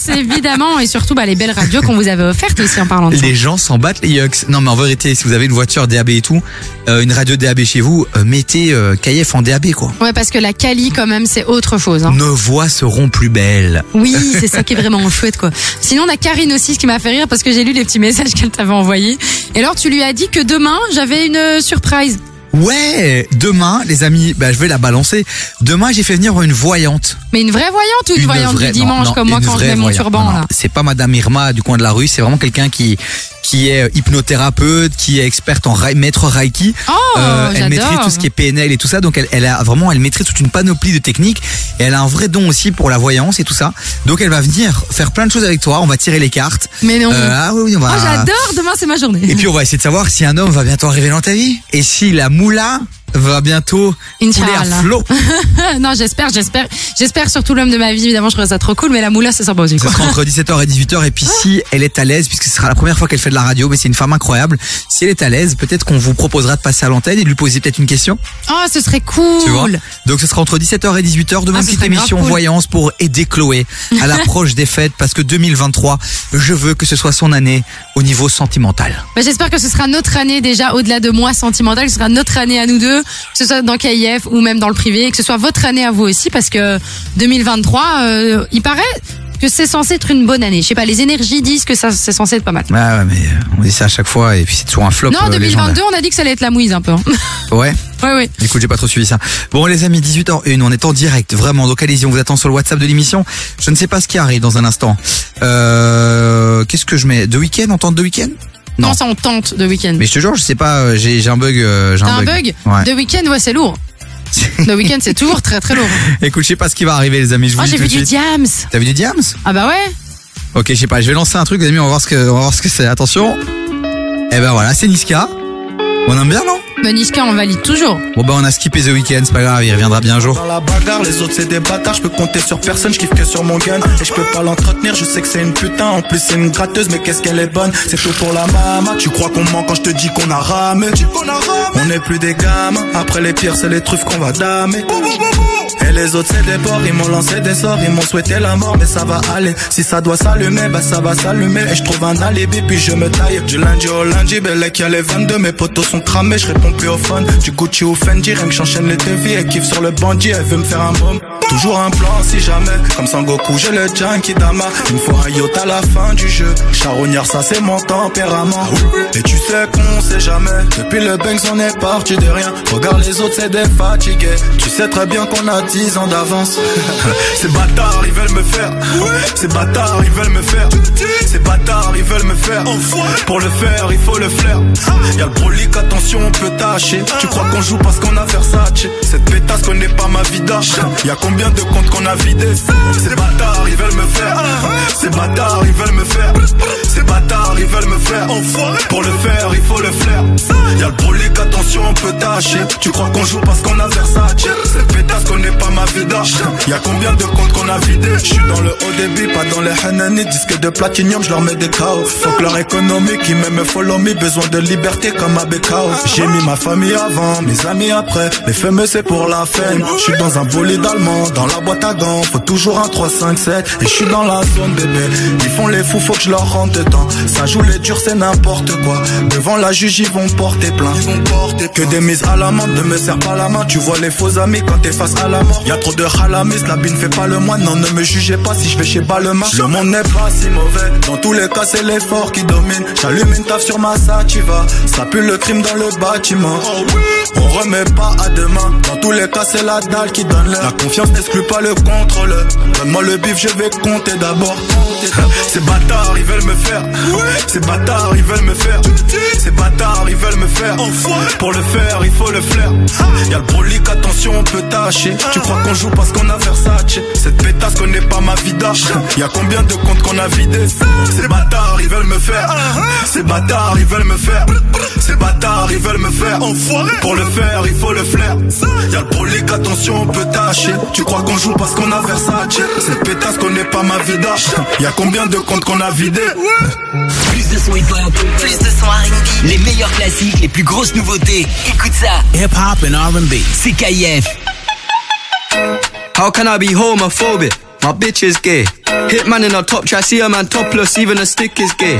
évidemment, et surtout bah, les belles radios qu'on vous avait offertes aussi en parlant de ça. Les gens s'en battent les yucks. Non mais en vérité, si vous avez une voiture DAB et tout, euh, une radio DAB chez vous, euh, mettez euh, KIF en DAB quoi. Ouais, parce que la Cali, quand même, c'est autre chose. Hein. Nos voix seront plus belles. Oui, c'est ça qui est vraiment chouette, quoi. Sinon, on a Karine aussi, ce qui m'a fait rire parce que j'ai lu les petits messages qu'elle t'avait envoyés. Et alors, tu lui as dit que demain, j'avais une euh, surprise. Ouais, demain, les amis, bah, je vais la balancer. Demain, j'ai fait venir une voyante. Mais une vraie voyante ou une, voyante vraie- du dimanche, non, comme moi quand je mets mon voyante. turban, non, là? C'est pas Madame Irma du coin de la rue, c'est vraiment quelqu'un qui qui est hypnothérapeute, qui est experte en maître Reiki. Euh, Oh, elle j'adore. maîtrise tout ce qui est PNL et tout ça, donc elle, elle a vraiment, elle maîtrise toute une panoplie de techniques et elle a un vrai don aussi pour la voyance et tout ça. Donc elle va venir faire plein de choses avec toi. On va tirer les cartes. Mais non. Euh, ah oui, oui, on va. Oh, j'adore, demain, c'est ma journée. Et puis on va essayer de savoir si un homme va bientôt arriver dans ta vie et si la moula va bientôt couler à flot. non, j'espère, j'espère. J'espère surtout l'homme de ma vie, évidemment, je trouve ça trop cool, mais la moula, c'est sympa aussi, Ce sera entre 17h et 18h et puis si elle est à l'aise puisque ce sera la première fois qu'elle fait de la radio mais c'est une femme incroyable si elle est à l'aise peut-être qu'on vous proposera de passer à l'antenne et de lui poser peut-être une question Oh, ce serait cool. tu vois? Donc ce sera entre 17h et 18h demain Ah, petite émission cool. voyance pour aider Chloé à l'approche des fêtes parce que 2023 je veux que ce soit son année au niveau sentimental Bah, J'espère que ce sera notre année déjà au-delà de moi sentimentale, ce sera notre année à nous deux, que ce soit dans KIF ou même dans le privé, et que ce soit votre année à vous aussi, parce que 2023, euh, il paraît que c'est censé être une bonne année. Je sais pas, les énergies disent que ça c'est censé être pas mal. ouais, ouais mais euh, on dit ça à chaque fois et puis c'est toujours un flop non, euh, 2022, on a dit que ça allait être la mouise un peu. hein. ouais ouais, ouais. Écoute, j'ai pas trop suivi ça. Bon, les amis, 18h01, on est en direct, vraiment. Donc allez-y, on vous attend sur le WhatsApp de l'émission. Je ne sais pas ce qui arrive dans un instant. Euh, qu'est-ce que je mets? De week-end On tente de week-end? Non. Non, ça on tente de week-end. Mais je te jure, je sais pas, euh, j'ai un bug. euh, j'ai un bug Ouais. De week-end, ouais, c'est lourd. De week-end, c'est toujours très très lourd. Écoute, je sais pas ce qui va arriver, les amis. Je vous Oh, le j'ai vu du. Diams. T'as vu du Diams? Ah bah ouais. Ok, je sais pas. Je vais lancer un truc, les amis. On va voir ce que, on va voir ce que c'est. Attention. Eh ben voilà, c'est Niska. On aime bien, non? Bah Niska, on valide toujours. Bon ben on a skippé The Weeknd, c'est pas grave, il reviendra bien un jour. Dans la bagarre, les autres c'est des bâtards, je peux compter sur personne, je kiffe que sur mon gun. Et je peux pas l'entretenir, je sais que c'est une putain, en plus c'est une gratteuse, mais qu'est-ce qu'elle est bonne. C'est tout pour la mama, tu crois qu'on ment quand je te dis qu'on a ramé? On est plus des gamins, après les pires c'est les truffes qu'on va damer. Et les autres c'est des porcs, ils m'ont lancé des sorts, ils m'ont souhaité la mort, mais ça va aller. Si ça doit s'allumer, bah ça va s'allumer. Et je trouve un alibi, puis je me taille. Du lundi au lundi, belle qui a les 22, mes potos sont cramés, je au. Du Gucci au Fendi, rien que j'enchaîne les devis, elle kiffe sur le bandit, elle veut me faire un bomb. Toujours un plan si jamais, comme Sangoku, j'ai le junkie Dama. Il me faut un yacht à la fin du jeu. Charognard, ça c'est mon tempérament. Et tu sais qu'on sait jamais, depuis le Banks on est parti de rien. Regarde les autres, c'est des fatigués. Tu sais très bien qu'on a 10 ans d'avance. Ces bâtards, ils veulent me faire. Ces bâtards, ils veulent me faire. Ces bâtards, ils veulent me faire. Pour le faire, il faut le flair. Y'a le brolic, attention, on peut Tu crois qu'on joue parce qu'on a Versace. Cette pétasse connaît pas ma vida. Y'a combien de comptes qu'on a vidés? Ces bâtards, ils veulent me faire. Ces bâtards, ils veulent me faire. Ces bâtards, ils veulent me faire. Pour le faire, il faut le flair. Y'a le brolic, attention, on peut tâcher. Tu crois qu'on joue parce qu'on a Versace? Cette pétasse connaît pas ma vida. Y'a combien de comptes qu'on a vidés? Je suis dans le haut débit, pas dans les Hanani. Disque de platinium, je leur mets des chaos. Faut que leur économie qui m'aime follow me. Besoin de liberté comme à Bekao. J'ai mis ma famille avant, mes amis après. Les fameux c'est pour la fame. Je suis dans un bolide allemand, dans la boîte à gants. Faut toujours un 3, 5, 7. Et je suis dans la zone bébé. Ils font les fous, faut que je leur rentre dedans. Ça joue les durs, c'est n'importe quoi. Devant la juge, ils vont porter plainte. Ils vont porter que des mises à la main, ne me serre pas la main. Tu vois les faux amis quand t'es face à la mort. Y a trop de halamis, la bine fait pas le moine. Non, ne me jugez pas si je vais chez Balmain. Le monde n'est pas si mauvais. Dans tous les cas, c'est l'effort qui domine. J'allume une taf sur ma sativa. Ça pue le crime dans le bâtiment. On remet pas à demain. Dans tous les cas, c'est la dalle qui donne l'heure. La confiance n'exclut pas le contrôle. Donne-moi le bif, je vais compter d'abord. Ces bâtards, ils veulent me faire. Ces bâtards, ils veulent me faire. Ces bâtards, ils veulent me faire. Pour le faire, il faut le flair. Y'a le brolic, attention, on peut tâcher. Tu crois qu'on joue parce qu'on a Versace? Cette pétasse connaît pas ma vida. Y'a combien de comptes qu'on a vidés? Ces bâtards, ils veulent me faire. Ces bâtards, ils veulent me faire. Ces bâtards, ils veulent me faire. Pour le faire, il faut le flair. Y'a le brolic, attention, on peut tâcher. Tu crois qu'on joue parce qu'on a Versace? Cette pétasse connaît pas ma vida. Y'a combien de comptes qu'on a vidés? Plus de son hip-hop, plus de son R&B, les meilleurs classiques, les plus grosses nouveautés. Écoute ça. Hip-hop and R&B. C'est KF. How can I be homophobic? My bitch is gay. Hitman in a top try, see a man topless, even a stick is gay.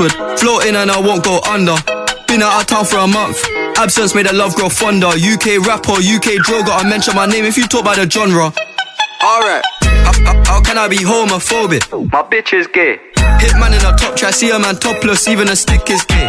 Floating and I won't go under. Been out of town for a month. Absence made the love grow fonder. UK rapper, UK droga. I mention my name if you talk about the genre. Alright. How, how- how can I be homophobic? My bitch is gay. Hitman in a top try, see a man topless, even a stick is gay.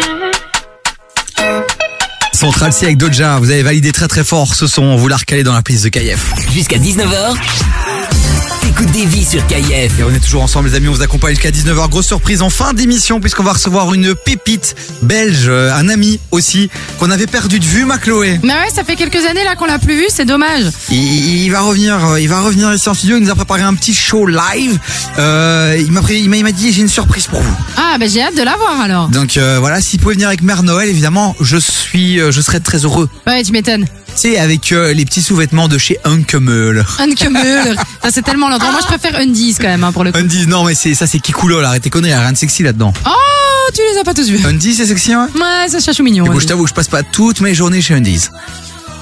Central avec Doja, vous avez validé très très fort. Ce son, vous la recalez dans la piste de KF. Jusqu'à 19h, t'écoutes des vies sur KF. Et on est toujours ensemble les amis, on vous accompagne jusqu'à 19h. Grosse surprise en fin d'émission puisqu'on va recevoir une pépite belge, euh, un ami aussi, qu'on avait perdu de vue, ma Chloé. Mais ouais, ça fait quelques années là qu'on l'a plus vu, c'est dommage. Il, il va revenir, euh, il va revenir ici en studio. Il nous a préparé un petit show live. Euh, il m'a pré- il m'a il m'a dit j'ai une surprise pour vous. Ah, bah j'ai hâte de la voir alors. Donc euh, voilà, s'il pouvait venir avec Mère Noël, évidemment, je suis, euh, je serais très heureux. Ouais, tu m'étonnes. C'est avec euh, les petits sous-vêtements de chez Unkemeul. Unkemeul. ça c'est tellement l'endroit. Moi je préfère Undies quand même hein, pour le coup. Undies, non mais c'est ça c'est Kikulo, là, arrêtez conneries, y a rien de sexy là-dedans. Oh, tu les as pas tous vus. Undies c'est sexy, hein Ouais, c'est chachou mignon. Et bon, je t'avoue, je passe pas toutes mes journées chez Undies.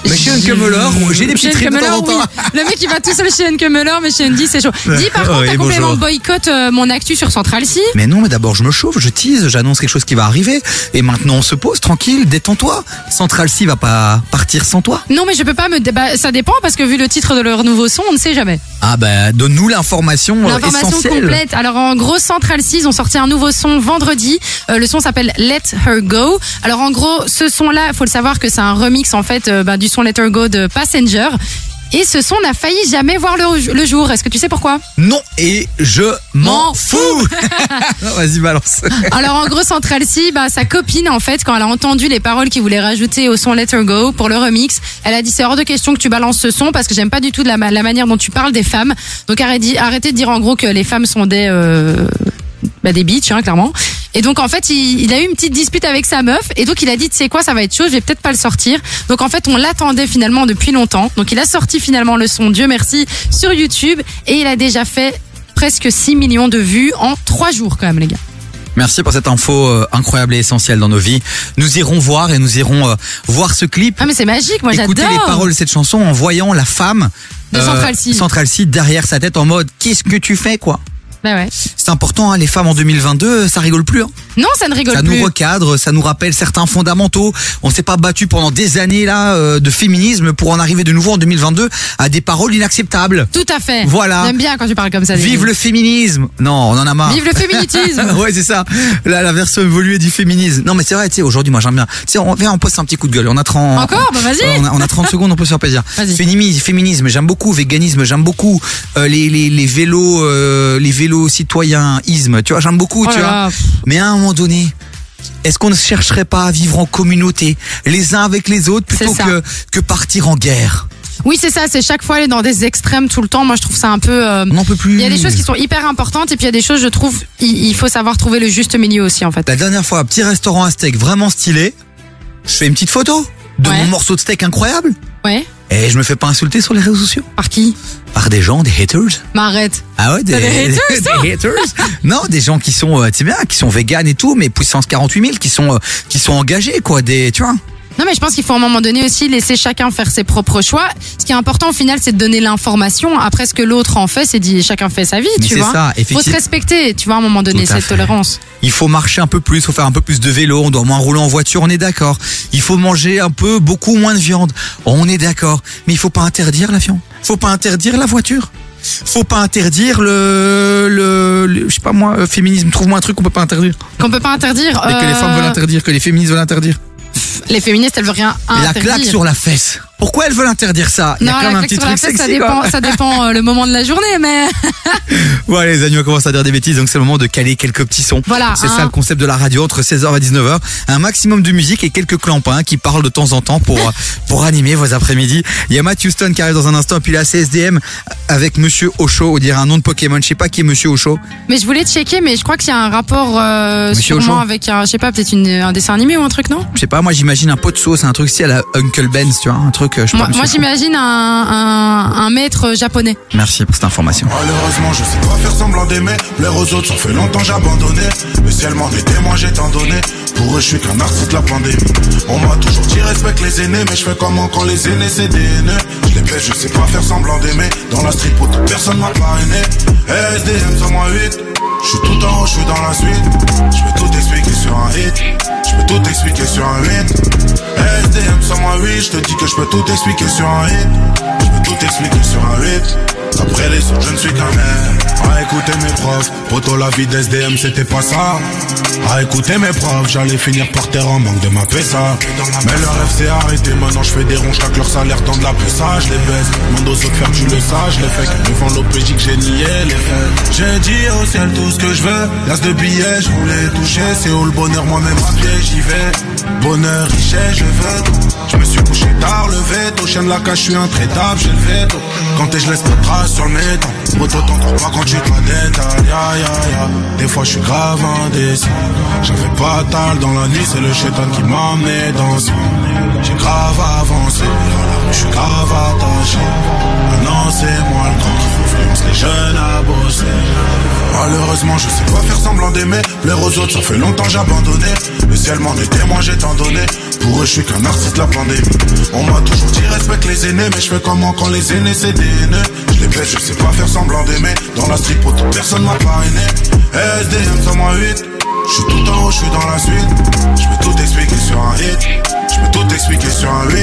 Mais chez Unkemeller, j'ai des petits trips de temps en Unkemeller, temps. oui. Le mec, il va tout seul chez Unkemeller, mais chez Undy, c'est chaud. Dis, par contre, Oui, t'as complètement boycott euh, mon actu sur Central C. Mais non, mais d'abord je me chauffe, je tease, j'annonce quelque chose qui va arriver. Et maintenant on se pose, tranquille, détends-toi. Central C va pas partir sans toi. Non, mais je peux pas me. bah, ça dépend parce que vu le titre de leur nouveau son, on ne sait jamais. Ah bah donne-nous l'information euh, L'information essentielle. complète. Alors en gros, Central 6 ont sorti un nouveau son vendredi. Euh, le son s'appelle Let Her Go. Alors en gros, ce son-là, il faut le savoir que c'est un remix en fait euh, bah, du son Let Her Go de Passenger. Et ce son n'a failli jamais voir le, le jour. Est-ce que tu sais pourquoi? Non, et je m'en fous. Vas-y balance. Alors en gros, Central C, bah, sa copine en fait, quand elle a entendu les paroles qu'il voulait rajouter au son Let Her Go pour le remix, elle a dit c'est hors de question que tu balances ce son parce que j'aime pas du tout de la, ma- la manière dont tu parles des femmes. Donc arrêtez, arrêtez de dire en gros que les femmes sont des euh, bah, des bitches, hein, clairement. Et donc en fait, il, il a eu une petite dispute avec sa meuf et donc il a dit tu sais quoi, ça va être chaud, je vais peut-être pas le sortir. Donc en fait, on l'attendait finalement depuis longtemps. Donc il a sorti finalement le son, Dieu merci, sur YouTube et il a déjà fait presque 6 millions de vues en 3 jours quand même les gars. Merci pour cette info euh, incroyable et essentielle dans nos vies. Nous irons voir et nous irons euh, voir ce clip. Ah mais c'est magique, moi Écouter j'adore. les paroles de cette chanson en voyant la femme De Central C. Central derrière sa tête en mode qu'est-ce que tu fais quoi? Bah ouais. C'est important, hein, les femmes en 2022, ça rigole plus. Hein. Non, ça ne rigole ça plus. nous recadre, ça nous rappelle certains fondamentaux. On s'est pas battu pendant des années là euh, de féminisme pour en arriver de nouveau en 2022 à des paroles inacceptables. Tout à fait. Voilà. J'aime bien quand tu parles comme ça. Vive le féminisme Non, on en a marre. Vive le féminitisme. ouais, c'est ça. La, la version évoluée du féminisme. Non, mais c'est vrai, tu sais, aujourd'hui, moi, j'aime bien. Tu sais, on, viens, on poste un petit coup de gueule. On a 30... Encore Bah, vas-y. On a, on a 30 secondes, on peut se faire plaisir. Féminisme, féminisme, j'aime beaucoup. Véganisme, j'aime beaucoup. Euh, les, les, les vélos, euh, les vélos citoyens-isme, tu vois, j'aime beaucoup, Oh tu vois. Mais à un moment donné, est-ce qu'on ne chercherait pas à vivre en communauté, les uns avec les autres, plutôt que, que partir en guerre? Oui, c'est ça. C'est chaque fois aller dans des extrêmes tout le temps. Moi, je trouve ça un peu. euh, On n'en peut plus. Il y a des choses qui sont hyper importantes et puis il y a des choses, je trouve, il, il faut savoir trouver le juste milieu aussi en fait. La dernière fois, petit restaurant à steak vraiment stylé, je fais une petite photo de Ouais. mon morceau de steak incroyable. Ouais. Et je me fais pas insulter sur les réseaux sociaux. Par qui? Par des gens, des haters? Mais arrête. Ah ouais, des, haters, des haters? Non, des gens qui sont, euh, tu sais bien, qui sont véganes et tout, mais puissance 48 000, qui sont, euh, qui sont engagés, quoi, des, tu vois. Non, mais je pense qu'il faut à un moment donné aussi laisser chacun faire ses propres choix. Ce qui est important au final, c'est de donner l'information. Après, ce que l'autre en fait, c'est dit chacun fait sa vie, Mais tu c'est vois. ça, faut se respecter, tu vois, à un moment donné, cette fait. tolérance. Il faut marcher un peu plus, faut faire un peu plus de vélo, on doit moins rouler en voiture, on est d'accord. Il faut manger un peu, beaucoup moins de viande, on est d'accord. Mais il faut pas interdire la viande. Faut pas interdire la voiture. Faut pas interdire le, le, le- je sais pas moi, euh, féminisme. Trouve-moi un truc qu'on peut pas interdire. Qu'on peut pas interdire. Et que les euh, femmes veulent interdire, que les féministes veulent interdire. Les féministes, elles veulent rien la interdire. claque sur la fesse. Pourquoi elles veulent interdire ça Il y a Non, quand la même un claque petit sur la truc fesse, ça dépend, quoi. ça dépend euh, le moment de la journée, mais Ouais, les agneaux commencent à dire des bêtises, donc c'est le moment de caler quelques petits sons. Voilà, C'est hein. ça le concept de la radio entre 16h et 19h. Un maximum de musique et quelques clampins qui parlent de temps en temps pour, euh, pour animer vos après-midi. Il y a Matt Houston qui arrive dans un instant, et puis la CSDM avec Monsieur Osho, on dirait un nom de Pokémon. Je sais pas qui est Monsieur Osho. mais je voulais checker, mais je crois qu'il y a un rapport euh, Monsieur sûrement Auchan. avec un, je sais pas, peut-être une- un dessin animé ou un truc, non? Je sais pas, moi j'imagine un pot de sauce, un truc si à la Uncle Ben's, tu vois, un truc, euh, je sais Moi, pas. moi Monsieur j'imagine un, un, un maître japonais. Osho. Merci pour cette information. Malheureusement, je sais pas faire semblant d'aimer. Plaire aux autres, ça fait longtemps j'ai abandonné. Mais si elle m'en était, moi j'ai tant donné. Pour eux, je suis qu'un artiste de la pandémie. On m'a toujours dit respecte les aînés, mais je fais comment quand les aînés c'est des haineux. Je les baisse, je sais pas faire semblant d'aimer. Dans la street, pour personne m'a parrainé. SDM sur moi 8. Je suis tout en haut, je suis dans la suite. Je peux tout expliquer sur un hit. Tout expliquer sur un 8. SDM sur moi 8. Je te dis que je peux tout expliquer sur un hit. Je peux tout expliquer sur un 8. Après les autres, je ne suis qu'un air. À écouter mes profs, poto la vie d'SDM c'était pas ça. À écouter mes profs, j'allais finir par terre en manque de ma PSA. Mais leur rêve s'est arrêté, maintenant je fais des ronds, chaque leur salaire dans de la PSA, je les baisse. Demande aux autres faire, tu le sais, je les que devant l'OPJ que j'ai nié les faits. J'ai dit au ciel tout ce que je veux, l'as de billets, je voulais toucher, c'est où le bonheur, moi-même à pied, j'y vais. Bonheur, richesse, je veux tout. Je me suis couché tard, levé tôt, chien de la cage, je suis intraitable, j'ai le veto. Quand t'es, je laisse pas de traces sur. Moto, t'en trouves pas quand tu Des fois, je suis grave indécis. J'avais pas tal dans la nuit, c'est le chétan qui m'a amené dans J'ai grave avancé, je suis grave attaché. Maintenant, c'est moi le grand les jeunes à bosser. Malheureusement, je sais pas faire semblant d'aimer. Plaire aux autres, ça fait longtemps j'ai abandonné. Le ciel m'en était, moi j'ai tant donné. Pour eux, je suis qu'un artiste la pandémie. On m'a toujours dit respecte les aînés, mais je fais comment quand les aînés c'est des haineux. Je les baisse, je sais pas faire semblant d'aimer. Dans la street, pour toute personne m'a parrainé. SDM, ça moi 8. Je suis tout en haut, je suis dans la suite. Je peux tout expliquer sur un hit. Je peux tout expliquer sur un 8.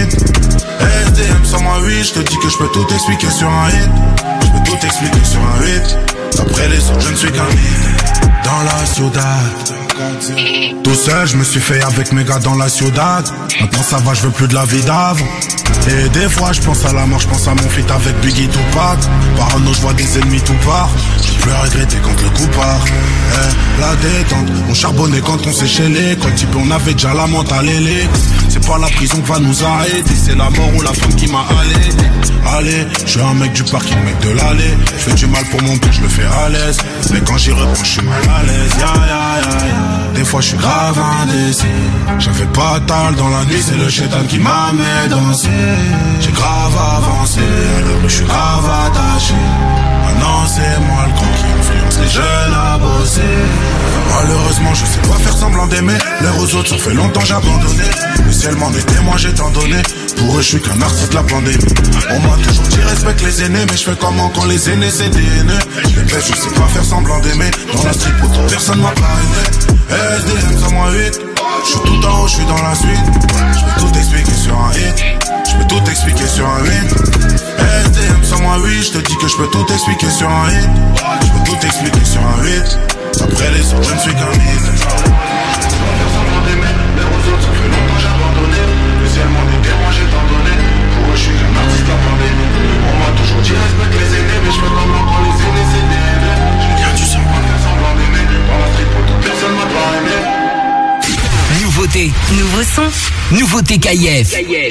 SDM, ça moi 8. Je te dis que je peux tout expliquer sur un hit. Tout expliquer sur un 8. Après les autres, je ne suis qu'un hit. Dans la ciudad. Tout seul, je me suis fait avec mes gars dans la ciudad. Maintenant ça va, je veux plus de la vie d'avant. Et des fois, je pense à la mort, je pense à mon feat avec Biggie Tupac. Parano, je vois des ennemis tout part. Je peux regretter quand le coup part. Eh, la détente, on charbonnait quand on s'est chez Quand type, on avait déjà la mentale élite. C'est pas la prison qui va nous arrêter, c'est la mort ou la femme qui m'a allé. Je suis un mec du parking, mec de l'allée. Je fais du mal pour mon but, je le fais à l'aise. Mais quand j'y reprends, je suis mal à l'aise. Ya, ya, ya. Des fois, je suis grave indécis. J'avais pas tal dans la nuit, c'est le chétan qui m'a mis danser. J'ai grave avancé, rue, je suis grave attaché. Maintenant, c'est moi le con qui influence les jeunes à bosser. Malheureusement, je sais pas faire semblant d'aimer. Les aux autres, ça fait longtemps j'ai abandonné. Le ciel m'en est témoin, j'ai tant donné. Pour eux, je suis qu'un artiste la pandémie. On m'a toujours dit respecte les aînés, mais je fais comment quand les aînés c'est des haineux? Je les baisse, je sais pas faire semblant d'aimer. Dans la street, pour personne m'a parrainé. SDM, ça moi 8. Je suis tout en haut, je suis dans la suite. Je peux tout expliquer sur un hit. Je peux tout expliquer sur un hit. SDM, ça moi 8. Je te dis que je peux tout expliquer sur un hit. Je peux tout expliquer sur un hit. Après les autres, je ne suis qu'un eux, je suis qu'un artiste de la pandémie. On m'a toujours dit respecte les aînés, mais je fais comment quand les aînés c'est des haineux. Je viens du sang, pas faire semblant d'aimer. Dans la street, pour toute personne m'a pas aimé. Nouveauté. Nouveau son. Nouveauté. Marseille,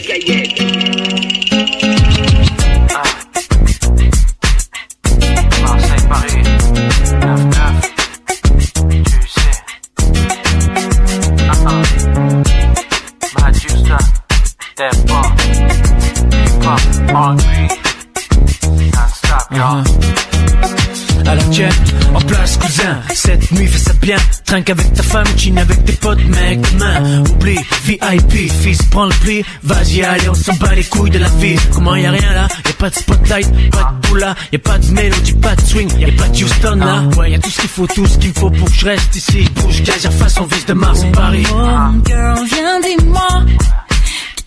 avec ta femme, chine avec tes potes, mec. Demain, oublie, VIP, fils, prends le pli. Vas-y, allez, on s'en bat les couilles de la vie. Comment y a rien là? Y'a pas de spotlight, pas de boula, y'a pas de mélodie, pas de swing, y'a pas de Houston là. Ouais, y'a tout ce qu'il faut, tout ce qu'il faut pour que je reste ici. Bouge, gazère, face, on vise de Mars, oh, Paris. One girl, viens, dis-moi.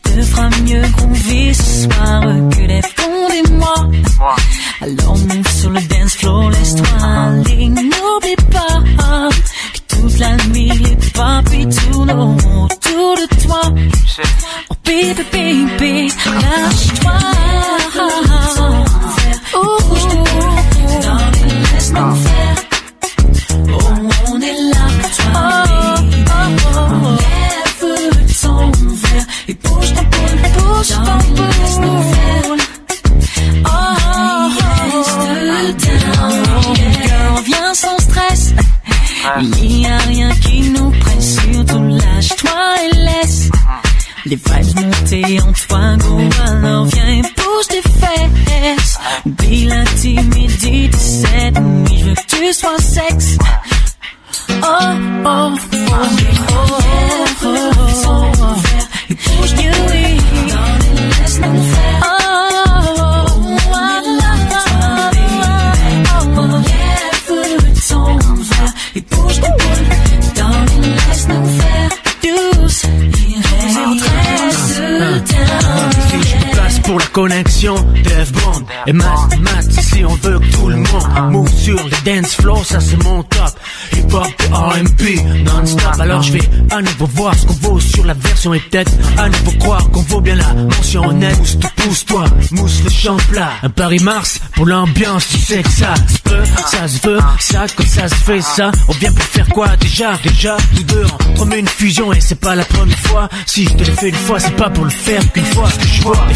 Qui te fera mieux qu'on vit ce soir que les fonds, moi Alors, même sur le dance floor, laisse-toi aller, n'oublie pas toute la nuit les papis tournent autour de toi. Oh baby, baby, lâche-toi Il n'y a rien qui nous presse, surtout lâche-toi et laisse. Les vibes monter en toi, go, alors viens et bouge tes fesses. Oublie la timidité, cette nuit, je veux que tu sois sexe. Oh, oh, oh, oh, oh, oh, verre et pour la connexion Dev Bond et Matt Matt Si on veut que tout le monde Move sur les dance floors Ça c'est mon top. Hip hop et R&B Non-stop. Alors je vais à nouveau voir ce qu'on vaut Sur la version et peut-être à nouveau croire Qu'on vaut bien la mention honnête. Pousse toi, pousse-toi Mousse le champ plat. Un Paris-Mars pour l'ambiance Tu sais que ça se peut Ça se veut. Ça comme ça se fait ça On vient pour faire quoi déjà? Déjà Nous deux on promet une fusion Et c'est pas la première fois. Si je te l'ai fait une fois C'est pas pour le faire qu'une fois. Ce que je vois Les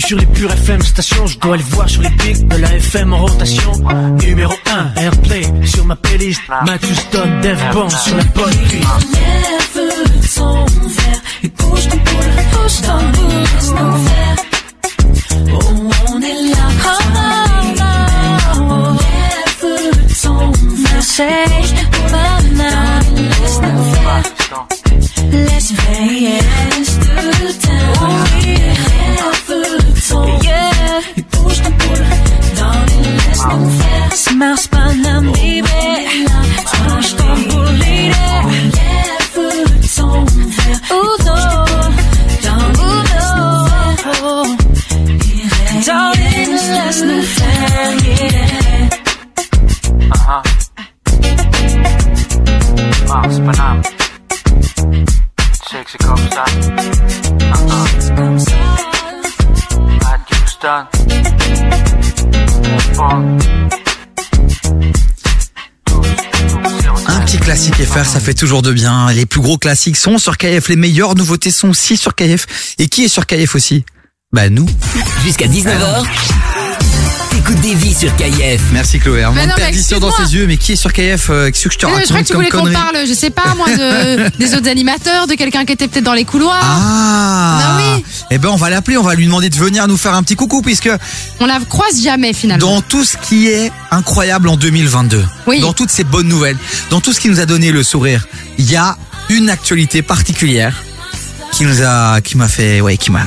sur les pures FM stations. Je dois les voir sur les pics de la FM en rotation. Numéro 1 Airplay sur ma playlist. Matthew Stone Dev Bond sur la bonne Lève et bouge Smile, smile, I'm don't done. Un petit classique FR, ça fait toujours de bien. Les plus gros classiques sont sur KF, les meilleures nouveautés sont aussi sur KF. Et qui est sur KF aussi? Bah nous. Jusqu'à 19h. T'écoutes des vies sur KF. Merci Chloé. Un moment de non, mais perdition dans ses yeux, mais qui est sur KF euh, Qu'est-ce que je te Mais non, je crois raconte que tu voulais qu'on parle, je sais pas moi, de, des autres animateurs, de quelqu'un qui était peut-être dans les couloirs. Ah Bah oui. Eh ben on va l'appeler, on va lui demander de venir nous faire un petit coucou puisque On la croise jamais finalement. dans tout ce qui est incroyable en 2022, Oui. dans toutes ces bonnes nouvelles, dans tout ce qui nous a donné le sourire, il y a une actualité particulière qui nous a, qui m'a fait, ouais, qui m'a,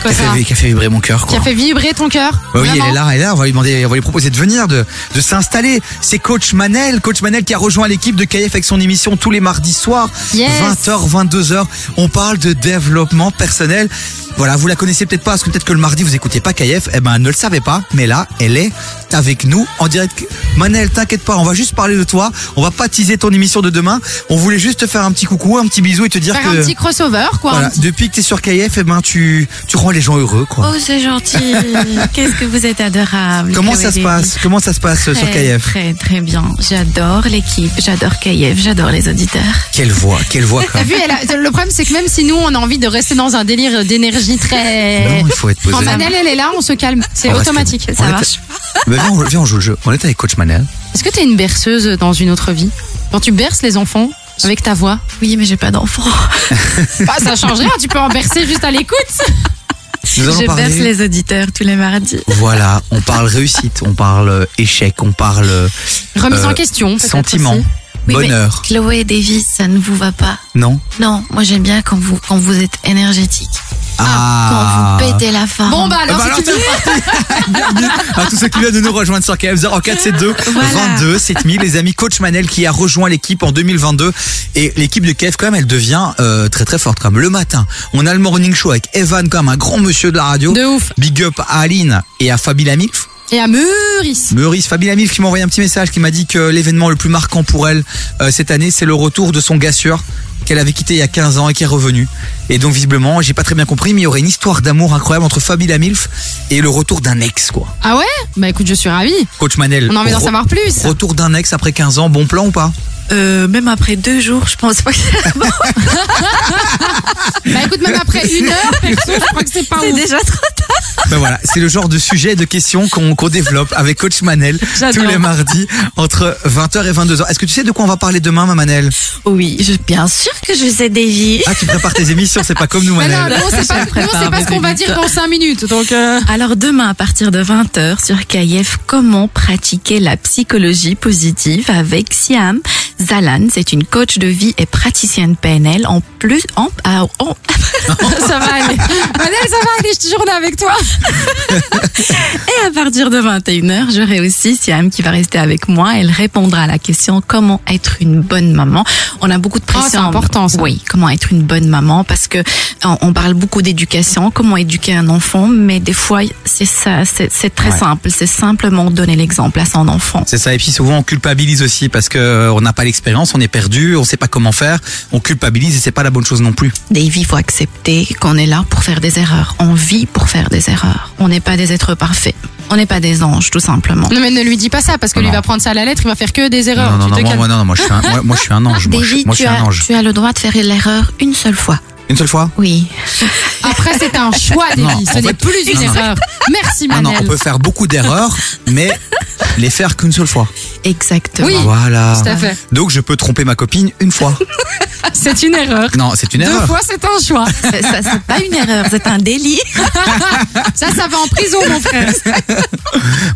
qui Quoi a, ça fait, qui a fait vibrer mon cœur. Qui a fait vibrer ton cœur. Bah oui, elle est là, elle est là. On va lui demander, on va lui proposer de venir, de, de s'installer. C'est Coach Manel, Coach Manel qui a rejoint l'équipe de KF avec son émission tous les mardis soirs, Yes. 20h, 22h. On parle de développement personnel. Voilà, vous la connaissez peut-être pas, parce que peut-être que le mardi vous écoutez pas KF. Eh ben, ne le savait pas, mais là, elle est avec nous en direct. Manel, t'inquiète pas, on va juste parler de toi. On va pas teaser ton émission de demain. On voulait juste te faire un petit coucou, un petit bisou et te dire Faire que. un petit crossover quoi. voilà, petit- depuis que t'es sur KF, eh ben, tu, tu rends les gens heureux, quoi. Oh, c'est gentil. Qu'est-ce que vous êtes adorable. Comment ça se passe? Comment ça se passe euh, sur KF Très, très bien. J'adore l'équipe, j'adore KF, j'adore les auditeurs. Quelle voix, quelle voix quand même. vu, elle a- le problème c'est que même si nous on a envie de rester dans un délire d'énergie très. Non, il faut être posé. Quand Manel elle est là, on se calme. C'est automatique. Bah, viens, on, viens, on joue le jeu. On est avec Coach Manel. Est-ce que t'es une berceuse dans une autre vie? Quand tu berces les enfants avec ta voix? Oui, mais j'ai pas d'enfants. Bah, ça change rien, tu peux en bercer juste à l'écoute. Je parler- berce les auditeurs tous les mardis. Voilà, on parle réussite, on parle euh, échec, on parle euh, Remise en question, peut-être sentiment, aussi. Oui, bonheur. Chloé Davis, ça ne vous va pas. Non Non, moi j'aime bien quand vous, quand vous êtes énergétique. Ah. Quand vous pétez la forme. Bon bah alors, Ah bah si tu veux- Bienvenue à tous ceux qui viennent de nous rejoindre sur KF 0472 22 7000 les amis Coach Manel qui a rejoint l'équipe en 2022 et l'équipe de KF quand même elle devient euh, très très forte comme le matin on a le morning show avec Evan comme un grand monsieur de la radio de ouf big up à Aline et à Fabi Lamilf Et à Meurice. Meurice, Fabi Lamilf qui m'a envoyé un petit message qui m'a dit que l'événement le plus marquant pour elle euh, cette année, c'est le retour de son gars sûr qu'elle avait quitté il y a 15 ans et qui est revenu. Et donc visiblement, j'ai pas très bien compris, mais il y aurait une histoire d'amour incroyable entre Fabi Lamilf et le retour d'un ex quoi. Ah ouais? Bah écoute, je suis ravie. Coach Manel. On a envie d'en savoir plus. Retour d'un ex après 15 ans, bon plan ou pas? Euh, même après deux jours, je pense pas que c'est bon. Bah écoute, même après une heure, perso, je crois que c'est pas C'est déjà trop tard. Ben voilà, c'est le genre de sujet et de questions qu'on qu'on développe avec Coach Manel tous les mardis entre 20h et 22h. Est-ce que tu sais de quoi on va parler demain, ma Manel? Oui, je, bien sûr que je sais Davy. Ah, tu prépares tes émissions, c'est pas comme nous, Mais non, Manel. nous, on sait pas, nous, on sait pas ce qu'on va dire dans 5 minutes. Donc, euh, Alors demain, à partir de 20h sur KF, comment pratiquer la psychologie positive avec Siam? Zalan. C'est une coach de vie et praticienne PNL. En plus, en, ah, en- ça va aller. Manel, ça va aller, je te jure, on est avec toi. Et à partir de 21h, j'aurai aussi Siam qui va rester avec moi. Elle répondra à la question comment être une bonne maman? On a beaucoup de pression. Ah, c'est important, ça. Oui, comment être une bonne maman? Parce que on, on parle beaucoup d'éducation, comment éduquer un enfant, mais des fois c'est ça, c'est c'est très Ouais. simple. C'est simplement donner l'exemple à son enfant. C'est ça, et puis souvent on culpabilise aussi parce que euh, on n'a pas l'expérience, on est perdu, on sait pas comment faire, on culpabilise et c'est pas la bonne chose non plus. Davy, il faut accepter qu'on est là pour faire des erreurs. On vit pour faire des erreurs. On n'est pas des êtres parfaits. On n'est pas des anges, tout simplement. Non, mais ne lui dis pas ça, parce que lui Non. va prendre ça à la lettre, il va faire que des erreurs. non, non, Tu non, te moi, moi, non, non, moi je suis un, moi, moi, je suis un ange, moi, je, Davy, moi, je tu, suis un as, ange. tu as le droit de faire l'erreur une seule fois. Une seule fois Oui. Après, c'est un choix, Non, Davy. Ce n'est fait- plus une non, non. erreur. Merci, Ah non, Manel. on peut faire beaucoup d'erreurs, mais les faire qu'une seule fois. Exactement. Oui, Voilà. tout à fait. Donc je peux tromper ma copine une fois. C'est une erreur. Non, c'est une Deux erreur. fois, c'est un choix. Ça, ça, c'est pas une erreur, c'est un délit. Ça, ça va en prison, mon frère.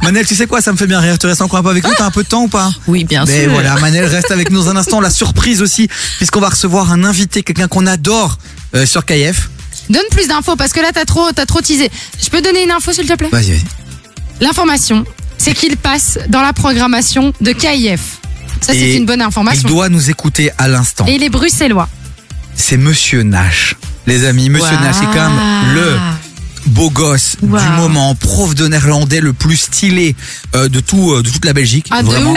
Manel, tu sais quoi, ça me fait bien rire. Tu restes encore un peu avec nous, t'as un peu de temps ou pas? Oui, bien Mais sûr. voilà, Manel reste avec nous un instant. La surprise aussi, puisqu'on va recevoir un invité, quelqu'un qu'on adore euh, sur KF. Donne plus d'infos, parce que là, t'as trop, t'as trop teasé. Je peux donner une info, s'il te plaît? Vas-y, vas-y. L'information, c'est qu'il passe dans la programmation de KIF. Ça, c'est Et une bonne Il information. doit nous écouter à l'instant. Et il est bruxellois. C'est Monsieur Nash. Les amis, Monsieur Waouh. Nash, c'est quand même le beau gosse Wow. du moment, prof de néerlandais le plus stylé euh, de tout euh, de toute la Belgique. Ah, vraiment.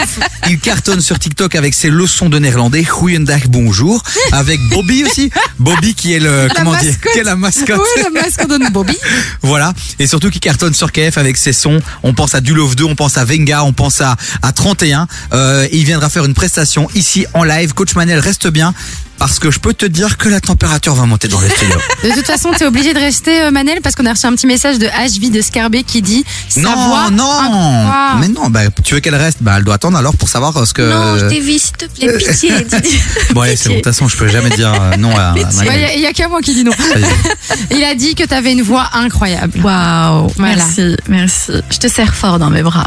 Il cartonne sur TikTok avec ses leçons de néerlandais. Goeiedag, bonjour. Avec Bobby aussi. Bobby qui est le comment dire, qui est la mascotte. Ouais, la mascotte de Bobby. Voilà. Et surtout qui cartonne sur KF avec ses sons. On pense à Dulove 2, on pense à Venga, on pense à, à 31. Euh, il viendra faire une prestation ici en live. Coach Manel, reste bien. Parce que je peux te dire que la température va monter dans les studios. De toute façon, t'es obligé de rester, euh, Manel, parce qu'on a reçu un petit message de HV de Scarbé qui dit sa non, voix non, incroyable. mais non, bah, tu veux qu'elle reste? Bah, elle doit attendre alors pour savoir ce que. Non, je dévie, s'il te plaît, pitié. dis- Bon, allez, c'est bon. De toute façon, je peux jamais dire euh, non à, à Ouais, Il Maëlle. y a- a, qu'à moi qui dit non. Il a dit que t'avais une voix incroyable. Waouh, Voilà. merci, merci. Je te serre fort dans mes bras.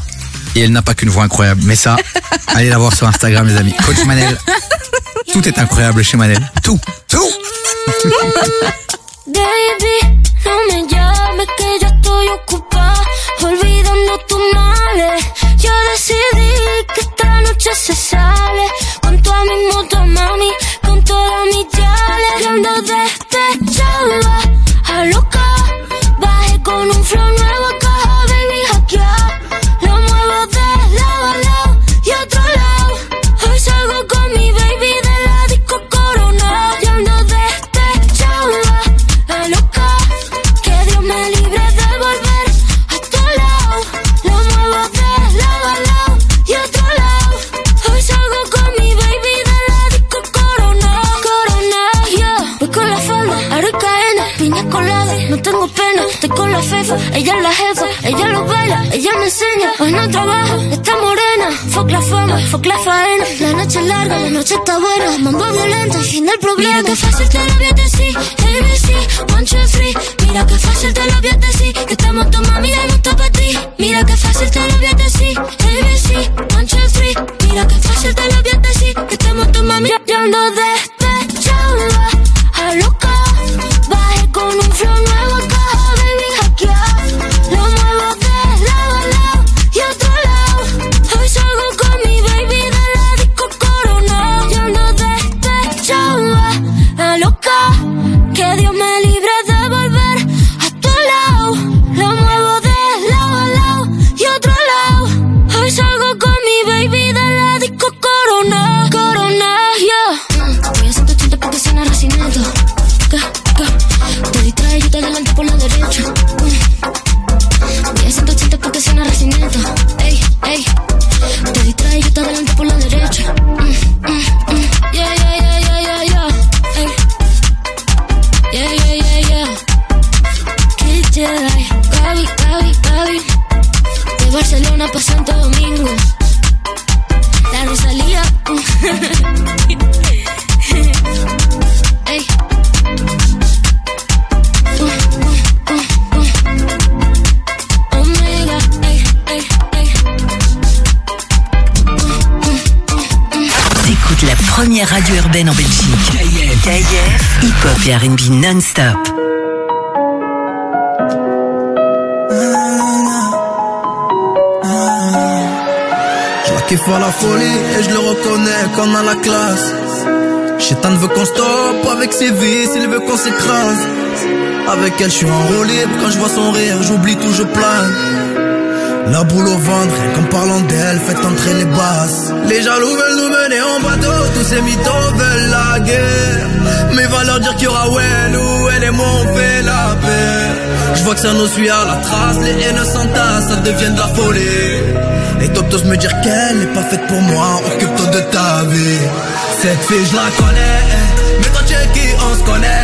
Et elle n'a pas qu'une voix incroyable. Mais ça, allez la voir sur Instagram, les amis. Coach Manel. Tout est incroyable chez Manel. Tout. Tout. Baby, no me llames que ya estoy ocupada olvidando tus males. Yo decidí que esta noche se sale con toda mi moto, mami, con todas mis yales. Y ando despechada, a loca. Bajé con un flow con la fefa. Ella es la jefa, ella lo baila, ella me enseña. Hoy no trabaja, está morena. Fuck la fama, fuck la faena. La noche es larga, la noche está buena. Mambo violento, fin del problema. Mira que fácil te lo voy a decir. ABC, one, two, three. Mira que fácil te lo voy a decir. Que estamos tu mami, ya no está para ti. Mira que fácil te lo voy a decir. ABC, one, two, three. Mira que fácil te lo voy a decir. Que estamos tu mami, ya ando despechada. Urbaine en Belgique. KIF, hip-hop et R&B non-stop. Kiffe à la folie et je le reconnais comme à la classe. Chétan veut qu'on stoppe avec ses vices, il veut qu'on s'écrase. Avec elle, je suis enrôlé, quand je vois son rire, j'oublie tout, je plane. La boule au ventre, rien qu'en parlant d'elle, faites entrer les basses. Les jaloux veulent en tous ces mythos veulent la guerre. Mais va leur dire qu'il y aura Well ou elle et moi on fait la paix. Je vois que ça nous suit à la trace, les haines s'entassent, ça devient de la folie. Et tous me dire qu'elle n'est pas faite pour moi, occupe-toi de ta vie. Cette fille je la connais, mais toi tu qui, on se connaît.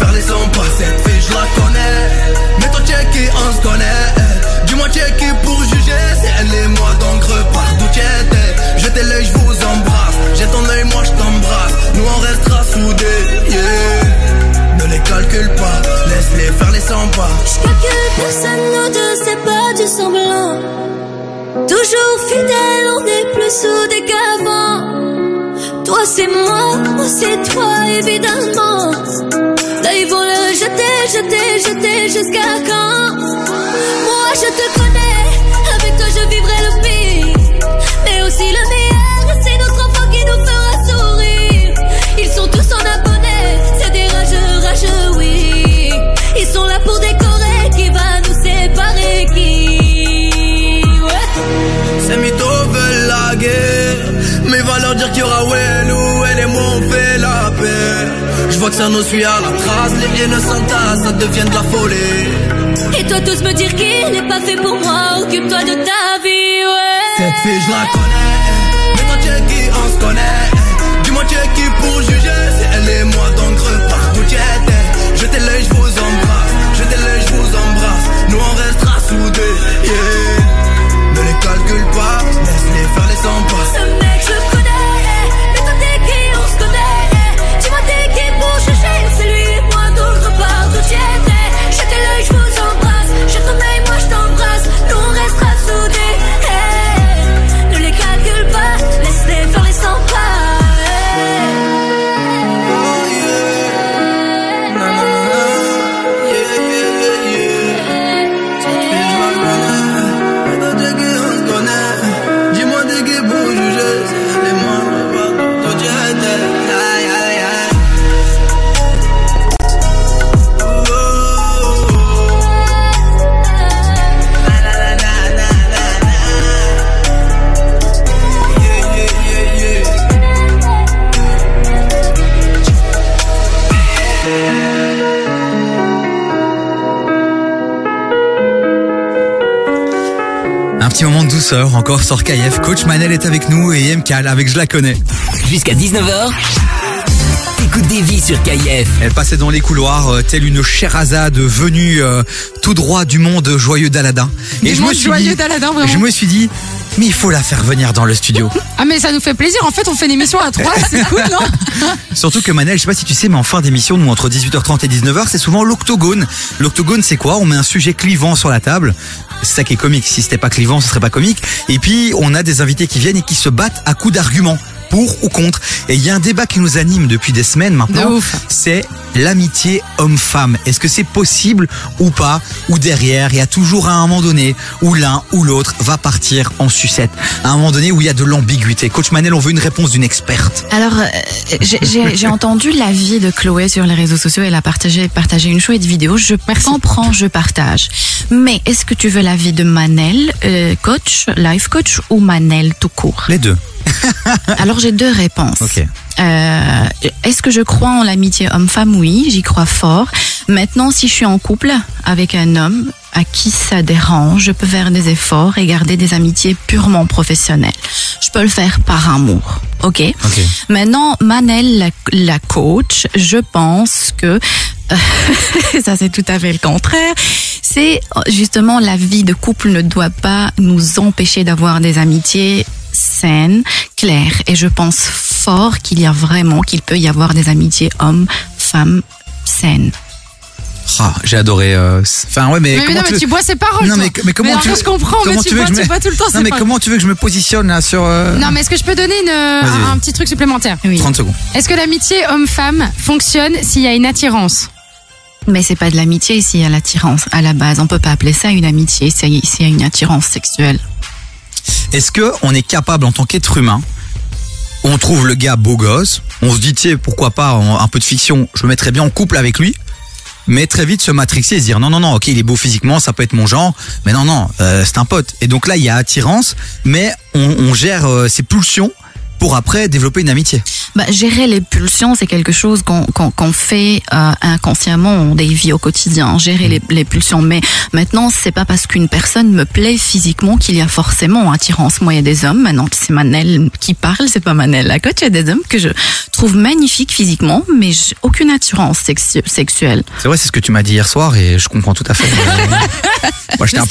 Faire les 100 pas. Cette fille je la connais, mais tu es qui, on se connaît. Dis-moi qui pour juger, c'est elle et moi donc repars d'où tu étais. Jetez l'œil, je vous embrasse, jette ton œil, moi je t'embrasse. Nous on restera soudés. Ne les calcule pas, laisse-les faire les 100 pas. J'calcule personne, nous deux, c'est pas du semblant. Toujours fidèle, on est plus soudés qu'avant. Toi c'est moi, moi c'est toi, évidemment. Ils vont le jeter, jeter, jeter jusqu'à quand? Moi je te vois que ça nous suit à la trace, les haines s'entassent, ça devient de la folie. Et toi tous me dire qu'il n'est pas fait pour moi, occupe-toi de ta vie, ouais. Cette fille, je la connais. Mais toi, tu es qui, on se connaît. Dis-moi, tu es qui pour juger? C'est elle et moi, donc repars d'où tu étais. Jetez l'œil, je vous embrasse. Jetez l'œil, je vous embrasse. Nous, on restera soudés. Yeah. Douceur encore sur KF. Coach Manel est avec nous et MKL avec Je la connais. Jusqu'à 19h, écoute des vies sur KF. Elle passait dans les couloirs euh, telle une Sherazade venue euh, tout droit du monde joyeux d'Aladin. Joyeux vraiment. je me suis dit, mais il faut la faire venir dans le studio. Ah mais ça nous fait plaisir. En fait, on fait une émission à trois, c'est cool, non Surtout que Manel, je sais pas si tu sais, mais en fin d'émission, nous entre 18h30 et 19h, c'est souvent l'octogone. L'octogone, c'est quoi? On met un sujet clivant sur la table. C'est ça qui est comique. Si c'était pas clivant, ce serait pas comique. Et puis, on a des invités qui viennent et qui se battent à coups d'arguments. Pour ou contre. Et il y a un débat qui nous anime depuis des semaines maintenant. C'est l'amitié homme-femme. Est-ce que c'est possible ou pas? Ou derrière, il y a toujours à un moment donné où l'un ou l'autre va partir en sucette. À un moment donné où il y a de l'ambiguïté. Coach Manel, on veut une réponse d'une experte. Alors, euh, j'ai- entendu l'avis de Chloé sur les réseaux sociaux. Elle a partagé, partagé une chouette vidéo. Je comprends, je partage. Mais est-ce que tu veux l'avis de Manel, euh, coach, life coach, ou Manel tout court? Les deux. Alors, j'ai deux réponses. Ok. Euh, Est-ce que je crois en l'amitié homme-femme? Oui, j'y crois fort. Maintenant, si je suis en couple avec un homme à qui ça dérange, je peux faire des efforts et garder des amitiés purement professionnelles. Je peux le faire par amour. Ok? Maintenant, Manel, la, la coach, je pense que ça c'est tout à fait le contraire. C'est justement la vie de couple ne doit pas nous empêcher d'avoir des amitiés saines, claires. Et je pense fort qu'il y a vraiment, qu'il peut y avoir des amitiés hommes-femmes saines. Ah, j'ai adoré. euh, Enfin ouais, mais, Mais, mais comment non, mais veux- tu bois ses paroles. Non toi. mais, mais comment tu veux je comprends, mais comment tu, veux bois, que je tu me- bois tout le temps. Non ses mais paroles. comment tu veux que je me positionne là sur euh, Non, mais est-ce que je peux donner une, Vas-y, un, vas-y. un petit truc supplémentaire 30 secondes. Est-ce que l'amitié homme-femme fonctionne s'il y a une attirance Mais c'est pas de l'amitié s'il y a l'attirance à la base. On peut pas appeler ça une amitié s'il y a- s'il y a une attirance sexuelle. Est-ce que on est capable en tant qu'être humain on trouve le gars beau gosse, on se dit tiens pourquoi pas en- un peu de fiction, je me mettrais bien en couple avec lui. Mais très vite se matrixer et se dire non non non ok il est beau physiquement ça peut être mon genre mais non non euh, c'est un pote. Et donc là il y a attirance mais on, on gère euh, ses pulsions pour après développer une amitié. Bah, gérer les pulsions, c'est quelque chose qu'on fait euh, inconsciemment on des vies au quotidien. Gérer les, les pulsions, mais maintenant c'est pas parce qu'une personne me plaît physiquement qu'il y a forcément attirance. Moi, il y a des hommes. Maintenant, c'est Manel qui parle, c'est pas Manel la coach. Il y a des hommes que je trouve magnifiques physiquement, mais aucune attirance sexu- sexuelle. C'est vrai c'est ce que tu m'as dit hier soir et je comprends tout à fait. Moi, un,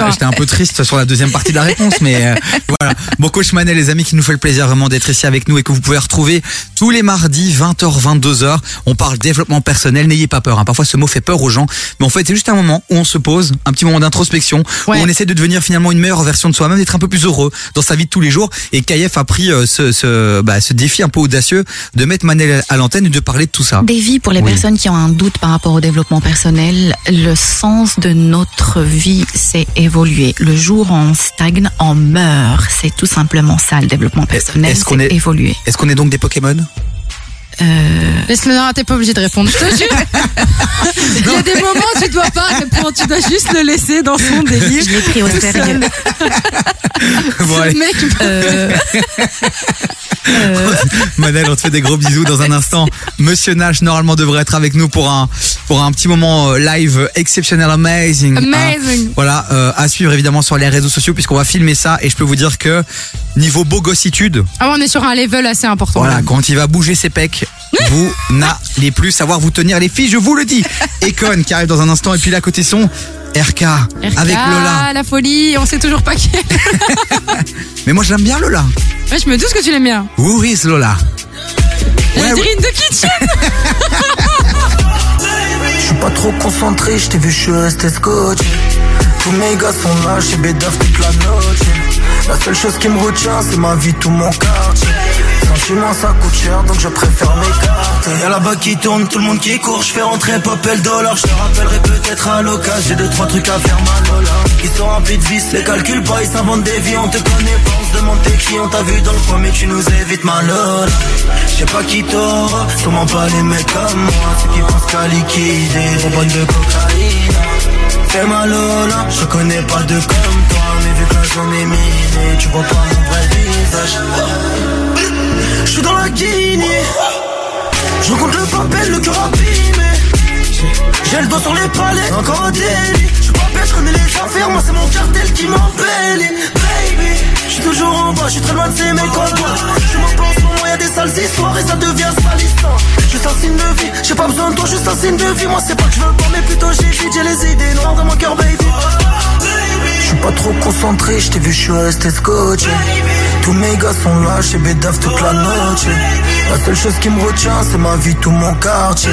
un- j'étais un peu triste sur la deuxième partie de la réponse, mais euh, voilà. Bon, coach Manel, les amis, qui nous fait le plaisir vraiment d'être ici avec nous et que vous pouvez retrouver tous les mardis, 20h, 22h. On parle développement personnel. N'ayez pas peur. hein. Parfois, ce mot fait peur aux gens, mais en fait, c'est juste un moment où on se pose, un petit moment d'introspection, où on essaie de devenir finalement une meilleure version de soi-même, d'être un peu plus heureux dans sa vie de tous les jours. Et KF a pris euh, ce, ce, bah, ce défi un peu audacieux de mettre Manel à l'antenne et de parler de tout ça. Davy, pour les Oui. personnes qui ont un doute par rapport au développement personnel, le sens de notre vie, c'est évoluer. Le jour où on stagne, on meurt. C'est tout simplement ça, le développement personnel, Est-ce qu'on c'est est, évoluer. est-ce qu'on est donc des Pokémon? Euh, Laisse-le, non, t'es pas obligé de répondre, je te jure. Il y a des moments où tu dois pas répondre, tu dois juste le laisser dans son délire. Je l'ai pris au sérieux. Bon, allez. mec, Euh, euh, Manel, on te fait des gros bisous dans un instant. Monsieur Nash, normalement, devrait être avec nous pour un, pour un petit moment euh, live exceptionnel, amazing. Amazing. Hein. voilà, euh, à suivre évidemment sur les réseaux sociaux puisqu'on va filmer ça et je peux vous dire que niveau beau gossitude, ah on est sur un level assez important. voilà, quand il va bouger ses pecs, vous n'allez plus savoir vous tenir les filles, je vous le dis. Econ qui arrive dans un instant et puis là côté son, RK, RK, avec Lola. la folie, on sait toujours pas qui. Mais moi je l'aime bien Lola. Ouais, je me doute que tu l'aimes bien. Who is Lola? La Drine de Kitchen. Je suis pas trop concentré, je t'ai vu, je suis resté scotché. Tous mes gars sont là, chez Bédaf toute la noche. La seule chose qui me retient, c'est ma vie, tout mon quartier. Sentiment, ça coûte cher, donc je préfère m'écarter. Y'a là-bas qui tourne, tout le monde qui court, je fais rentrer Popel dollar. Je te rappellerai peut-être à l'occasion, j'ai deux, trois trucs à faire mal, Lola. Ils sont remplis de vices, les calculs pas, ils s'inventent des vies, on te connaît pas, on se demande t'es qui, on t'a vu dans le coin, mais tu nous évites, ma Lola. Je sais pas qui t'aura, sûrement pas les mecs comme moi, ceux qui pensent qu'à liquider, bonbonne de cocaïne. Fais ma Lola, je connais pas de comme toi, mais vu que la journée est minée, tu vois pas mon vrai visage. Suis dans la Guinée, je rencontre le papel, le cœur abîmé. J'ai le doigt sur les palais, encore un délit. Je suis pas bête, je connais les affaires, moi c'est mon cartel qui m'embellit. Baby, je suis toujours en bas, je suis très loin de ces mecs en bois. Je m'en pense, moi y'a des sales histoires et ça devient salissant. Juste un signe de vie, j'ai pas besoin de toi, juste un signe de vie. Moi c'est pas que je veux pas, mais plutôt j'évite, j'ai les idées noires dans mon cœur, baby. Pas trop concentré, je t'ai vu, je suis resté scotché. Tous mes gars sont là, chez Bédaf toute la noche. La seule chose qui me retient, c'est ma vie, tout mon quartier.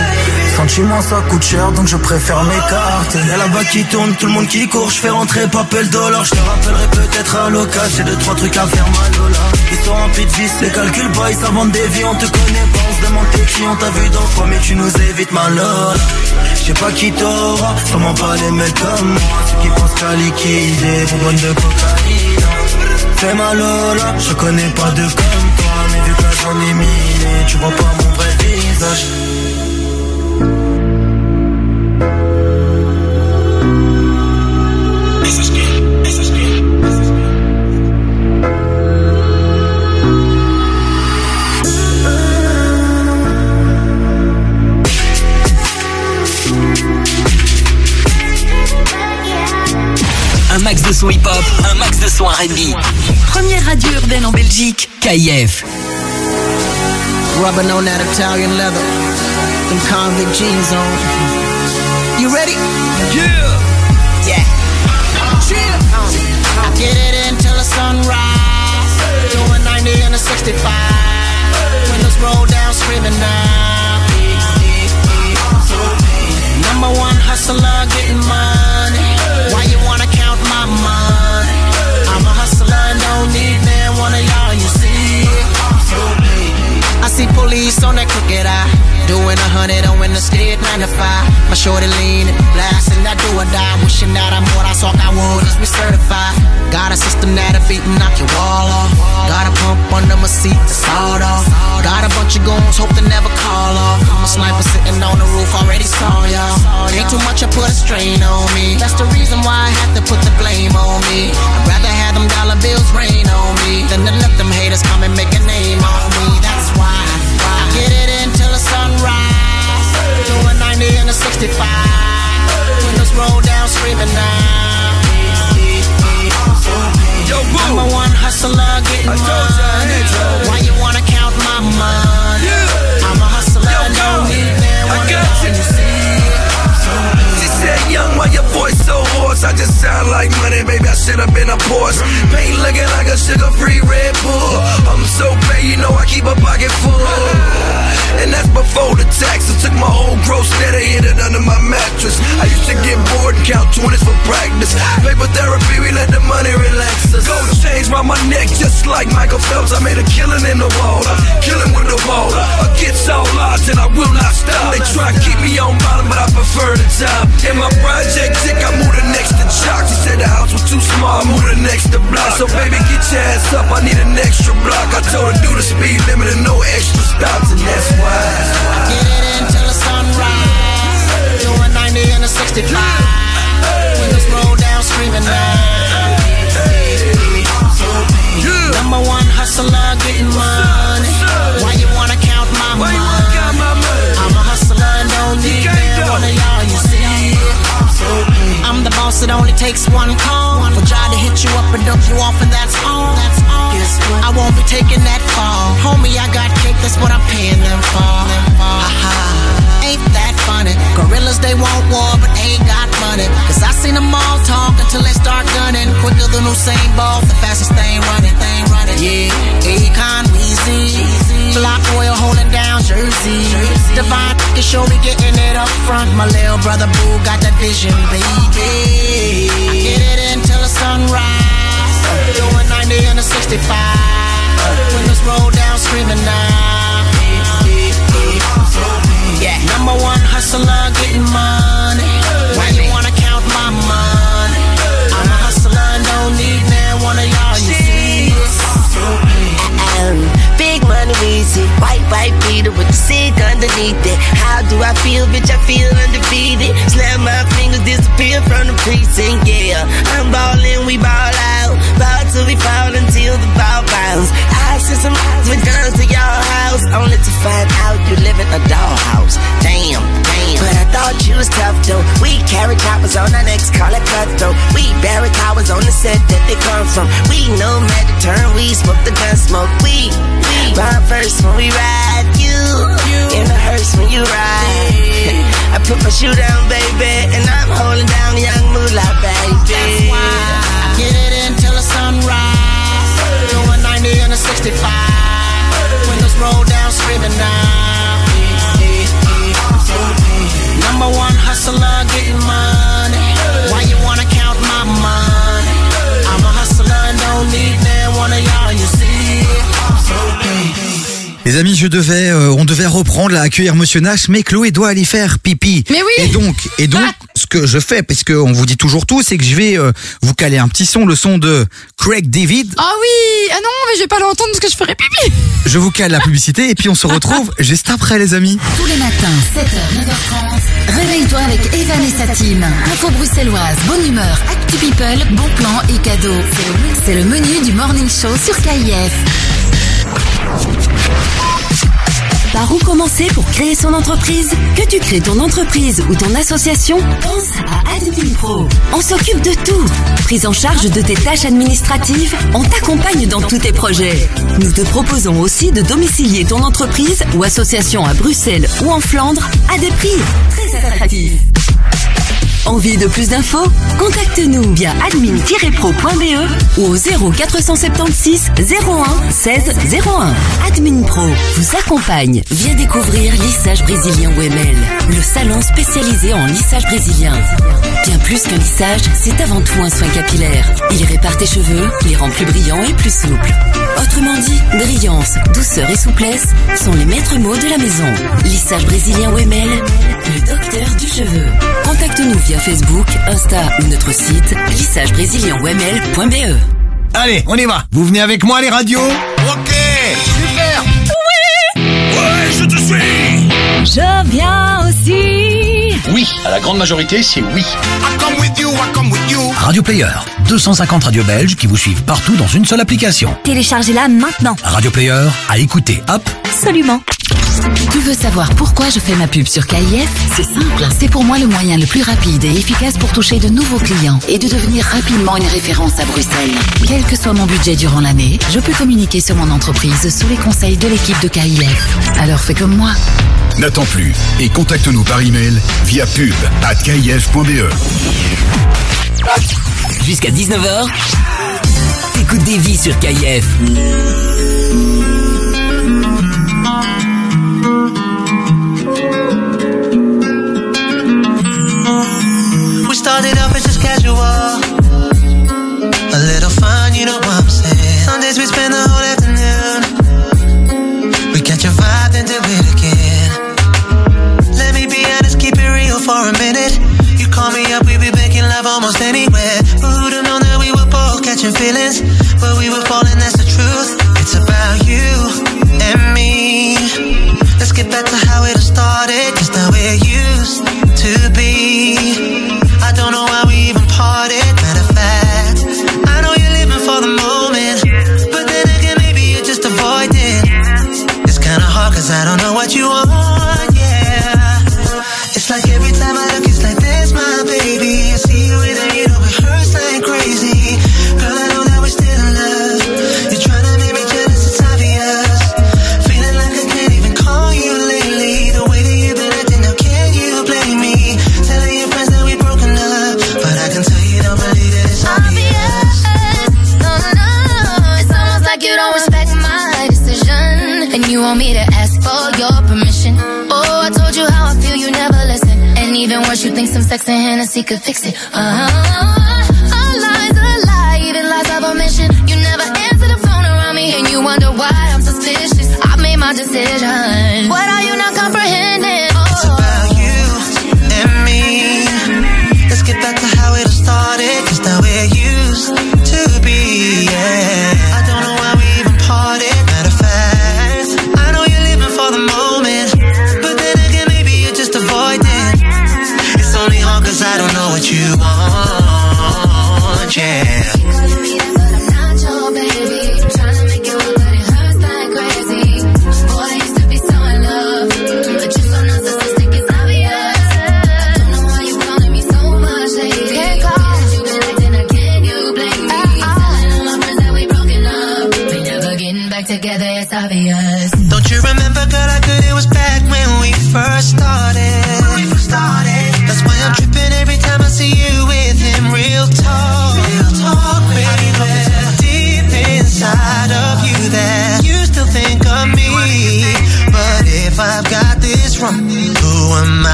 Sentiment, ça coûte cher, donc je préfère m'écarter. Y'a là-bas qui tourne, tout le monde qui court, je fais rentrer papel dollar. Je te rappellerai peut-être à l'occasion, j'ai deux, trois trucs à faire mal, Lola. Sont remplis de vices, les calculs pas, ils s'inventent des vies, on te connaît pas, on se demande t'es qui, on t'a vu dans mais tu nous évites, ma. Je sais pas qui t'aura, sûrement pas les mecs comme moi, ceux qui pensent qu'à liquider, bonbonne de cocaïne. Fais ma Lola, je connais pas de comme toi, mais vu que journée est minée, tu vois pas mon vrai visage. Un max de son hip-hop, un max de son R&B. Première radio urbaine en Belgique. KIF. Rubbing on that Italian leather. Them convict jeans on. You ready? Yeah. Yeah. Chill. I get it until the sunrise. Doing 90 and a 65. Windows roll down, screaming now. Number one hustler, getting money. See police on that crooked eye. Doing a hundred on in the skid, nine to five. My shorty leaning, blasting I do or die. Wishing that I'm what I saw I would as we certified. Got a system that'll beat and knock your wall off. Got a pump under my seat to sawed off. Got a bunch of goons, hope to never call off. I'm a sniper sitting on the roof, already saw y'all. Ain't too much, I put a strain on me. That's the reason why I have to put the blame on me. I'd rather have them dollar bills rain on me than to let them haters come and make a name off me. That's why I get it until the sunrise. Doing 90 and a 65. Windows roll down, screaming now. I'm a one hustler getting money. Why you wanna count my money? I'm a hustler, don't need man. One you see. She said, young, why your voice so hoarse? I just sound like money, baby, I should have been a Porsche. Paint looking like a sugar-free Red Bull. I'm so paid, you know I keep a pocket full. And that's before the taxes. Took my whole gross net and hid it under my mattress. I used to get bored and count 20s for practice. Paper therapy, we let the money relax us. Gold chains round my neck, just like Michael Phelps. I made a killing in the water, killing with the water. Against all odds, and I will not stop. They try to keep me on bottom, but I prefer the top. In my project tick, I moved the next to Jock. She said the house was too small, I moved her next to block. So baby, get your ass up, I need an extra block. I told her do the speed limit and no extra stops, and that's why. Get it until the sunrise, doing 90 and a 65. Windows roll down, screaming now. Number one hustler, getting money. Why you wanna count my money? I'm a hustler, don't need man. One of y'all, you see? I'm so the boss, it only takes one call. For try to hit you up and dump you off, and that's all. That's all. Guess what? I won't be taking that fall. Homie, I got cake, that's what I'm paying them for. Ha-ha. Gorillas, they want war, but ain't got money. Cause I seen them all talk until they start gunning. Quicker than Usain Bolt, the fastest thing running. Thing running. Yeah, Akon, Weezy. Block Royal holding down Jersey. Divine can show me getting it up front. My little brother Boo got that vision, baby. I get it until the sunrise. Doing 90 and a 65. Windows roll down, screaming now. Yeah, number one hustler, getting money. Why you wanna count my money? I'm a hustler and don't need man, one of y'all, you see. Um, big money easy, white white beater with the sick underneath it. How do I feel, bitch? I feel undefeated. Snap my fingers, disappear from the precinct. Yeah, I'm ballin', we ball out. Ball till we fall until the ball bounce. I send some eyes with guns to your house, only to find out you live in a dollhouse. Damn, damn. But I thought you was tough though. We carry choppers on our necks, call it cutthroat. We bury cowards on the set that they come from. We know magic turn, we smoke the gun smoke. We ride first when we ride you. In the hearse when you ride. I put my shoe down, baby, and I'm holding down young moolah, baby. That's why get it until the sunrise. Doing 90 and a 65. Windows roll down, screaming now. Number one hustler, getting money. Why you wanna count my money? I'm a hustler don't need Les amis, je devais, euh, on devait reprendre la accueillir Monsieur Nash, mais Chloé doit aller faire pipi. Mais oui. Et donc, et donc, ce que je fais, parce qu'on vous dit toujours tout, c'est que je vais euh, vous caler un petit son, le son de Craig David. Ah oui Ah non, mais je vais pas l'entendre parce que je ferai pipi Je vous cale la publicité et puis on se retrouve juste après, les amis. Tous les matins, 7h, 9h30, réveille-toi avec Evan et sa team. Info bruxelloise, bonne humeur, actu people, bon plan et cadeaux. C'est le menu du morning show sur KIF. Par où commencer pour créer son entreprise Que tu crées ton entreprise ou ton association Pense à Admin Pro. On s'occupe de tout. Prise en charge de tes tâches administratives, on t'accompagne dans tous tes projets. Nous te proposons aussi de domicilier ton entreprise ou association à Bruxelles ou en Flandre à des prix très attractifs. Envie de plus d'infos? Contacte-nous via admin-pro.be ou au 0476 01 16 01. Admin Pro vous accompagne. Viens découvrir Lissage Brésilien WML, le salon spécialisé en lissage brésilien. Bien plus qu'un lissage, c'est avant tout un soin capillaire. Il répare tes cheveux, les rend plus brillants et plus souples. Autrement dit, brillance, douceur et souplesse sont les maîtres mots de la maison. Lissage brésilien WML, le docteur du cheveu. Contacte-nous via Facebook, Insta ou notre site lissagebrésilien.wml.be. Allez, on y va. Vous venez avec moi les radios Ok Super Oui Ouais, je te suis Je viens aussi Oui, à la grande majorité, c'est oui. I come with you, I come with you. Radio Player, 250 radios belges qui vous suivent partout dans une seule application. Téléchargez-la maintenant. Radio Player, à écouter, hop. Absolument. Tu veux savoir pourquoi je fais ma pub sur KIF C'est simple, c'est pour moi le moyen le plus rapide et efficace pour toucher de nouveaux clients et de devenir rapidement une référence à Bruxelles. Quel que soit mon budget durant l'année, je peux communiquer sur mon entreprise sous les conseils de l'équipe de KIF. Alors fais comme moi. N'attends plus et contacte-nous par email via pub at kif.be. Jusqu'à 19h, t'écoutes des vies sur KIF. We started off as just casual. And Hennessy could fix it. Uh-huh. All lies a lie, even lies of omission. You never answer the phone around me, and you wonder why I'm suspicious. I made my decision. What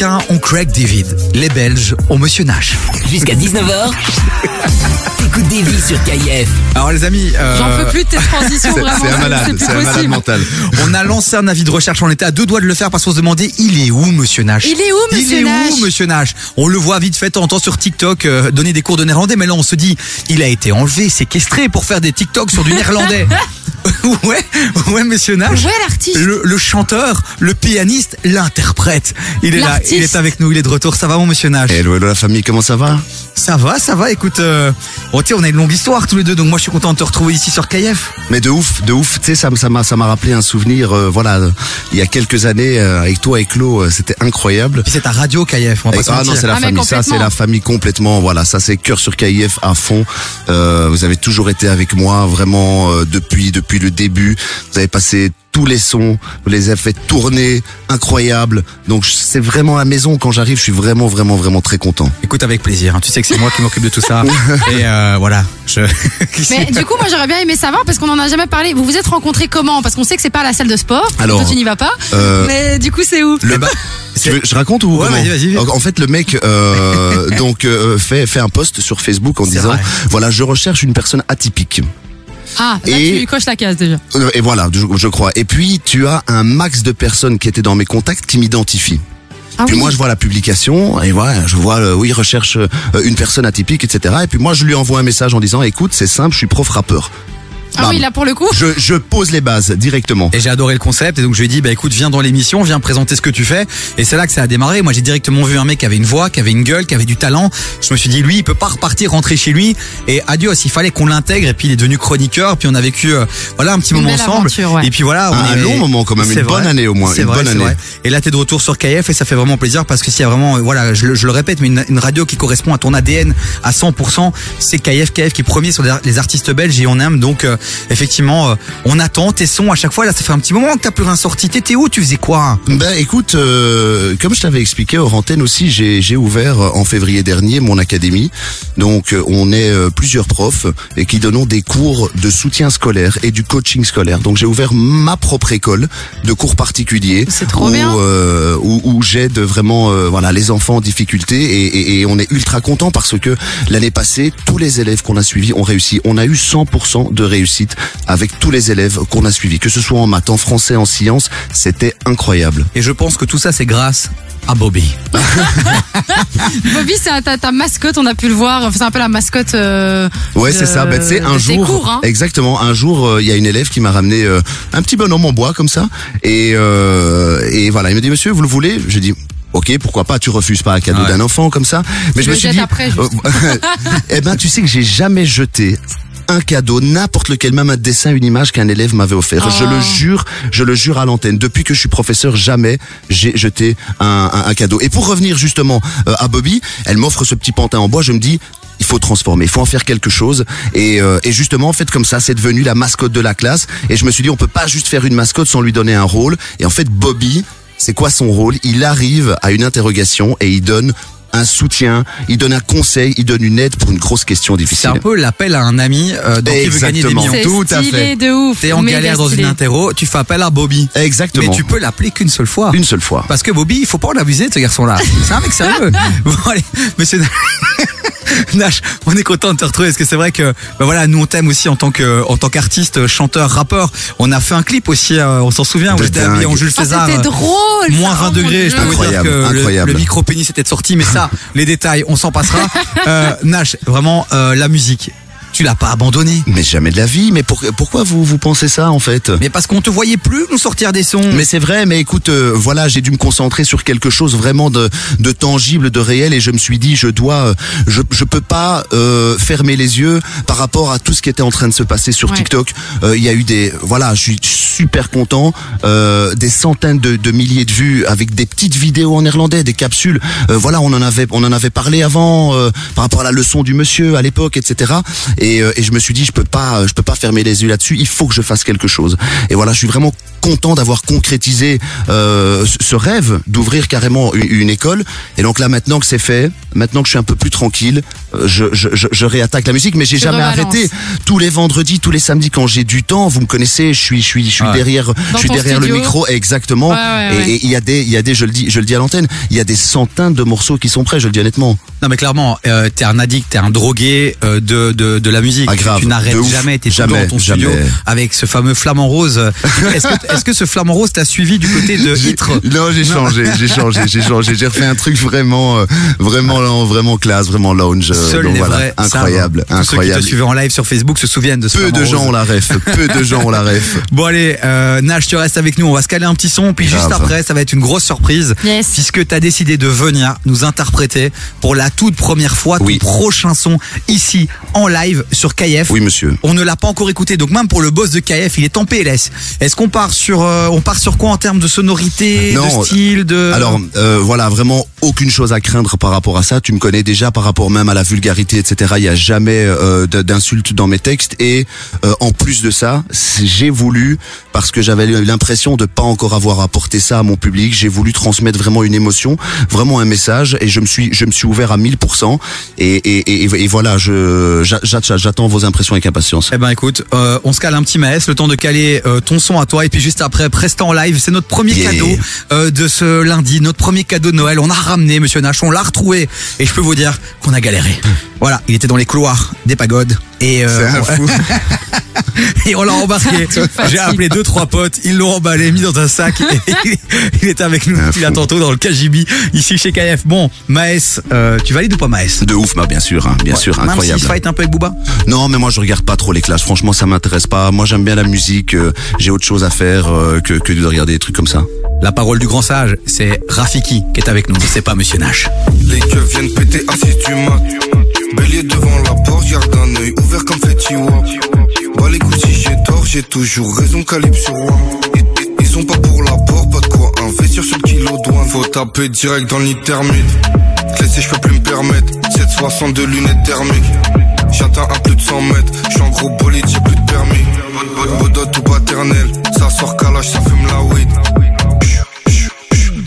Américains ont Craig David, les Belges ont Monsieur Nash. Jusqu'à 19h, t'écoutes des vies sur KIF. Alors les amis, euh, J'en peux plus de tes transitions, c'est- vraiment. c'est un malade, c'est un malade mental. On a lancé un avis de recherche, on était à deux doigts de le faire parce qu'on se demandait il est où Monsieur Nash Il est où, Monsieur Il est Nash où Monsieur Nash On le voit vite fait de temps en temps sur TikTok euh, donner des cours de néerlandais, mais là on se dit il a été enlevé, séquestré pour faire des TikTok sur du néerlandais. ouais, ouais Monsieur Nash. Ouais, l'artiste. Le, le chanteur, le pianiste, l'interprète. Il est là, il est avec nous, il est de retour. Ça va mon Monsieur Nash? Hello, hello la famille, comment ça va? Ça va, ça va. Écoute, euh, bon, tu sais, on a une longue histoire tous les deux, donc moi je suis content de te retrouver ici sur KF. Mais de ouf, de ouf, tu sais, ça, m'a, ça m'a rappelé un souvenir, euh, voilà, euh, il y a quelques années, euh, avec toi et Claude, euh, c'était incroyable. Puis c'est ta radio KF, on va Et- ah non, c'est la Ah, famille, ça c'est la famille complètement, voilà, ça c'est cœur sur KIF à fond. Euh, vous avez toujours été avec moi, vraiment, euh, depuis, depuis le début. Vous avez passé tous les sons, vous les avez fait tourner, incroyable. Donc c'est vraiment la maison, quand j'arrive, je suis vraiment, vraiment, vraiment très content. Écoute avec plaisir. hein. Tu sais que c'est moi qui m'occupe de tout ça. Et euh, voilà. Je... Mais du coup, moi, j'aurais bien aimé savoir parce qu'on en a jamais parlé. Vous vous êtes rencontrés comment? Parce qu'on sait que c'est pas à la salle de sport. Alors, Toi, tu n'y vas pas. euh, Mais du coup, c'est où? Le ba- Tu veux- je raconte ou Ouais, comment? vas-y, vas-y. En fait, le mec euh, donc euh, fait fait un post sur Facebook en disant vrai. voilà, je recherche une personne atypique. Ah, là, Et- tu coches la case déjà. Et voilà, je, je crois. Et puis tu as un max de personnes qui étaient dans mes contacts qui m'identifient. Ah puis oui. moi je vois la publication et voilà, je vois euh, oui recherche euh, une personne atypique etc. Et puis moi je lui envoie un message en disant écoute c'est simple, je suis prof rappeur. Ah Bam. oui, là, pour le coup. Je, je pose les bases directement. Et j'ai adoré le concept et donc je lui ai dit bah écoute viens dans l'émission, viens présenter ce que tu fais et c'est là que ça a démarré. Moi j'ai directement vu un mec qui avait une voix, qui avait une gueule, qui avait du talent. Je me suis dit lui il peut pas repartir rentrer chez lui et adios il fallait qu'on l'intègre et puis il est devenu chroniqueur puis on a vécu euh, voilà un petit Une moment ensemble aventure, ouais. et puis voilà on Un est- long moment quand même, C'est une bonne année au moins, une vrai, bonne année. vrai. Et là t'es de retour sur KF et ça fait vraiment plaisir parce que s'il y a vraiment euh, voilà je, le- je le répète mais une, une radio qui correspond à ton ADN à 100% c'est KF KF qui est premier sur les artistes belges et on aime donc euh, effectivement, euh, on attend tes sons à chaque fois. Là, ça fait un petit moment que t'as plus rien sorti. T'étais où? Tu faisais quoi? Ben écoute, euh, comme je t'avais expliqué hors antenne aussi, j'ai j'ai ouvert euh, en février dernier mon académie. Donc euh, on est euh, plusieurs profs et qui donnons des cours de soutien scolaire et du coaching scolaire. Donc j'ai ouvert ma propre école de cours particuliers. C'est trop où, bien. euh, où, où j'aide vraiment euh, voilà les enfants en difficulté et, et, et on est ultra content parce que l'année passée tous les élèves qu'on a suivis ont réussi. On a eu 100% de réussite avec tous les élèves qu'on a suivis, que ce soit en maths, en français, en sciences, c'était incroyable. Et je pense que tout ça, c'est grâce à Bobby. Bobby, c'est ta, ta mascotte, on a pu le voir. C'est un peu la mascotte. euh, Ouais, c'est ça. Ben, tu sais, de un jour, cours, hein. exactement, un jour, euh, il y a une élève qui m'a ramené euh, un petit bonhomme en bois comme ça, et euh, et voilà, il me dit, monsieur, vous le voulez? Je dis. Ok, pourquoi pas? Tu refuses pas un cadeau Ouais. d'un enfant comme ça Mais Tu je me suis dit, après, juste. eh ben, tu sais que j'ai jamais jeté un cadeau, n'importe lequel, même un dessin, une image qu'un élève m'avait offert. Je le jure, je le jure à l'antenne. Depuis que je suis professeur, jamais j'ai jeté un, un- un cadeau. Et pour revenir justement euh, à Bobby, elle m'offre ce petit pantin en bois. Je me dis, il faut transformer, il faut en faire quelque chose. Et, euh, et justement, en fait, comme ça, c'est devenu la mascotte de la classe. Et je me suis dit, on peut pas juste faire une mascotte sans lui donner un rôle. Et en fait, Bobby, c'est quoi son rôle? Il arrive à une interrogation et il donne un soutien, il donne un conseil, il donne une aide pour une grosse question C'est difficile. un peu l'appel à un ami euh, donc il veut gagner des Exactement. millions. C'est Tout à fait. de ouf. T'es en galère dans une interro, tu fais appel à Bobby. Exactement. Mais tu peux l'appeler qu'une seule fois. Une seule fois. Parce que Bobby, il faut pas en abuser de ce garçon-là. C'est un mec sérieux. bon, allez, monsieur Nash, on est content de te retrouver parce que c'est vrai que bah voilà, nous on t'aime aussi en tant que en tant qu'artiste, chanteur, rappeur. On a fait un clip aussi, euh, on s'en souvient, où j'étais habillé en. Jules Ah, César. c'était euh, drôle. Moins ça. 20 Oh, degrés, je peux vous dire que Incroyable, le- le, micro pénis était sorti, mais ça, les détails, on s'en passera. Euh, Nash, vraiment euh, la musique, tu l'as pas abandonné. Mais jamais de la vie. Mais pour- pourquoi vous vous pensez ça en fait? Mais parce qu'on te voyait plus nous sortir des sons. Mais c'est vrai, mais écoute, euh, voilà, j'ai dû me concentrer sur quelque chose vraiment de, de tangible, de réel, et je me suis dit, je dois, euh, je, je peux pas euh, fermer les yeux par rapport à tout ce qui était en train de se passer sur Ouais. TikTok. Euh, Il y a eu des, voilà, je suis super content, euh, des centaines de, de milliers de vues avec des petites vidéos en néerlandais, des capsules. Euh, voilà, on en avait, on en avait parlé avant euh, par rapport à la leçon du monsieur à l'époque, etc. Et, euh, et je me suis dit, je peux pas, je peux pas fermer les yeux là-dessus. Il faut que je fasse quelque chose. Et voilà, je suis vraiment content d'avoir concrétisé euh, ce- rêve d'ouvrir carrément une, une école. Et donc là, maintenant que c'est fait, maintenant que je suis un peu plus tranquille, euh, je, je, je, je réattaque la musique. Mais j'ai jamais arrêté. Tous les vendredis, tous les samedis, quand j'ai du temps, vous me connaissez, je suis, je suis, je suis Ouais. derrière, je suis derrière le micro, exactement. Ouais, ouais, Et- ouais. Et il y a des, il y a des, je le dis, je le dis à l'antenne, il y a des centaines de morceaux qui sont prêts. Je le dis honnêtement. Non mais clairement, euh, t'es un addict, t'es un drogué euh, de, de, de la musique. Ah, grave, tu n'arrêtes jamais, t'es Jamais, toujours dans ton studio avec ce fameux flamant rose. Est-ce que, est-ce que ce flamant rose t'a suivi du côté de Hitre Non, j'ai changé, j'ai changé, j'ai changé. J'ai refait un truc vraiment, euh, vraiment, vraiment classe, vraiment lounge. euh, Seuls donc les voilà, vrais incroyable. Tous ceux qui incroyable. te suivaient en live sur Facebook se souviennent de ce Peu flamant de gens ont la ref, peu de gens ont la ref. Bon allez, euh, Nash, tu restes avec nous, on va se caler un petit son, puis Grave. juste après, ça va être une grosse surprise, Yes. puisque t'as décidé de venir nous interpréter pour la toute première fois Oui. ton prochain son ici en live sur KF. Oui, monsieur. On ne l'a pas encore écouté, donc même pour le boss de KF, il est en PLS. Est-ce qu'on part sur, euh, on part sur quoi en termes de sonorité, Non, de style, de Alors euh, voilà, vraiment aucune chose à craindre par rapport à ça. Tu me connais déjà par rapport même à la vulgarité, etc. Il y a jamais euh, d'insultes dans mes textes. Et euh, en plus de ça, j'ai voulu parce que j'avais l'impression de pas encore avoir apporté ça à mon public. J'ai voulu transmettre vraiment une émotion, vraiment un message. Et je me suis, je me suis ouvert à 1000%. Et, et, et, et voilà, je j'a- j'a- j'attends vos impressions avec impatience. Eh ben écoute, euh, on se cale un petit maes, le temps de caler euh, ton son à toi et puis juste après Presta en live, c'est notre premier Yeah. cadeau euh, de ce lundi, notre premier cadeau de Noël. On a ramené Monsieur Nash, on l'a retrouvé et je peux vous dire qu'on a galéré. Voilà, il était dans les couloirs des pagodes et euh, C'est un fou. et on l'a embarqué. J'ai appelé deux trois potes, ils l'ont emballé, mis dans un sac. Et il était avec nous depuis là tantôt dans le KGB ici chez KF. Bon, Maes, euh, tu valides ou pas Maes? De ouf, bah, bien sûr, hein, bien sûr, Même incroyable. se fight un peu avec Booba? Non, mais moi je regarde pas trop les classes. Franchement, ça m'intéresse pas. Moi, j'aime bien la musique. euh, J'ai autre chose à faire euh, que, que de regarder des trucs comme ça. La parole du grand sage, c'est Rafiki qui est avec nous, c'est pas Monsieur Nash. Les keufs viennent péter assis du mat. Bélier devant la porte, garde un œil ouvert comme Fetty Wap. Bah les coups si j'ai tort, j'ai toujours raison, sur one. Ils, sont pas pour la porte, pas de quoi investir sur le kilo douane. Faut taper direct dans le nid thermique. Te laisser, je peux plus me permettre. 760 de lunettes thermiques. J'atteins un plus de 100 mètres. J'suis en gros bolide, j'ai plus de permis. Bodot ou paternel. Ça sort calage, ça fume la weed.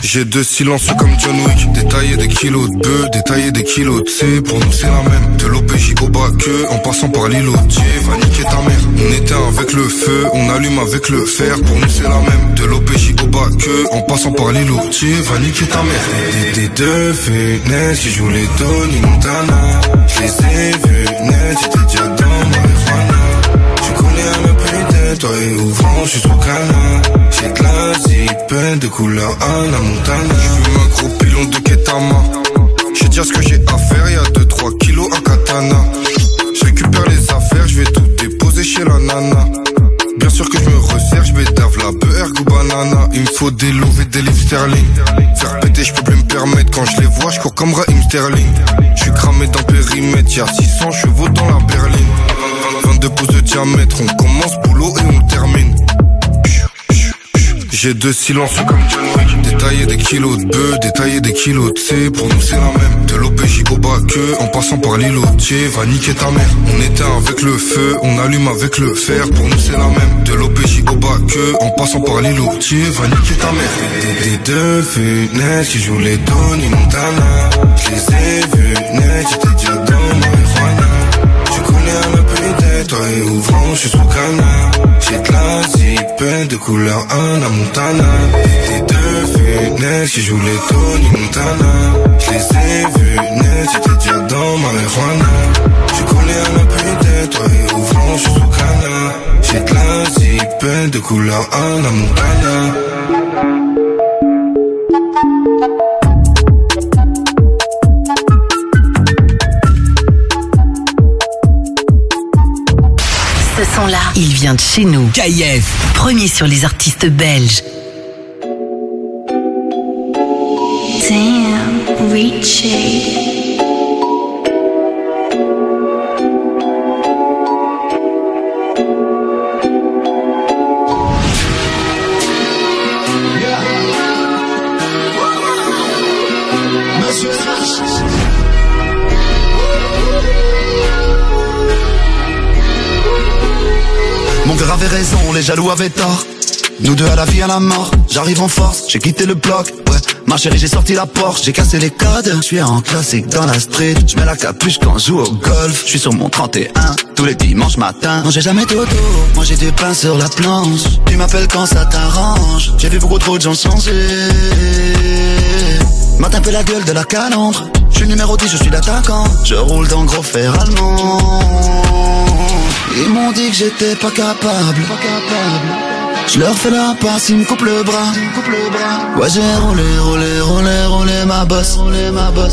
J'ai deux silences comme John Wick. Détailler des kilos de bœufs, détailler des kilos de C. Pour nous c'est la même. De l'OPJ au bas que En passant par l'îlot. Va niquer ta mère. On éteint avec le feu, on allume avec le fer. Pour nous c'est la même. De l'OPJ au bas que En passant par l'îlot. Va niquer ta mère. Des deux fenêtres qui jouent les Tony Montana. Je les ai vus net, j'étais déjà toi et ouvrant, je suis sous canard J'ai de la de couleur Anna Montana J'fume un gros pilon de Ketama. J'ai dire ce que j'ai à faire, y'a 2-3 kilos à katana. Je récupère les affaires, je vais tout déposer chez la nana. Bien sûr que je me resserre, je bédave la beurre ou banana. Il me faut des lots et des livres sterling. Faire péter, je peux plus me permettre. Quand je les vois, je cours comme Raheem Sterling. Je suis cramé dans périmètre, y'a 600 chevaux dans la berline 22 pouces de diamètre, on commence boulot et on termine. J'ai deux silences comme John Wick Détailler des kilos de bœufs, détailler des kilos de C. Pour nous c'est la même. De l'OPJ au bas que En passant par l'îlotier Va niquer ta mère. On éteint avec le feu On allume avec le fer. Pour nous c'est la même. De l'OPJ au bas que En passant par l'îlotier Va niquer ta mère. Des deux fenêtres Qui jouent les Tony Montana Je les ai vus net J'étais déjà et ouvrant, je suis sous canard J'ai de la zipette de couleur Anna Montana. Des deux fenêtres qui jouent les Tony Montana. Je les ai vus net, j'étais déjà dans marijuana. Tu connais un peu toi et ouvrant, je suis sous canard J'ai de la zipette de couleur Anna Montana Ce son-là, il vient de chez nous. KIF. Premier sur les artistes belges. Damn, Richie. Avait raison, les jaloux avaient tort. Nous deux à la vie à la mort, j'arrive en force, j'ai quitté le bloc, ouais. Ma chérie, j'ai sorti la Porsche, j'ai cassé les codes. Je suis en classique dans la street, je mets la capuche quand je joue au golf. Je suis sur mon 31, tous les dimanches matin. Non, j'ai jamais dodo, moi j'ai du pain sur la planche. Tu m'appelles quand ça t'arrange, j'ai vu beaucoup trop de gens changer. Un peu la gueule de la calandre. Je suis numéro 10, je suis l'attaquant. Je roule dans gros fer allemand. Ils m'ont dit que j'étais pas capable. Je leur fais la passe, ils me coupent le bras. Ouais, j'ai roulé, roulé, roulé, roulé ma bosse.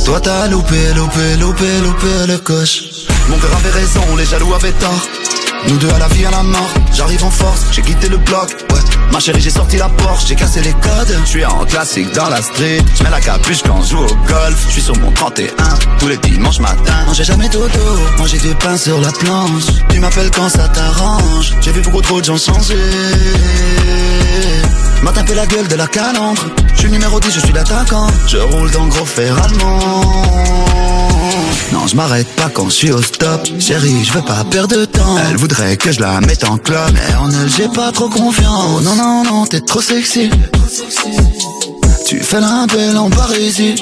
Toi t'as loupé, loupé, loupé, loupé le coche. Mon cœur avait raison, les jaloux avaient tort. Nous deux à la vie à la mort, j'arrive en force, j'ai quitté le bloc, ouais. Ma chérie, j'ai sorti la Porsche, j'ai cassé les codes. Je suis en classique dans la street, je mets la capuche quand je joue au golf. Je suis sur mon 31, tous les dimanches matin. J'ai jamais dodo, j'ai du pain sur la planche. Tu m'appelles quand ça t'arrange, j'ai vu beaucoup trop de gens changer. M'a tapé la gueule de la calandre. Je suis numéro 10, je suis l'attaquant. Je roule dans gros fer allemand. Non, je m'arrête pas quand je suis au stop. Chérie, je veux pas perdre de temps. Elle voudrait que je la mette en club. Mais en elle, j'ai pas trop confiance. Non, non, non, t'es trop sexy. Tu fais la belle en Parisie.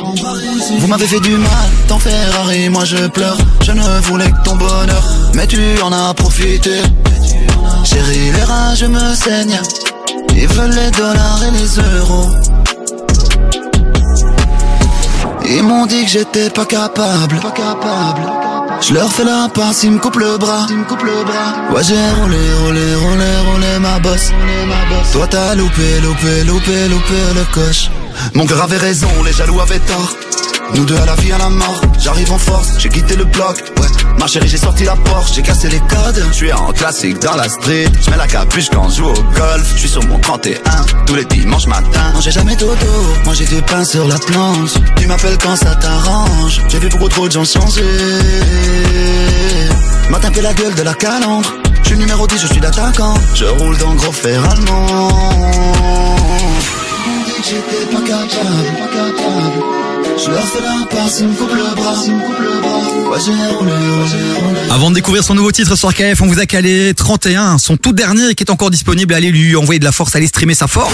Vous m'avez fait du mal, ton Ferrari, moi je pleure. Je ne voulais que ton bonheur, mais tu en as profité. Chérie, les rats, je me saigne. Ils veulent les dollars et les euros. Ils m'ont dit que j'étais pas capable. Pas capable. Je leur fais la passe, ils me coupent le bras. Ils me coupent le bras. Ouais, j'ai roulé, roulé, roulé, roulé ma bosse. Toi t'as loupé, loupé, loupé, loupé le coche. Mon cœur avait raison, les jaloux avaient tort. Nous deux à la vie à la mort, j'arrive en force, j'ai quitté le bloc, ouais. Ma chérie, j'ai sorti la Porsche, j'ai cassé les codes. Je suis en classique dans la street, je mets la capuche quand je joue au golf. Je suis sur mon 31, tous les dimanches matin. Non, j'ai jamais dodo, moi j'ai du pain sur la planche. Tu m'appelles quand ça t'arrange, j'ai vu beaucoup trop de gens changer. M'a tapé la gueule de la calandre. Je suis numéro 10, je suis l'attaquant. Je roule dans gros fer allemand. J'étais pas capable, pas capable. Avant de découvrir son nouveau titre sur KF, on vous a calé 31, son tout dernier qui est encore disponible. Allez lui envoyer de la force, allez streamer sa force.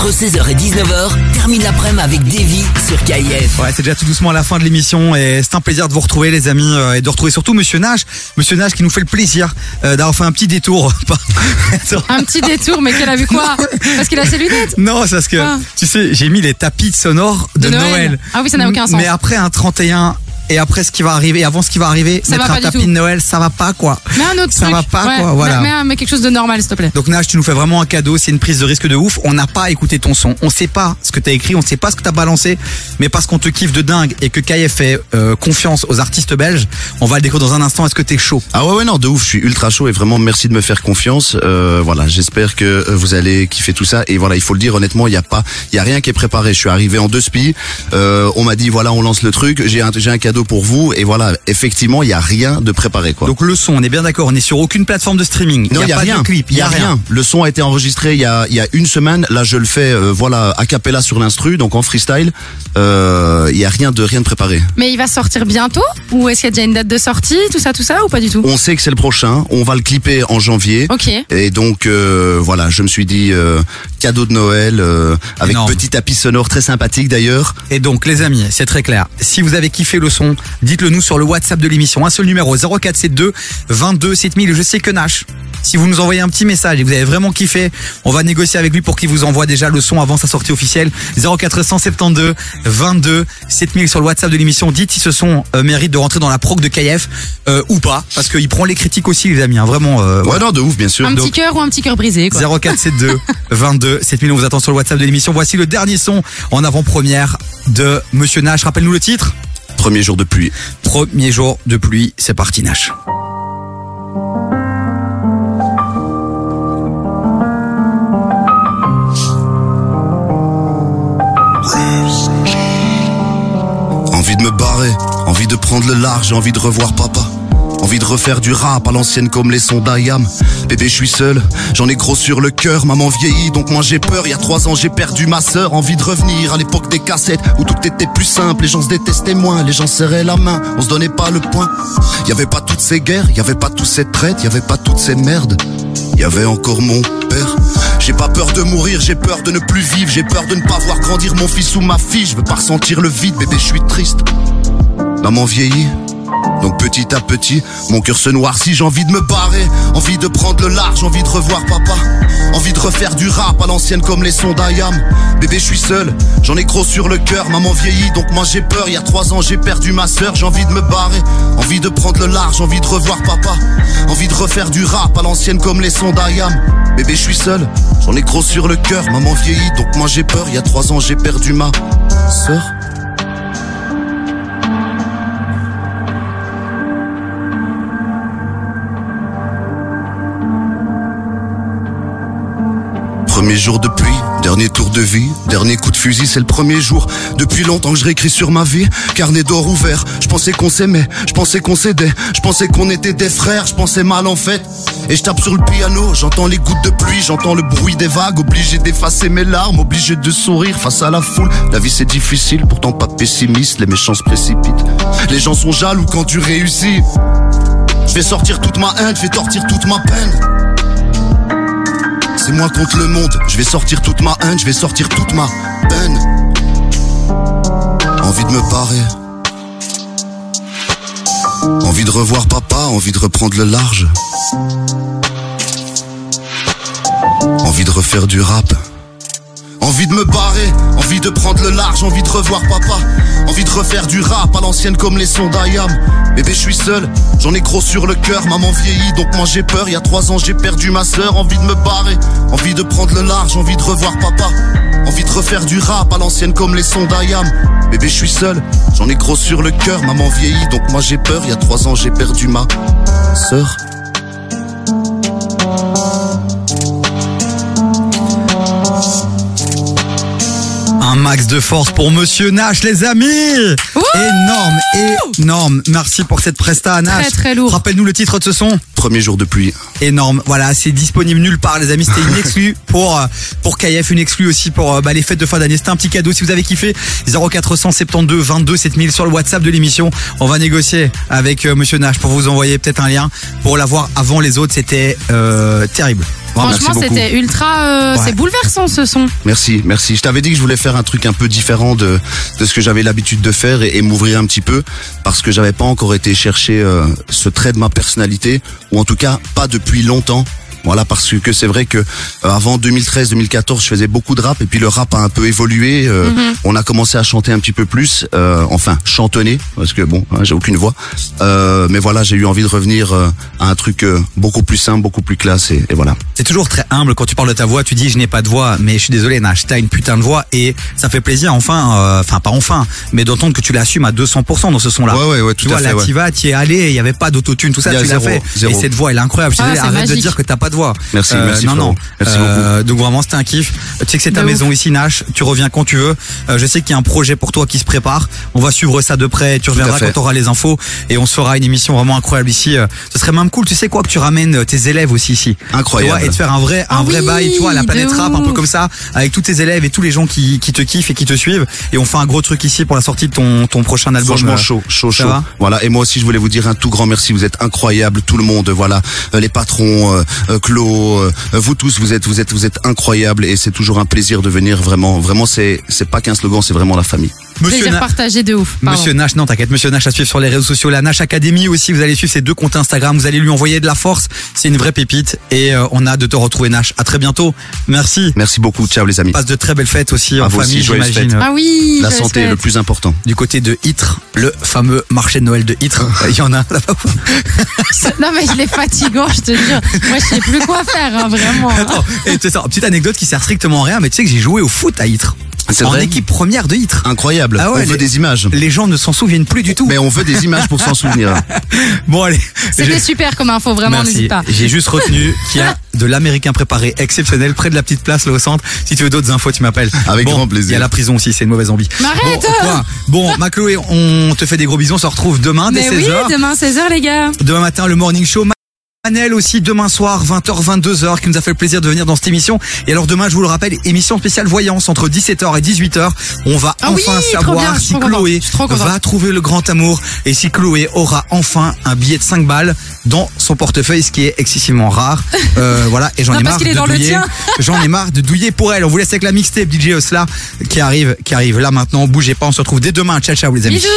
Entre 16h et 19h, termine l'après-midi avec Davy sur KIF. Ouais, c'est déjà tout doucement à la fin de l'émission et c'est un plaisir de vous retrouver les amis euh, et de retrouver surtout Monsieur Nage. Monsieur Nage qui nous fait le plaisir euh, d'avoir fait un petit détour. Un petit détour, mais qu'elle a vu quoi Parce qu'il a ses lunettes. non, c'est parce que Ah. tu sais, j'ai mis les tapis sonores de, De Noël. Ah oui, ça n'a aucun sens. Mais après un 31 et après ce qui va arriver, et avant ce qui va arriver, Ça mettre va un pas tapis tout. de Noël, ça va pas quoi. Mais un autre Ça truc. va pas, Ouais, quoi, voilà. Mais, mais- mais quelque chose de normal, s'il te plaît. Donc Nage, tu nous fais vraiment un cadeau, c'est une prise de risque de ouf. On n'a pas écouté ton son, on sait pas ce que t'as écrit, on sait pas ce que t'as balancé, mais parce qu'on te kiffe de dingue et que KF fait euh, confiance aux artistes belges, on va le découvrir dans un instant. Est-ce que t'es chaud? Ah ouais ouais non de ouf, je suis ultra chaud et vraiment merci de me faire confiance. Euh, voilà, j'espère que euh, vous allez kiffer tout ça et voilà, il faut le dire honnêtement, il y a pas il y a rien qui est préparé. Je suis arrivé en deux spi, euh, on m'a dit voilà, on lance le truc, j'ai un j'ai un cadeau pour vous et voilà, effectivement, il y a rien de préparé quoi. Donc le son, on est bien d'accord, on est sur aucune plateforme de streaming. Non, il y a, pas rien. de clip, Il y a rien. Le son a été enregistré il y a il y a une semaine. Là, je le fais euh, voilà a cappella sur l'instru, donc en freestyle. Euh, il y a rien de rien de préparé. Mais il va sortir bientôt Ou est-ce qu'il y a déjà une date de sortie Tout ça, tout ça Ou pas du tout? On sait que c'est le prochain. On va le clipper en janvier. Ok. Et donc euh, voilà, je me suis dit euh, cadeau de Noël euh, avec petit tapis sonore très sympathique d'ailleurs. Et donc les amis, c'est très clair. Si vous avez kiffé le son, dites-le nous sur le WhatsApp de l'émission. Un seul numéro 0472 22 7000. Je sais que Nash. Si vous nous envoyez un petit message et que vous avez vraiment kiffé, on va négocier avec lui pour qu'il vous envoie déjà le son avant sa sortie officielle. 0472 22 7000 sur le WhatsApp de l'émission. Dites si ce son euh, mérite de rentrer dans la proc de KF euh, ou pas, parce qu'il prend les critiques aussi les amis. hein, vraiment. Euh, ouais non de ouf bien sûr. Un petit cœur ou un petit cœur brisé quoi. 0472 22 7000 on vous attend sur le WhatsApp de l'émission. Voici le dernier son en avant-première de Monsieur Nash. Rappelle-nous le titre Premier jour de pluie. Premier jour de pluie, c'est parti Nash. Envie de me barrer, envie de prendre le large, envie de revoir papa. Envie de refaire du rap à l'ancienne comme les sons d'Ayam. Bébé, je suis seul, j'en ai gros sur le cœur. Maman vieillit, donc moi j'ai peur. Il y a trois ans, j'ai perdu ma sœur. Envie de revenir à l'époque des cassettes où tout était plus simple. Les gens se détestaient moins, les gens serraient la main, on se donnait pas le point. Il y avait pas toutes ces guerres, il y avait pas toutes ces traites, il y avait pas toutes ces merdes. Il y avait encore mon père. J'ai pas peur de mourir, j'ai peur de ne plus vivre, j'ai peur de ne pas voir grandir mon fils ou ma fille. Je veux pas ressentir le vide, bébé, je suis triste. Maman vieillit. Donc petit à petit, mon cœur se noircit, j'ai envie de me barrer, envie de prendre le large, envie de revoir papa, envie de refaire du rap à l'ancienne comme les sons d'Ayam. Bébé, je suis seul, j'en ai gros sur le cœur, maman vieillit, donc moi j'ai peur, il y a trois ans j'ai perdu ma sœur, j'ai envie de me barrer, envie de prendre le large, envie de revoir papa, envie de refaire du rap à l'ancienne comme les sons d'Ayam. Bébé, je suis seul, j'en ai gros sur le cœur, maman vieillit, donc moi j'ai peur, il y a trois ans j'ai perdu ma sœur. Premier jour de pluie, dernier tour de vie, dernier coup de fusil, c'est le premier jour. Depuis longtemps que je réécris sur ma vie, carnet d'or ouvert. Je pensais qu'on s'aimait, je pensais qu'on s'aidait, je pensais qu'on était des frères, je pensais mal en fait. Et je tape sur le piano, j'entends les gouttes de pluie, j'entends le bruit des vagues, obligé d'effacer mes larmes, obligé de sourire face à la foule. La vie c'est difficile, pourtant pas pessimiste, les méchants se précipitent. Les gens sont jaloux quand tu réussis. Je vais sortir toute ma haine, je vais tortir toute ma peine. C'est moi contre le monde, je vais sortir toute ma haine, je vais sortir toute ma peine. Envie de me barrer. Envie de revoir papa, envie de reprendre le large. Envie de refaire du rap. Envie de me barrer, envie de prendre le large, envie de revoir papa. Envie de refaire du rap à l'ancienne comme les sons d'Ayam. Bébé, je suis seul, j'en ai gros sur le cœur, maman vieillit, donc moi j'ai peur. Il y a trois ans, j'ai perdu ma sœur. Envie de me barrer, envie de prendre le large, envie de revoir papa. Envie de refaire du rap à l'ancienne comme les sons d'Ayam. Bébé, je suis seul, j'en ai gros sur le cœur, maman vieillit, donc moi j'ai peur. Il y a trois ans, j'ai perdu ma sœur. Max de force pour Monsieur Nash, les amis. énorme, énorme. Merci pour cette presta, Nash. Très, très lourd. Rappelle-nous le titre de ce son. Premier jour de pluie. Énorme. Voilà, c'est disponible nulle part, les amis. C'était une exclue pour euh, pour KF, une exclue aussi pour euh, bah, les fêtes de fin d'année. C'était un petit cadeau si vous avez kiffé. 0472 22 7000 sur le WhatsApp de l'émission. On va négocier avec euh, Monsieur Nash pour vous envoyer peut-être un lien pour l'avoir avant les autres. C'était euh, terrible. Vraiment, Franchement, c'était ultra. euh, Ouais. C'est bouleversant ce son. Merci, merci. Je t'avais dit que je voulais faire un truc un peu différent de, de ce que j'avais l'habitude de faire et, et m'ouvrir un petit peu parce que j'avais pas encore été chercher euh, ce trait de ma personnalité ou en tout cas pas depuis longtemps. Voilà parce que c'est vrai que euh, avant 2013-2014 je faisais beaucoup de rap et puis le rap a un peu évolué. euh, Mhm. On a commencé à chanter un petit peu plus, euh, enfin chantonner parce que bon hein, j'ai aucune voix. Euh, mais voilà j'ai eu envie de revenir euh, à un truc euh, beaucoup plus simple, beaucoup plus classe et, et voilà. C'est toujours très humble quand tu parles de ta voix. Tu dis je n'ai pas de voix, mais je suis désolé, Nash, t'as une putain de voix et ça fait plaisir. Enfin, euh, enfin pas enfin, mais d'entendre que tu l'assumes à 200% dans ce son-là. Ouais, ouais, ouais, tout tu à vois, fait, là, ouais. t'y vas, t'y es allé, il y avait pas d'autotune, tout ça, tu l'as fait. zéro. Et cette voix, elle est incroyable. Je suis Ah, désolé, arrête de dire que t'as pas de voix. Merci, merci, non, non. Florent. Merci Euh, Donc vraiment, c'était un kiff. Tu sais que c'est ta De maison ici, Nash. Tu reviens quand tu veux. Euh, je sais qu'il y a un projet pour toi qui se prépare. On va suivre ça de près. Tu reviendras quand tu auras les infos et on se fera une émission vraiment incroyable ici. Euh, Ce serait même cool. Tu sais quoi que tu ramènes euh, tes élèves aussi ici. Incroyable. Tu vois, et de faire un vrai, un Ah vrai bail, tu vois, à la planète rap, un peu comme ça, avec tous tes élèves et tous les gens qui, qui te kiffent et qui te suivent. Et on fait un gros truc ici pour la sortie de ton, ton prochain album. Franchement euh, chaud, chaud, chaud. Voilà. Et moi aussi, je voulais vous dire un tout grand merci. Vous êtes incroyables, tout le monde. Voilà, Euh, les patrons, euh, euh, Clo, vous tous, vous êtes, vous êtes, vous êtes incroyables. Et c'est toujours un plaisir de venir. Vraiment, vraiment, c'est, c'est pas qu'un slogan, c'est vraiment la famille. Monsieur Plaisir Na- partagé de ouf. Pardon. Monsieur Nash, non t'inquiète, Monsieur Nash à suivre sur les réseaux sociaux, la Nash Academy aussi, vous allez suivre ses deux comptes Instagram, vous allez lui envoyer de la force, c'est une vraie pépite et euh, on a hâte de te retrouver Nash. À très bientôt, merci. Merci beaucoup. Ciao les amis. Passe de très belles fêtes aussi À en vous famille, j'imagine. Ah oui. La santé est le plus important. Du côté de Ytre, le fameux marché de Noël de Ytre, il y en a là-bas. Non mais il est fatigant, je te jure. Moi, je sais plus quoi faire, hein, vraiment. Attends, et tu sais, petite anecdote qui sert strictement à rien, mais tu sais que j'ai joué au foot à Ytre. C'est en vrai équipe première de Ytre. Incroyable. Ah ouais, on veut les- des images. Les gens ne s'en souviennent plus du tout. Mais on veut des images pour s'en souvenir. Bon allez. C'était super comme info, vraiment, Merci. n'hésite pas. J'ai juste retenu qu'il y a de l'américain préparé exceptionnel près de la petite place là au centre. Si tu veux d'autres infos, tu m'appelles. Avec Bon, grand plaisir. Il y a la prison aussi, c'est une mauvaise envie. Arrête Bon, Bon, ma Chloé, on te fait des gros bisous. On se retrouve demain dès Mais oui, 16h. demain 16h, les gars. Demain matin, le morning show. Manel aussi demain soir 20h 22h qui nous a fait le plaisir de venir dans cette émission. Et alors demain je vous le rappelle émission spéciale voyance entre 17h et 18h on va Ah enfin savoir bien, si Chloé va trouver le grand amour et si Chloé aura enfin un billet de 5 balles dans son portefeuille ce qui est excessivement rare. Euh, voilà et j'en ai marre de douiller. j'en ai marre de douiller pour elle. On vous laisse avec la mixtape DJ Osla qui arrive qui arrive là maintenant. Bougez pas on se retrouve dès demain. Ciao ciao les amis. Bisous.